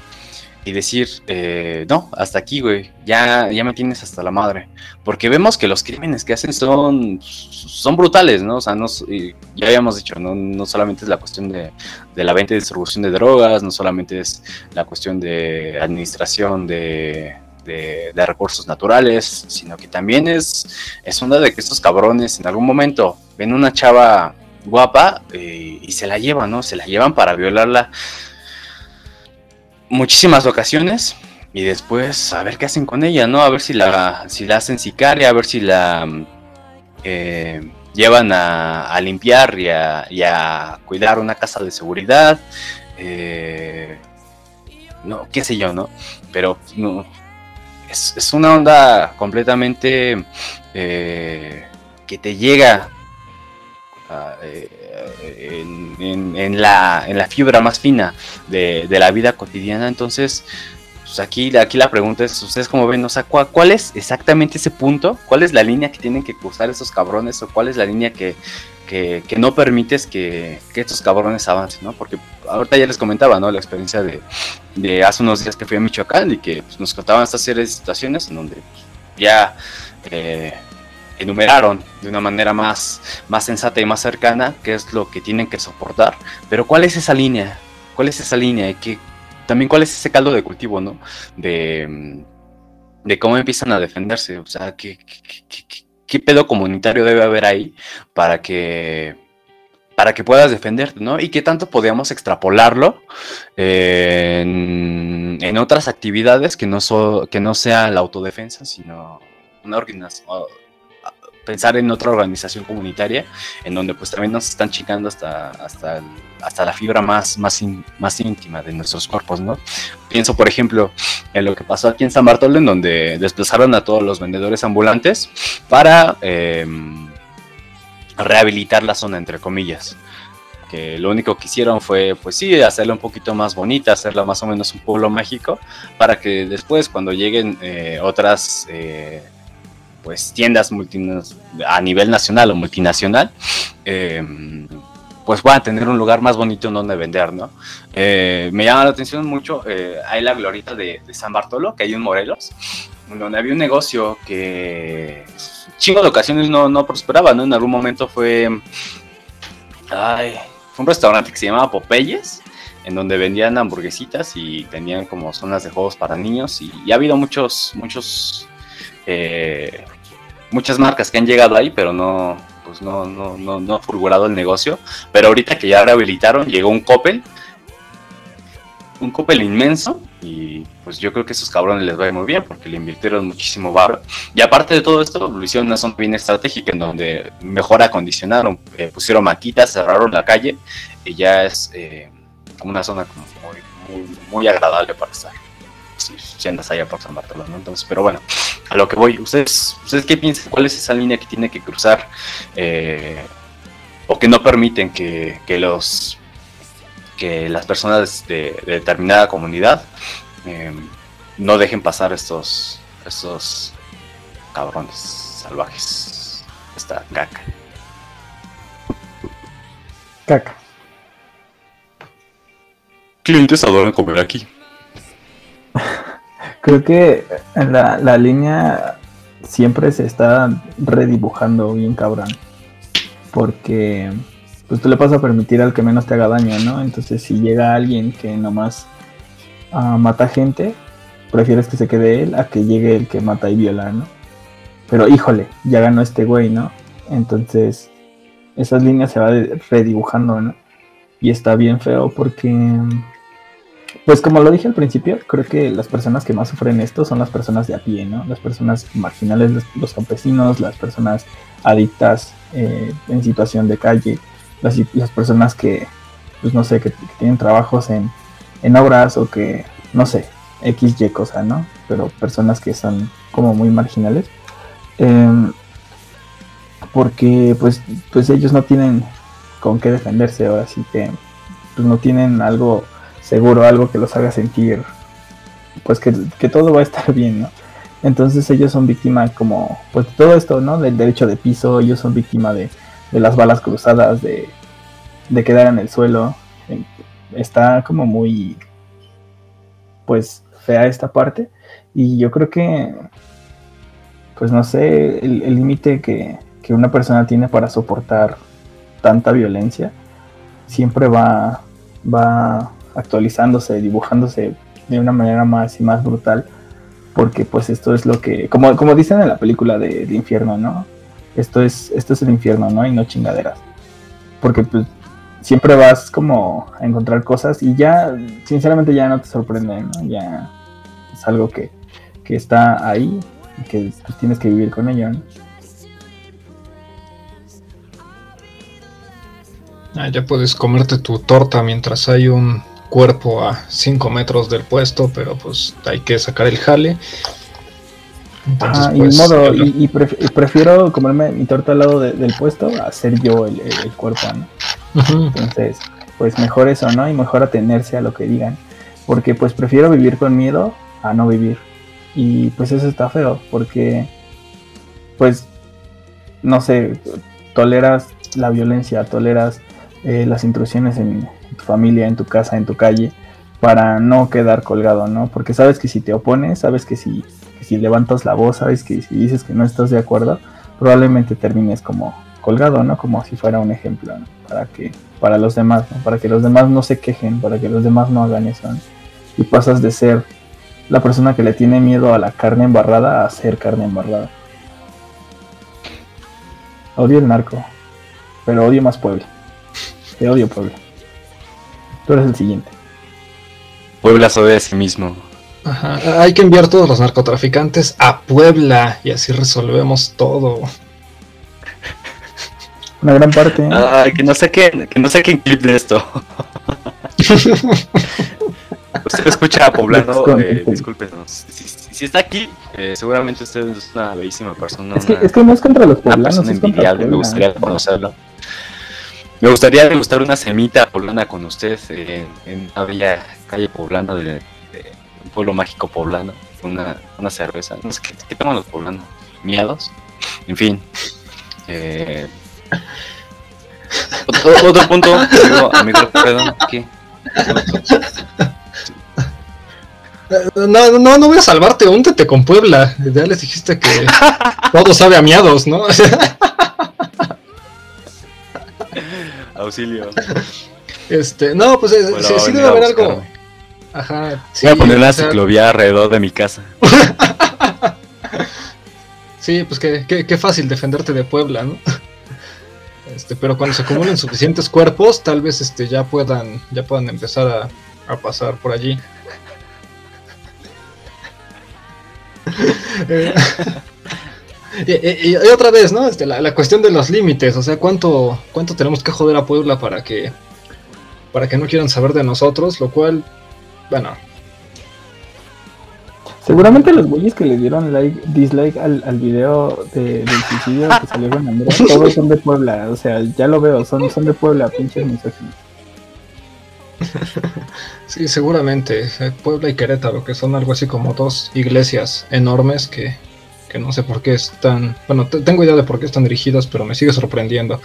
y decir, eh, no, hasta aquí, güey, ya, ya me tienes hasta la madre. Porque vemos que los crímenes que hacen son, son brutales, ¿no? O sea, no, ya habíamos dicho, ¿no? no solamente es la cuestión de, la venta y distribución de drogas, no solamente es la cuestión de administración de, de, de, recursos naturales, sino que también es, es onda de que estos cabrones en algún momento ven una chava guapa eh, y se la llevan, ¿no? Se la llevan para violarla muchísimas ocasiones y después a ver qué hacen con ella, ¿no? A ver si la, si la hacen sicaria, a ver si la eh, llevan a, limpiar y a, cuidar una casa de seguridad. Eh, no, qué sé yo, ¿no? Pero no, es, una onda completamente que te llega eh, en, la, en, la, fibra más fina de, la vida cotidiana. Entonces, pues aquí, aquí la pregunta es, ¿ustedes cómo ven? O sea, ¿cuál, es exactamente ese punto? ¿Cuál es la línea que tienen que cruzar esos cabrones? ¿O cuál es la línea que, no permites que, estos cabrones avancen? ¿no? Porque ahorita ya les comentaba, ¿no? La experiencia de, hace unos días que fui a Michoacán y que pues, nos contaban estas series de situaciones en donde pues, ya... Eh, enumeraron de una manera más, más sensata y más cercana qué es lo que tienen que soportar. Pero ¿cuál es esa línea? ¿Cuál es esa línea? Y que, también cuál es ese caldo de cultivo, ¿no? De, de cómo empiezan a defenderse. O sea, ¿qué, qué pedo comunitario debe haber ahí para que para que puedas defenderte, ¿no? Y qué tanto podíamos extrapolarlo en, en, otras actividades que no, so, que no sea la autodefensa, sino una organización, pensar en otra organización comunitaria en donde pues también nos están chicando hasta, hasta, hasta la fibra más, más, más íntima de nuestros cuerpos, ¿no? Pienso, por ejemplo, en lo que pasó aquí en San Bartolo, en donde desplazaron a todos los vendedores ambulantes para em, rehabilitar la zona, entre comillas. Que lo único que hicieron fue, pues sí, hacerla un poquito más bonita, hacerla más o menos un pueblo mágico, para que después, cuando lleguen eh, otras... Eh, pues tiendas a nivel nacional o multinacional, em, pues puedan tener un lugar más bonito en donde vender, ¿no? Eh, me llama la atención mucho, eh, hay la glorita de, San Bartolo, que hay en Morelos, donde había un negocio que chingo de ocasiones no, no prosperaba, ¿no? En algún momento fue, ay, fue un restaurante que se llamaba Popeyes, en donde vendían hamburguesitas y tenían como zonas de juegos para niños y, y ha habido muchos, muchos eh, muchas marcas que han llegado ahí, pero no, pues no, no, no, no ha fulgurado el negocio. Pero ahorita que ya rehabilitaron, llegó un Coppel, un Coppel inmenso, y pues yo creo que a esos cabrones les va muy bien porque le invirtieron muchísimo barro. Y aparte de todo esto, lo hicieron una zona bien estratégica en donde mejor acondicionaron, eh, pusieron maquitas, cerraron la calle y ya es eh, una zona muy, muy, muy agradable para estar si, andas allá por San Bartolomé. Entonces, pero bueno, a lo que voy, ¿ustedes, ¿ustedes qué piensan? ¿Cuál es esa línea que tiene que cruzar eh, o que no permiten que, los que las personas de, determinada comunidad em, no dejen pasar estos estos cabrones salvajes esta caca caca clientes adoran comer aquí Creo que la, la línea siempre se está redibujando bien cabrón. Porque pues tú le vas a permitir al que menos te haga daño, ¿no? Entonces si llega alguien que nomás uh, mata gente, prefieres que se quede él a que llegue el que mata y viola, ¿no? Pero híjole, ya ganó este güey, ¿no? Entonces esas líneas se va redibujando, ¿no? Y está bien feo porque pues como lo dije al principio, creo que las personas que más sufren esto son las personas de a pie, ¿no? Las personas marginales, los, campesinos, las personas adictas eh, en situación de calle, las, las, personas que, pues no sé, que, tienen trabajos en, en, obras o que, no sé, X, Y cosa, ¿no? Pero personas que son como muy marginales. Em, porque pues, pues ellos no tienen con qué defenderse, ahora sí que pues no tienen algo seguro, algo que los haga sentir, pues que, todo va a estar bien, ¿no? Entonces ellos son víctimas como, pues de todo esto, ¿no? Del derecho de piso, ellos son víctimas de, las balas cruzadas, de, de quedar en el suelo. Está como muy, pues, fea esta parte. Y yo creo que, pues no sé, el límite que, que una persona tiene para soportar tanta violencia siempre va, va actualizándose, dibujándose de una manera más y más brutal, porque pues esto es lo que, como, como dicen en la película de, infierno, ¿no? Esto es, esto es el infierno, ¿no? Y no chingaderas. Porque pues siempre vas como a encontrar cosas y ya, sinceramente ya no te sorprende, ¿no? Ya es algo que, que está ahí y que pues, tienes que vivir con ello, ¿no? Ah, ya puedes comerte tu torta mientras hay un cuerpo a 5 metros del puesto, pero pues hay que sacar el jale. Entonces, y, pues, modo, y, prefiero comerme mi torta al lado del puesto a ser yo el, cuerpo, Entonces, pues mejor eso, ¿no? Y mejor atenerse a lo que digan. Porque pues prefiero vivir con miedo a no vivir. Y pues eso está feo, porque pues, no sé, toleras la violencia, toleras eh, las intrusiones en, tu familia, en tu casa, en tu calle, para no quedar colgado, ¿no? Porque sabes que si te opones, sabes que si, si levantas la voz, sabes que si dices que no estás de acuerdo, probablemente termines como colgado, ¿no? Como si fuera un ejemplo, ¿no? Para que, para los demás, ¿no? Para que los demás no se quejen, para que los demás no hagan eso, ¿no? Y pasas de ser la persona que le tiene miedo a la carne embarrada a ser carne embarrada. Odio el narco. Pero odio más Puebla. Te odio Puebla. Tú eres el siguiente. Puebla sobre sí mismo. Ajá. Hay que enviar todos los narcotraficantes a Puebla y así resolvemos todo. Una gran parte. Ay, que no sé que no sé quién clip de esto. usted escucha a Poblano, eh, discúlpenos. Si, está aquí, eh, seguramente usted es una bellísima persona. Es que, es que no es contra los poblanos. Una persona envidiable, me gustaría conocerlo. Me gustaría degustar una semita poblana con usted eh, en una bella calle poblana de, un pueblo mágico poblano. Una, una cerveza. Qué, qué toman los poblanos. Miados. En fin. Eh, otro, punto, amigo, Alfredo, aquí. No, no, no voy a salvarte, úntete con Puebla. Ya les dijiste que todo sabe a miados, ¿no? Auxilio. Este, no, pues eh, sí, sí debe haber algo. Ajá. voy a poner una ciclovía alrededor de mi casa. sí, pues qué, qué, qué fácil defenderte de Puebla, ¿no? Este, pero cuando se acumulen suficientes cuerpos, tal vez este, ya puedan, ya puedan empezar a, a pasar por allí. y, otra vez, ¿no? Este, la, cuestión de los límites, o sea, ¿cuánto, cuánto tenemos que joder a Puebla para que, para que no quieran saber de nosotros, lo cual, bueno. Seguramente los güeyes que le dieron like, dislike al, al video de, del suicidio que salió con Andrea, todos son de Puebla, o sea, ya lo veo, son, son de Puebla, pinches misóginos. sí, seguramente. Puebla y Querétaro, que son algo así como dos iglesias enormes que, no sé por qué están. Bueno, tengo idea de por qué están dirigidas, pero me sigue sorprendiendo.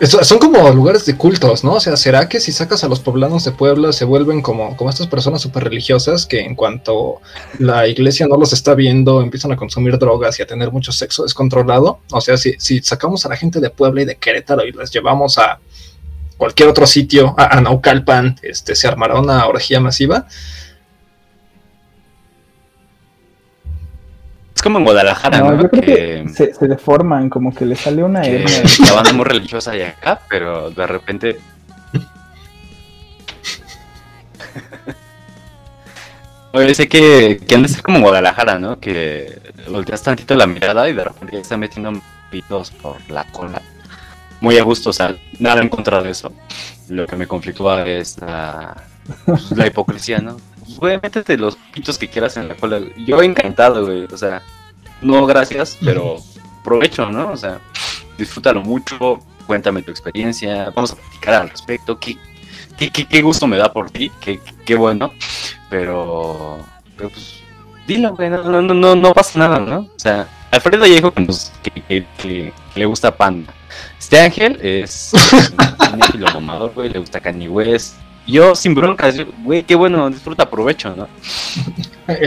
son como lugares de cultos, ¿no? O sea, ¿será que si sacas a los poblanos de Puebla se vuelven como, como estas personas súper religiosas que en cuanto la iglesia no los está viendo empiezan a consumir drogas y a tener mucho sexo descontrolado? O sea, si, si sacamos a la gente de Puebla y de Querétaro y les llevamos a cualquier otro sitio, a, Naucalpan, este, se armará una orgía masiva. Es como en Guadalajara, ¿no? Yo creo que, se, deforman, como que le sale una hernia. La banda muy religiosa y acá, pero de repente. Oye, sé que, que han de ser como Guadalajara, ¿no? Que volteas tantito la mirada y de repente ya están metiendo pitos por la cola. Muy a gusto, o sea, nada en contra de eso. Lo que me conflictúa es la, pues, la hipocresía, ¿no? Güey, métete los pitos que quieras en la cola. Yo encantado, güey. O sea, no gracias, pero provecho, ¿no? O sea, disfrútalo mucho, cuéntame tu experiencia, vamos a platicar al respecto. Qué, qué, qué, gusto me da por ti, qué, qué bueno. Pero, pero pues, dilo, güey, no, no, no, no pasa nada, ¿no? O sea, Alfredo ya dijo que, nos, que, que, le gusta Panda. Este Ángel es un güey, le gusta Kanye West, yo sin broncas, güey, qué bueno, disfruta, aprovecho, ¿no?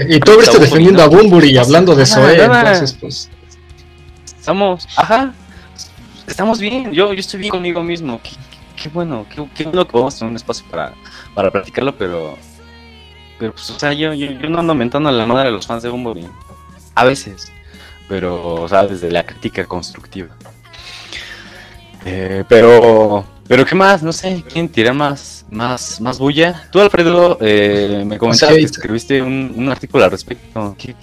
y tú abriste defendiendo a Bumburi y hablando de eso, entonces pues... Estamos, ajá, estamos bien, yo, yo estoy bien conmigo mismo, qué, bueno, qué, bueno que podemos tener un espacio para, para platicarlo, pero... Pero pues, o sea, yo, yo, no ando mentando a la madre de los fans de Bumburi, a veces, pero, o sea, desde la crítica constructiva. Eh, pero pero qué más, no sé, ¿quién tira más, más, más bulla? Tú, Alfredo, eh, me comentaste que escribiste un, un, artículo al respecto. ¿Qué,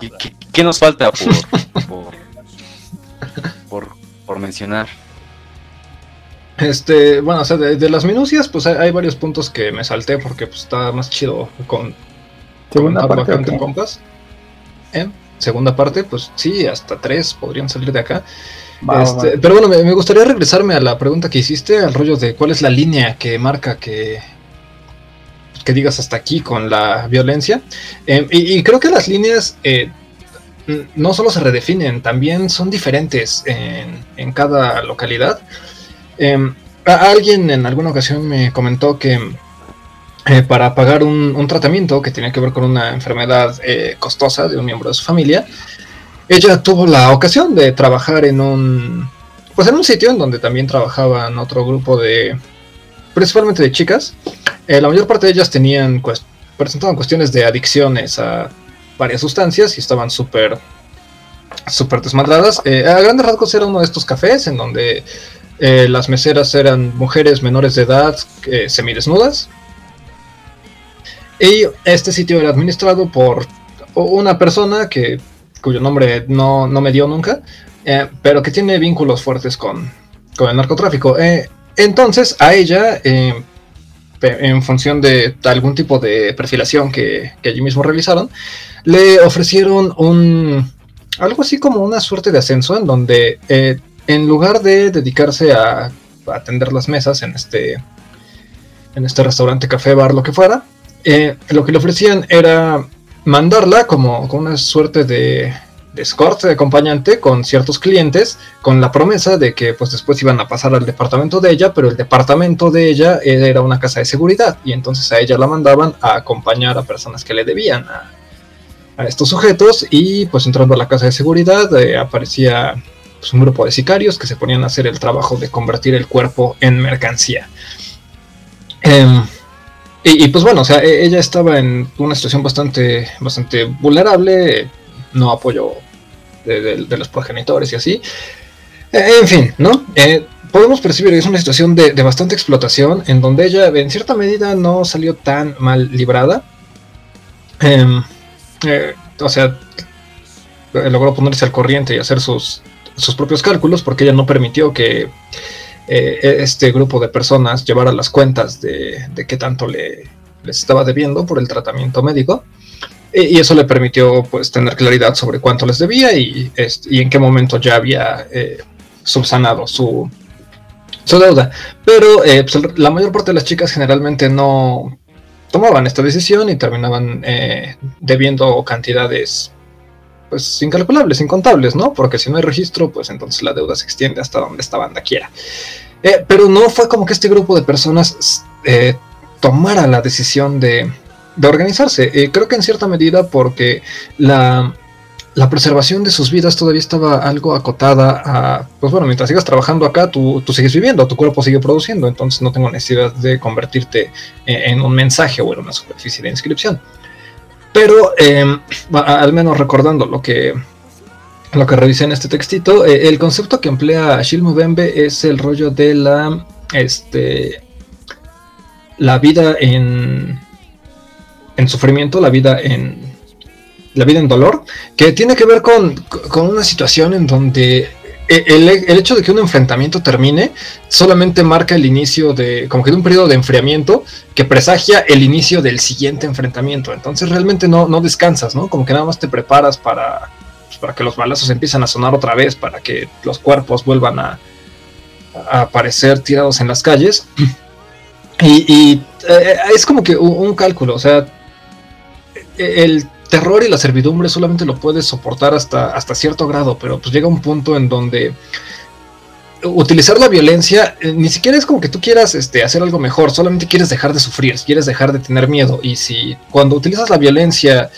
qué, qué, nos falta por, por, por, mencionar? Este, bueno, o sea, de, las minucias, pues hay, varios puntos que me salté porque pues, está más chido con segunda parte. Compas. ¿Eh? Segunda parte, pues sí, hasta tres podrían salir de acá. Este, pero bueno, me, gustaría regresarme a la pregunta que hiciste, al rollo de cuál es la línea que marca que, que digas hasta aquí con la violencia. Em, y, creo que las líneas eh, no solo se redefinen, también son diferentes en, cada localidad. Em, alguien en alguna ocasión me comentó que eh, para pagar un, tratamiento que tenía que ver con una enfermedad eh, costosa de un miembro de su familia, ella tuvo la ocasión de trabajar en un pues en un sitio en donde también trabajaban otro grupo de principalmente de chicas eh, la mayor parte de ellas tenían presentaban cuestiones de adicciones a varias sustancias y estaban súper súper desmadradas. Eh, a grandes rasgos era uno de estos cafés en donde eh, las meseras eran mujeres menores de edad semidesnudas. Y este sitio era administrado por una persona que, cuyo nombre no, me dio nunca, pero que tiene vínculos fuertes con, con el narcotráfico. entonces a ella en función de algún tipo de perfilación que, allí mismo realizaron, le ofrecieron un algo así como una suerte de ascenso en donde eh, en lugar de dedicarse a, atender las mesas en este en este restaurante, café, bar, lo que fuera, eh, lo que le ofrecían era mandarla como, una suerte de de escort, de acompañante con ciertos clientes, con la promesa de que pues después iban a pasar al departamento de ella, pero el departamento de ella era una casa de seguridad y entonces a ella la mandaban a acompañar a personas que le debían a, estos sujetos y pues entrando a la casa de seguridad eh, aparecía pues, un grupo de sicarios que se ponían a hacer el trabajo de convertir el cuerpo en mercancía. Em, y, pues bueno, o sea, e, ella estaba en una situación bastante, bastante vulnerable, no apoyó de, los progenitores y así. Eh, en fin, ¿no? Eh, podemos percibir que es una situación de, bastante explotación en donde ella en cierta medida no salió tan mal librada. Em, eh, o sea, logró ponerse al corriente y hacer sus, sus propios cálculos porque ella no permitió que este grupo de personas llevara las cuentas de, de qué tanto le, les estaba debiendo por el tratamiento médico. Y eso le permitió pues tener claridad sobre cuánto les debía y, y en qué momento ya había eh, subsanado su, su deuda. Pero eh, pues, la mayor parte de las chicas generalmente no tomaban esta decisión y terminaban eh, debiendo cantidades pues incalculables, incontables, ¿no? Porque si no hay registro, pues entonces la deuda se extiende hasta donde esta banda quiera. pero no fue como que este grupo de personas tomara la decisión de de organizarse. Eh, creo que en cierta medida porque la, la, preservación de sus vidas todavía estaba algo acotada a, pues bueno, mientras sigas trabajando acá, tú, tú sigues viviendo, tu cuerpo sigue produciendo, entonces no tengo necesidad de convertirte en, un mensaje o en una superficie de inscripción. Pero em, al menos recordando lo que, lo que revisé en este textito, eh, el concepto que emplea Shilmu Bembe es el rollo de la, este, la vida en, en sufrimiento, la vida en la vida en dolor, que tiene que ver con, una situación en donde e, el, hecho de que un enfrentamiento termine solamente marca el inicio de, como que de un periodo de enfriamiento que presagia el inicio del siguiente enfrentamiento. Entonces realmente no, no descansas, ¿no? Como que nada más te preparas para, pues, para que los balazos empiezan a sonar otra vez, para que los cuerpos vuelvan a, aparecer tirados en las calles. Y, eh, es como que un cálculo, o sea, el terror y la servidumbre solamente lo puedes soportar hasta, hasta cierto grado, pero pues llega un punto en donde utilizar la violencia eh, ni siquiera es como que tú quieras este, hacer algo mejor, solamente quieres dejar de sufrir, quieres dejar de tener miedo. Y si cuando utilizas la violencia,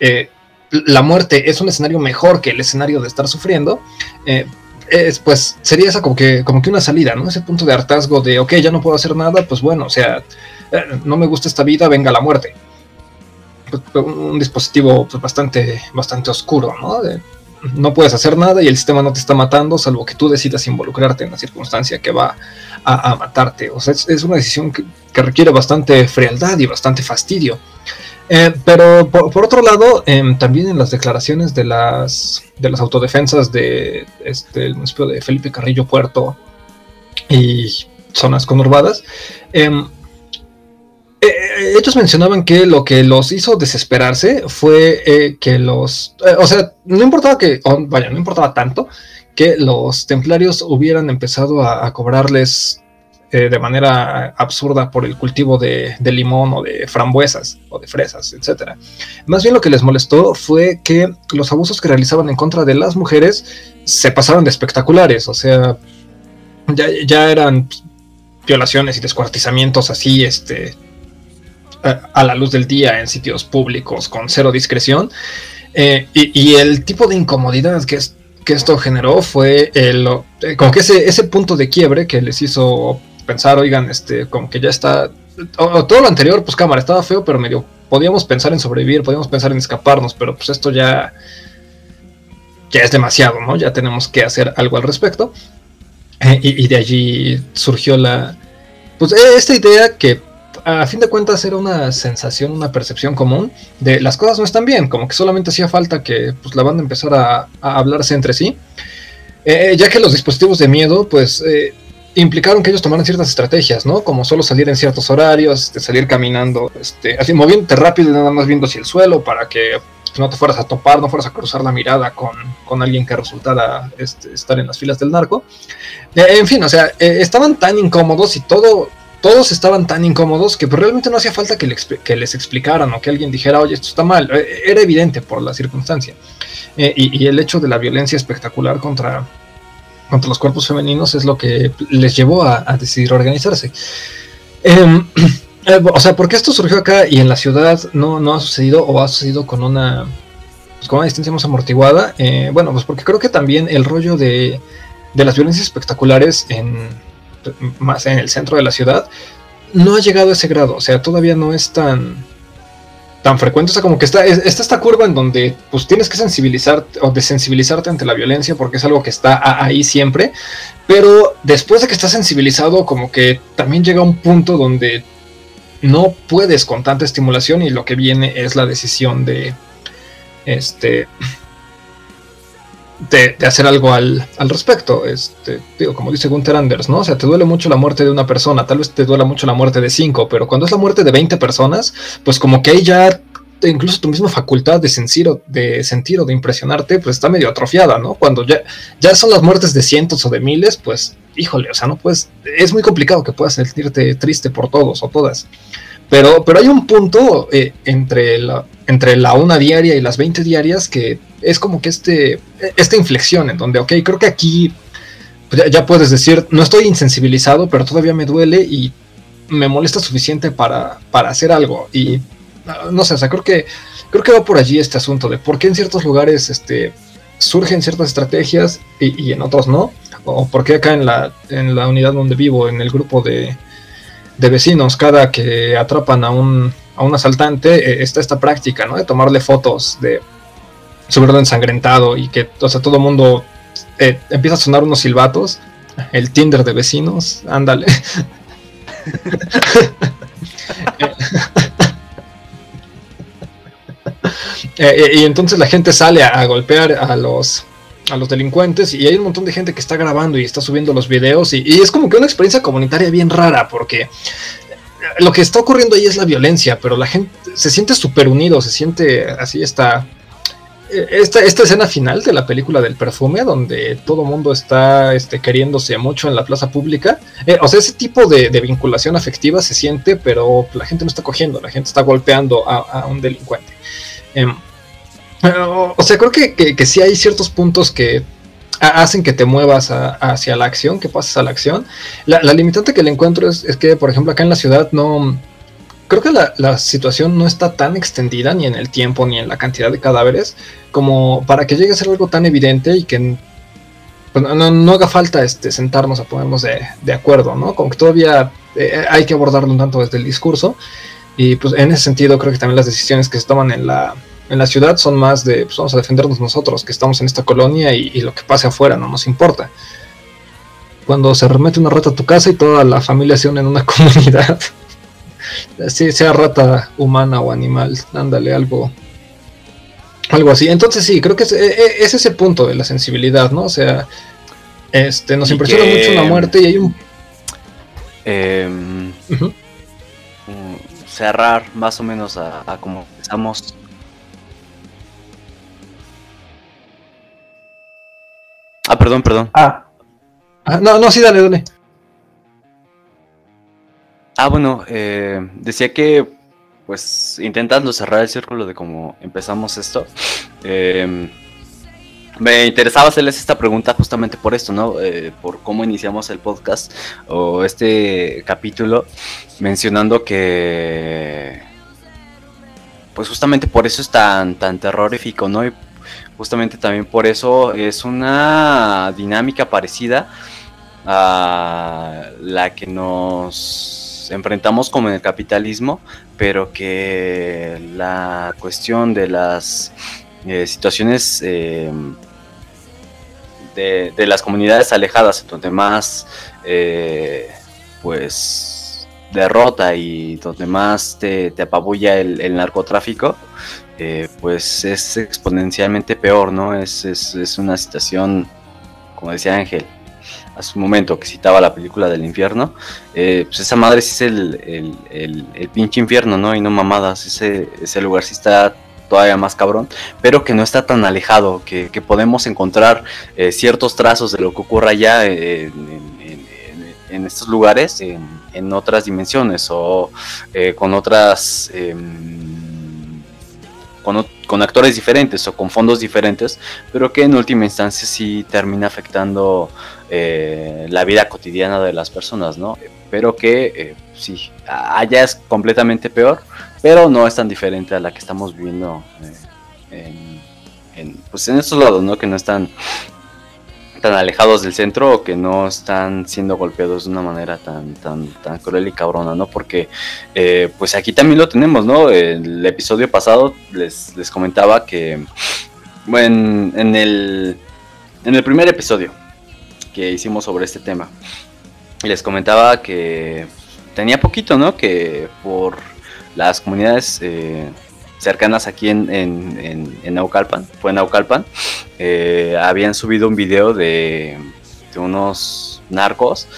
eh, la muerte es un escenario mejor que el escenario de estar sufriendo, eh, pues sería esa como que, como que una salida, ¿no? Ese punto de hartazgo de, ok, ya no puedo hacer nada, pues bueno, o sea, no me gusta esta vida, venga la muerte. Un dispositivo pues, bastante, bastante oscuro, ¿no? no puedes hacer nada y el sistema no te está matando, salvo que tú decidas involucrarte en la circunstancia que va a, matarte. O sea, es, una decisión que, requiere bastante frialdad y bastante fastidio. Eh, pero por, otro lado, em, también en las declaraciones de las, de las autodefensas de este, municipio de Felipe Carrillo Puerto y zonas conurbadas, em, eh, ellos mencionaban que lo que los hizo desesperarse fue eh, que los, eh, o sea, no importaba que, vaya, no importaba tanto que los templarios hubieran empezado a, cobrarles de manera absurda por el cultivo de, limón o de frambuesas o de fresas, etc. Más bien lo que les molestó fue que los abusos que realizaban en contra de las mujeres se pasaban de espectaculares, o sea, ya eran violaciones y descuartizamientos así, este, a la luz del día en sitios públicos con cero discreción. Eh, y, el tipo de incomodidad que, es, que esto generó fue el, eh, como que ese, ese punto de quiebre que les hizo pensar, oigan, este, como que ya está, todo lo anterior, pues cámara, estaba feo, pero medio, podíamos pensar en sobrevivir, podíamos pensar en escaparnos, pero pues esto ya, ya es demasiado, ¿no? Ya tenemos que hacer algo al respecto. Eh, y, de allí surgió la, pues eh, esta idea que a fin de cuentas era una sensación, una percepción común de las cosas no están bien, como que solamente hacía falta que pues, la banda empezara a, hablarse entre sí, eh, ya que los dispositivos de miedo, pues implicaron que ellos tomaran ciertas estrategias, ¿no? Como solo salir en ciertos horarios, este, salir caminando, este, así moviéndote rápido y nada más viendo hacia el suelo para que no te fueras a topar, no fueras a cruzar la mirada con, alguien que resultara este, estar en las filas del narco. Eh, en fin, o sea, eh, estaban tan incómodos y todo, todos estaban tan incómodos que pues, realmente no hacía falta que, les explicaran o que alguien dijera, oye, esto está mal. Eh, era evidente por la circunstancia. Y, y, el hecho de la violencia espectacular contra, contra los cuerpos femeninos es lo que les llevó a, decidir organizarse. Em, eh, o sea, ¿por qué esto surgió acá y en la ciudad no, no ha sucedido o ha sucedido con una, pues, con una distancia más amortiguada? Eh, bueno, pues porque creo que también el rollo de, de las violencias espectaculares en, más en el centro de la ciudad no ha llegado a ese grado. O sea, todavía no es tan tan frecuente. O sea, como que está, está esta curva en donde pues tienes que sensibilizarte o desensibilizarte ante la violencia porque es algo que está ahí siempre. Pero después de que estás sensibilizado, como que también llega un punto donde no puedes con tanta estimulación y lo que viene es la decisión de este de, hacer algo al, al, respecto. Este, digo, como dice Gunther Anders, ¿no? O sea, te duele mucho la muerte de una persona, tal vez te duela mucho la muerte de cinco, pero cuando es la muerte de 20 personas, pues como que ahí ya incluso tu misma facultad de sentir, o, de sentir o de impresionarte, pues está medio atrofiada, ¿no? Cuando ya, ya son las muertes de cientos o de miles, pues, híjole, o sea, no puedes, es muy complicado que puedas sentirte triste por todos o todas. Pero, pero hay un punto eh, entre, la, entre la una diaria y las 20 diarias que es como que este, esta inflexión en donde, ok, creo que aquí pues, ya, puedes decir, no estoy insensibilizado, pero todavía me duele y me molesta suficiente para, para hacer algo. Y no sé, o sea, creo que, creo que va por allí este asunto de por qué en ciertos lugares este, surgen ciertas estrategias y, y en otros no. O por qué acá en la, en la unidad donde vivo, en el grupo de, de vecinos, cada que atrapan a un, a un asaltante, eh, está esta práctica, ¿no? De tomarle fotos de su verlo ensangrentado y que, o sea, todo el mundo eh, empieza a sonar unos silbatos. El Tinder de vecinos, ándale. Eh, y entonces la gente sale a golpear a los a los delincuentes y hay un montón de gente que está grabando y está subiendo los videos y, es como que una experiencia comunitaria bien rara porque lo que está ocurriendo ahí es la violencia, pero la gente se siente súper unido, se siente así esta, esta, esta escena final de la película del perfume, donde todo mundo está este, queriéndose mucho en la plaza pública. Eh, o sea, ese tipo de, vinculación afectiva se siente, pero la gente no está cogiendo, la gente está golpeando a, un delincuente. O sea, creo que, que, sí hay ciertos puntos que hacen que te muevas hacia la acción, que pases a la acción. La, limitante que le encuentro es, que, por ejemplo, acá en la ciudad no... Creo que la, situación no está tan extendida ni en el tiempo ni en la cantidad de cadáveres como para que llegue a ser algo tan evidente y que pues, no, haga falta este, sentarnos a ponernos de, acuerdo, ¿no? Como que todavía eh, hay que abordarlo un tanto desde el discurso y pues en ese sentido creo que también las decisiones que se toman en la, en la ciudad son más de, pues vamos a defendernos nosotros, que estamos en esta colonia y, lo que pase afuera no nos importa. Cuando se remete una rata a tu casa y toda la familia se une en una comunidad, así sea rata humana o animal, ándale, algo, algo así. Entonces sí, creo que es, e, e, es, ese punto de la sensibilidad, ¿no? O sea, este, nos impresiona mucho la muerte y hay un... Em, mm, cerrar más o menos a, a como empezamos Ah, perdón, perdón. Ah. ah. no, no, sí, dale, dale. Ah, bueno, eh, decía que, pues, intentando cerrar el círculo de cómo empezamos esto, em, me interesaba hacerles esta pregunta justamente por esto, ¿no? Eh, por cómo iniciamos el podcast o este capítulo, mencionando que, pues, justamente por eso es tan, tan terrorífico, ¿no? Justamente también por eso es una dinámica parecida a la que nos enfrentamos como en el capitalismo, pero que la cuestión de las eh, situaciones eh, de, las comunidades alejadas, donde más, eh, pues, derrota y donde más te, apabulla el, narcotráfico, eh, pues es exponencialmente peor, ¿no? Es, es, una situación, como decía Ángel, hace un momento que citaba la película del infierno, eh, pues esa madre sí es el, el, pinche infierno, ¿no? Y no mamadas, ese, ese lugar sí está todavía más cabrón, pero que no está tan alejado, que, podemos encontrar eh, ciertos trazos de lo que ocurre allá en, estos lugares, en, otras dimensiones o con otras... Em, con, actores diferentes o con fondos diferentes, pero que en última instancia sí termina afectando eh, la vida cotidiana de las personas, ¿no? Pero que sí, allá es completamente peor, pero no es tan diferente a la que estamos viviendo eh, en, pues en estos lados, ¿no? Que no están alejados del centro o que no están siendo golpeados de una manera tan tan tan cruel y cabrona, ¿no? Porque eh, pues aquí también lo tenemos, ¿no? El episodio pasado les, les comentaba que bueno, en el en el primer episodio que hicimos sobre este tema les comentaba que tenía poquito, ¿no? Que por las comunidades eh, cercanas aquí en, en, Naucalpan, fue en Naucalpan, eh, habían subido un video de, unos narcos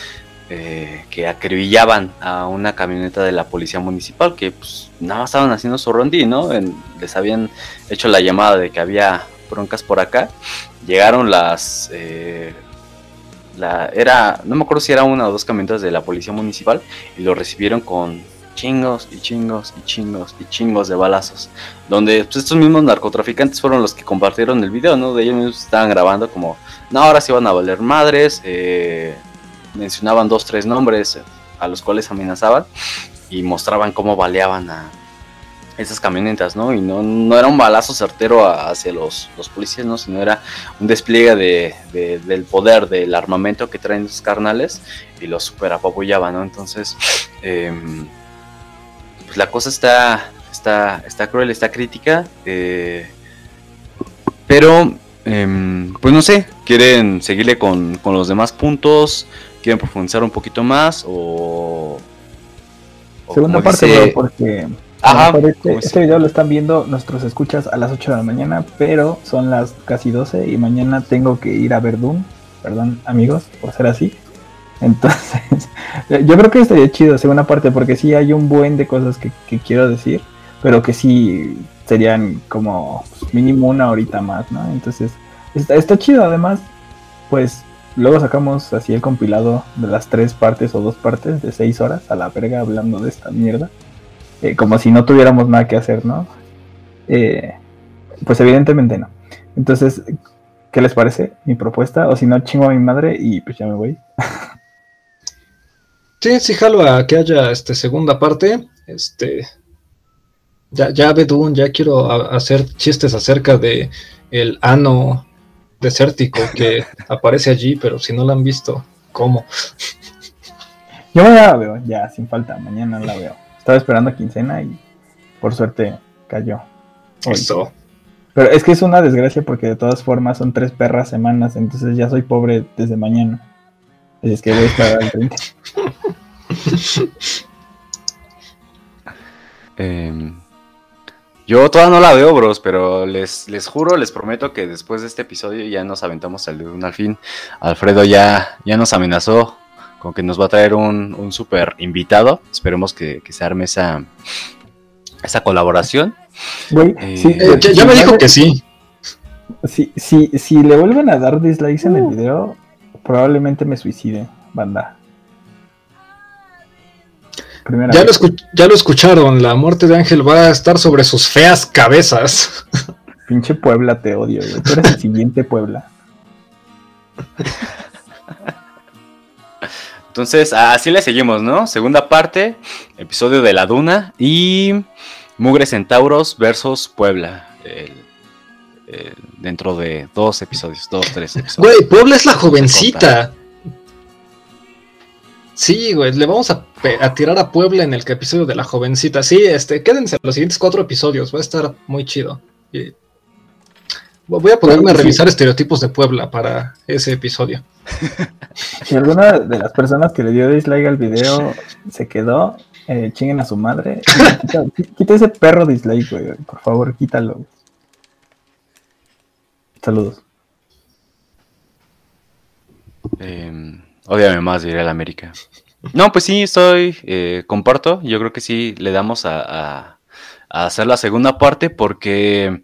eh, que acribillaban a una camioneta de la policía municipal que pues nada más estaban haciendo su rondí, ¿no? les habían hecho la llamada de que había broncas por acá. Llegaron las... la, era, no me acuerdo si era una o dos camionetas de la policía municipal y lo recibieron con chingos y chingos y chingos y chingos de balazos. Donde pues, estos mismos narcotraficantes fueron los que compartieron el video, ¿no? De ellos mismos estaban grabando como, no, ahora sí van a valer madres. Eh, mencionaban dos, tres nombres a los cuales amenazaban y mostraban cómo baleaban a esas camionetas, ¿no? Y no, no era un balazo certero hacia los, los, policías, ¿no? Sino era un despliegue de, del poder, del armamento que traen esos carnales y los super apabullaban, ¿no? Entonces, eh, la cosa está, está, está cruel, está crítica. Eh, pero, em, pues no sé, ¿quieren seguirle con, los demás puntos? ¿Quieren profundizar un poquito más? O. Segunda parte, porque. Ajá, este, este, video lo están viendo nuestros escuchas a las 8 de la mañana, pero son las casi 12 y mañana tengo que ir a Verdún. Perdón, amigos, por ser así. Entonces, yo creo que estaría chido, segunda parte, porque sí hay un buen de cosas que, quiero decir, pero que sí serían como mínimo una horita más, ¿no? Entonces, está, chido, además, pues luego sacamos así el compilado de las tres partes o dos partes de seis horas a la verga hablando de esta mierda, eh, como si no tuviéramos nada que hacer, ¿no? Eh, pues evidentemente no. Entonces, ¿qué les parece mi propuesta? O si no, chingo a mi madre y pues ya me voy. Sí, sí, jalo a que haya este segunda parte. Este. Ya, ya Bedun, ya quiero hacer chistes acerca de el ano desértico que aparece allí, pero si no lo han visto, ¿cómo? Yo ya la veo, ya, sin falta, mañana la veo. Estaba esperando a quincena y por suerte cayó. Eso. Pero es que es una desgracia porque de todas formas son tres perras semanas, entonces ya soy pobre desde mañana. Es que voy a estar al 30. Yo todavía no la veo, bros, pero les, les juro, les prometo que después de este episodio ya nos aventamos al de un al fin. Alfredo ya, ya nos amenazó con que nos va a traer un, un super invitado. Esperemos que, se arme esa, esa colaboración. Eh, eh, ya, me dijo que sí. Si, si, si le vuelven a dar dislikes en el uh. video, probablemente me suicide, banda. Ya lo, ya lo, escucharon, la muerte de Ángel va a estar sobre sus feas cabezas. Pinche Puebla, te odio, Tú eres el siguiente Puebla. Entonces, así le seguimos, ¿no? Segunda parte, episodio de La Duna y Mugre Centauros versus Puebla. Dentro de dos episodios, dos, tres episodios. Güey, Puebla es la jovencita. Sí, güey, le vamos a, tirar a Puebla en el episodio de la jovencita. Sí, este, quédense los siguientes cuatro episodios, va a estar muy chido. Voy a ponerme a revisar estereotipos de Puebla para ese episodio. Si alguna de las personas que le dio dislike al video se quedó, eh, chinguen a su madre. Quita, ese perro dislike, güey. Por favor, quítalo. Saludos. Eh, odiame más, diré la América. No, pues sí, estoy, eh, comparto. Yo creo que sí le damos a, a hacer la segunda parte porque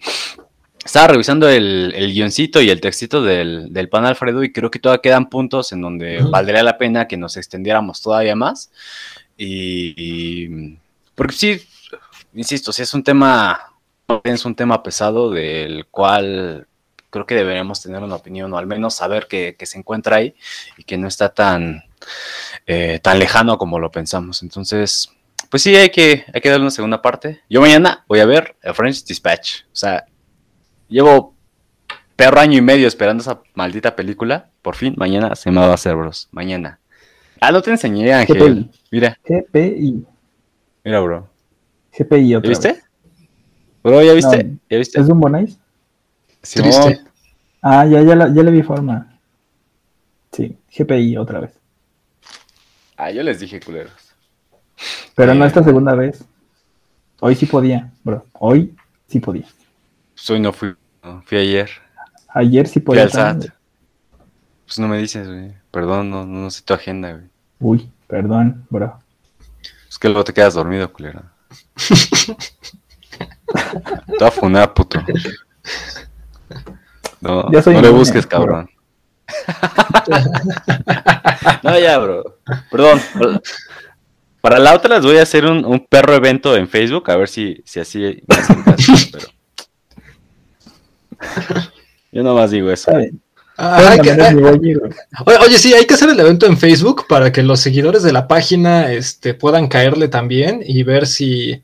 estaba revisando el, el, guioncito y el textito del, del, pan Alfredo y creo que todavía quedan puntos en donde valdría la pena que nos extendiéramos todavía más. Y, porque sí, insisto, si es un tema, es un tema pesado del cual creo que deberíamos tener una opinión o al menos saber que, que se encuentra ahí y que no está tan, eh, tan lejano como lo pensamos. Entonces, pues sí, hay que, hay que darle una segunda parte. Yo mañana voy a ver el French Dispatch. O sea, llevo perro año y medio esperando esa maldita película. Por fin, mañana se me va a hacer, bros. Mañana. Ah, no te enseñé, Ángel. Mira. GPI. Mira, bro. GPI otra viste? Bro, ¿ya viste? ¿Ya viste? ¿Es un Bonais? Sí, Triste. Ah, ya, ya, ya le vi forma. Sí, GPI otra vez. Ah, yo les dije culeros. Pero no esta segunda vez. Hoy sí podía, bro. Hoy sí podía. Pues hoy no fui, fui ayer. Ayer sí podía. Pues no me dices, güey. Perdón, no, no sé tu agenda, güey. Uy, perdón, bro. Es que luego te quedas dormido, culero. Toda funada, puto. No, no le busques, cabrón. no, ya, bro. Perdón. Para la otra les voy a hacer un, perro evento en Facebook, a ver si, si así me hacen caso, pero... Yo nomás digo eso. Ah, oye, sí, hay que hacer el evento en Facebook para que los seguidores de la página este, puedan caerle también y ver si,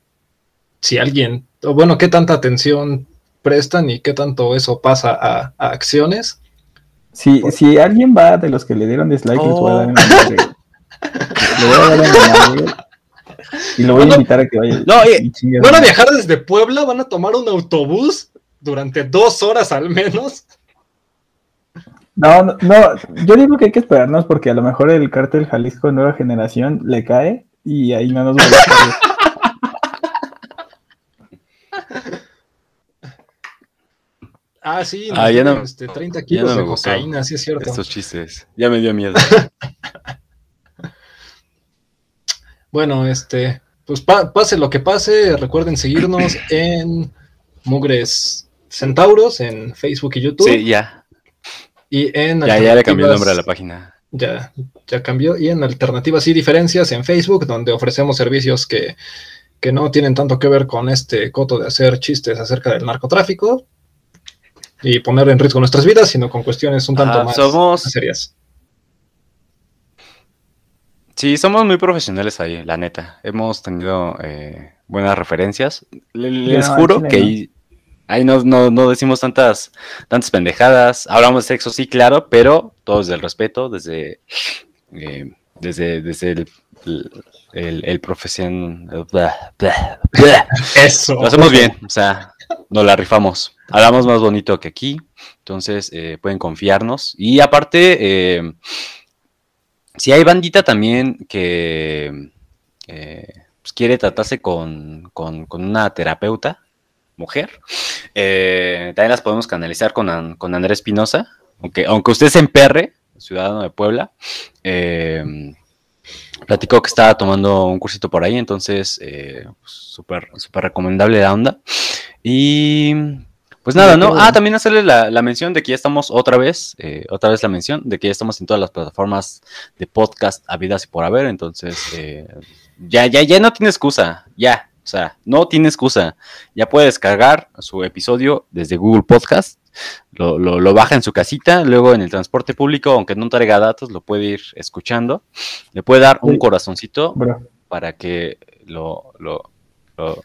si alguien, o bueno, qué tanta atención prestan y qué tanto eso pasa a, acciones. Si, si alguien va de los que le dieron dislike, les voy a dar en la Le voy a dar en la y lo voy a invitar a que vaya. No, van a viajar desde Puebla, van a tomar un autobús durante dos horas al menos. No, no, no, yo digo que hay que esperarnos porque a lo mejor el cártel Jalisco Nueva Generación le cae y ahí no nos va a Ah, sí, ah, ya no, este, 30 kilos de cocaína, sí es cierto. Estos chistes, ya me dio miedo. bueno, este, pues pase lo que pase, recuerden seguirnos en Mugres Centauros en Facebook y YouTube. Sí, ya. Y en ya, ya le cambió el nombre a la página. Ya, ya cambió. Y en Alternativas y Diferencias en Facebook, donde ofrecemos servicios que, que no tienen tanto que ver con este coto de hacer chistes acerca del narcotráfico, y poner en riesgo nuestras vidas, sino con cuestiones un tanto más, somos... serias. Sí, somos muy profesionales ahí, la neta. Hemos tenido eh, buenas referencias. Les, juro que ahí, no, decimos tantas, tantas pendejadas. Hablamos de sexo, sí, claro, pero todo desde el respeto, desde, eh, desde, desde el, el, el, profesión. Eso. Lo hacemos bien, o sea, nos la rifamos. Hablamos más bonito que aquí, entonces eh, pueden confiarnos. Y aparte, eh, si hay bandita también que pues, quiere tratarse con, una terapeuta, mujer, eh, también las podemos canalizar con, con Andrés Espinosa, aunque, aunque usted se emperre, ciudadano de Puebla. Platicó que estaba tomando un cursito por ahí, entonces pues, súper súper recomendable la onda. Y pues nada, ¿no? Ah, también hacerle la, mención de que ya estamos otra vez, eh, otra vez la mención de que ya estamos en todas las plataformas de podcast habidas y por haber, entonces eh, ya, ya, ya no tiene excusa, ya, o sea, no tiene excusa. Ya puede descargar su episodio desde Google Podcast, lo, lo, baja en su casita, luego en el transporte público, aunque no traiga datos, lo puede ir escuchando, le puede dar un corazoncito para que lo, lo,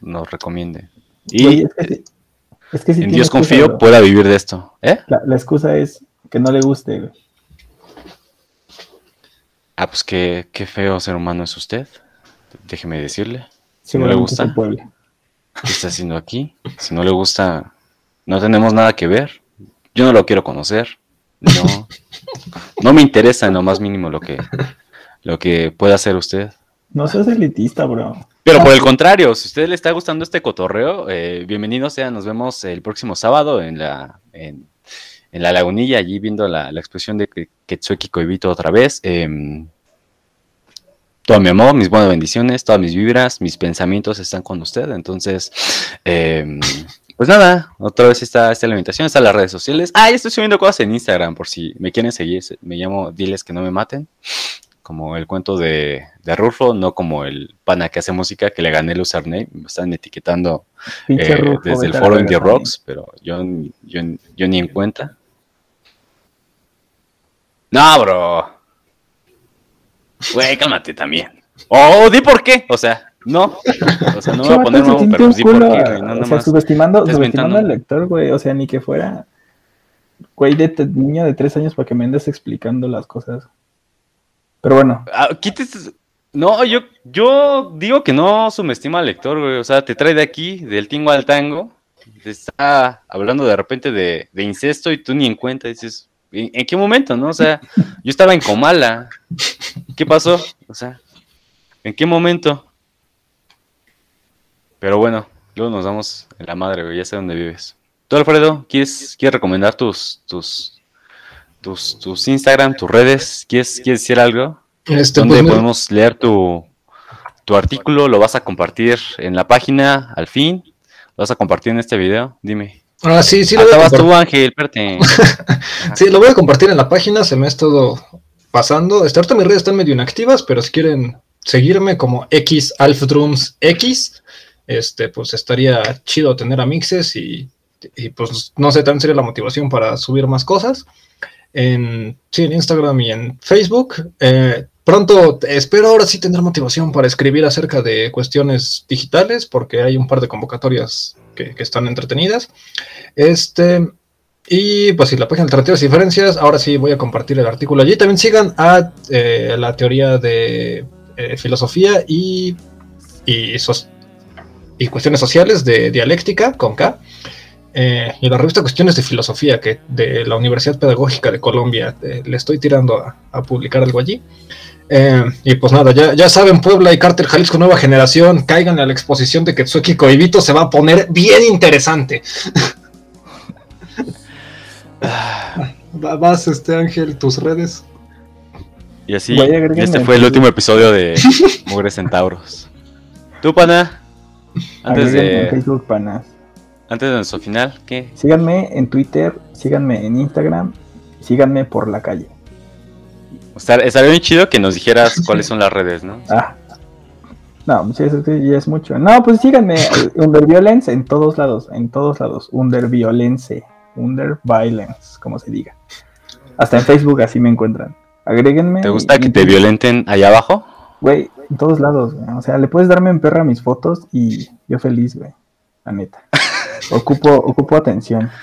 nos recomiende. Y es que en Dios confío pueda vivir de esto. ¿eh? La, excusa es que no le guste. Ah, pues qué, qué, feo ser humano es usted. Déjeme decirle. Si no le gusta, ¿qué está haciendo aquí? Si no le gusta, no tenemos nada que ver. Yo no lo quiero conocer. No, no me interesa en lo más mínimo lo que, lo que pueda hacer usted. No seas elitista, bro. Pero por el contrario, si a usted le está gustando este cotorreo, eh, bienvenido sea. Nos vemos el próximo sábado en la, en, la lagunilla, allí viendo la, expresión de Ketsueki Koibito otra vez. Eh, todo mi amor, mis buenas bendiciones, todas mis vibras, mis pensamientos están con usted. Entonces, em, pues nada, otra vez está, esta la invitación, están las redes sociales. Ah, ya estoy subiendo cosas en Instagram por si me quieren seguir. Me llamo Diles que no me maten. Como el cuento de, de Rulfo, no como el pana que hace música que le gané el username. Me están etiquetando eh, desde el foro Indie Rocks, pero yo, yo, yo ni en cuenta. No, bro. Güey, cálmate también. Oh, di por qué. O sea, no. O sea, no me voy a poner nuevo, pero di por qué, No, o sea, subestimando, subestimando al lector, güey. O sea, ni que fuera. Güey, de niña de tres años para que me andes explicando las cosas. Pero bueno. Ah, quítese. No, yo, yo digo que no subestima al lector, güey. O sea, te trae de aquí, del tingo al tango. Te está hablando de repente de, de incesto y tú ni en cuenta dices, ¿En, qué momento, no? O sea, yo estaba en Comala. ¿Qué pasó? O sea, ¿en qué momento? Pero bueno, luego nos damos en la madre, güey. Ya sé dónde vives. ¿Tú, Alfredo, quieres, quieres recomendar tus, tus, tus, tus Instagram, tus redes? ¿Quieres, quieres decir algo? Este, ¿Dónde pues, podemos leer tu, tu artículo? ¿Lo vas a compartir en la página al fin? ¿Lo vas a compartir en este video? Dime. Ah, sí, sí. Lo voy a tú, Ángel, sí, lo voy a compartir en la página, se me ha estado pasando. Este, ahorita mis redes están medio inactivas, pero si quieren seguirme como X X, este, pues estaría chido tener a mixes y, pues no sé, también sería la motivación para subir más cosas. En, sí, en Instagram y en Facebook. Eh, pronto espero ahora sí tener motivación para escribir acerca de cuestiones digitales, porque hay un par de convocatorias que, están entretenidas. Este, y pues si la página Alternativas y Diferencias, ahora sí voy a compartir el artículo allí. También sigan a eh, la teoría de eh, filosofía y, y, y, cuestiones sociales de dialéctica con K. Eh, y la revista Cuestiones de Filosofía que de la Universidad Pedagógica de Colombia le estoy tirando a publicar algo allí. Eh, y pues nada, ya, ya saben, Puebla y Cárter Jalisco Nueva Generación, caigan a la exposición de Ketsuki Koibito, se va a poner bien interesante. Vas, este Ángel, tus redes. Y así, este fue el último episodio de Mugre Centauros. ¿Tú, pana? Antes de... Facebook, pana. Antes de nuestro final, ¿qué? Síganme en Twitter, síganme en Instagram, síganme por la calle. Estaría bien chido que nos dijeras cuáles son las redes, ¿no? Ah. No, pues eso ya es mucho. No, pues síganme, Underviolence en todos lados, en todos lados. Underviolence, Underviolence, como se diga. Hasta en Facebook así me encuentran. Agréguenme. ¿Te gusta que te violenten allá abajo? Güey, en todos lados, güey. O sea, le puedes darme en perra mis fotos y yo feliz, güey. La neta. Ocupo, ocupo atención.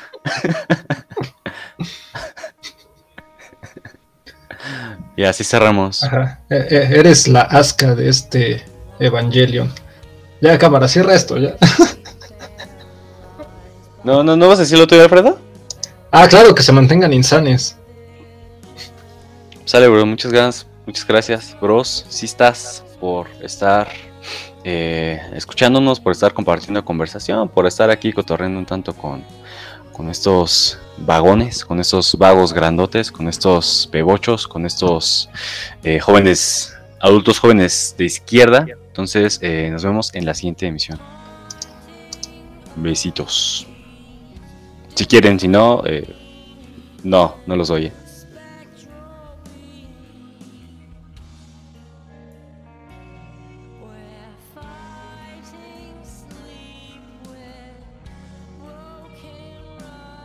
Y así cerramos. Ajá. E, e, eres la asca de este Evangelion. Ya, cámara, cierra esto, ya. no, no, ¿no vas a decirlo tú, Alfredo? Ah, claro, que se mantengan insanes. Sale, bro, muchas gracias, muchas gracias, bros, si estás por estar eh, escuchándonos, por estar compartiendo conversación, por estar aquí cotorreando un tanto con, con estos vagones, con estos vagos grandotes, con estos pebochos, con estos eh, jóvenes, adultos jóvenes de izquierda. Entonces, eh, nos vemos en la siguiente emisión. Besitos. Si quieren, si no, no, no los oye.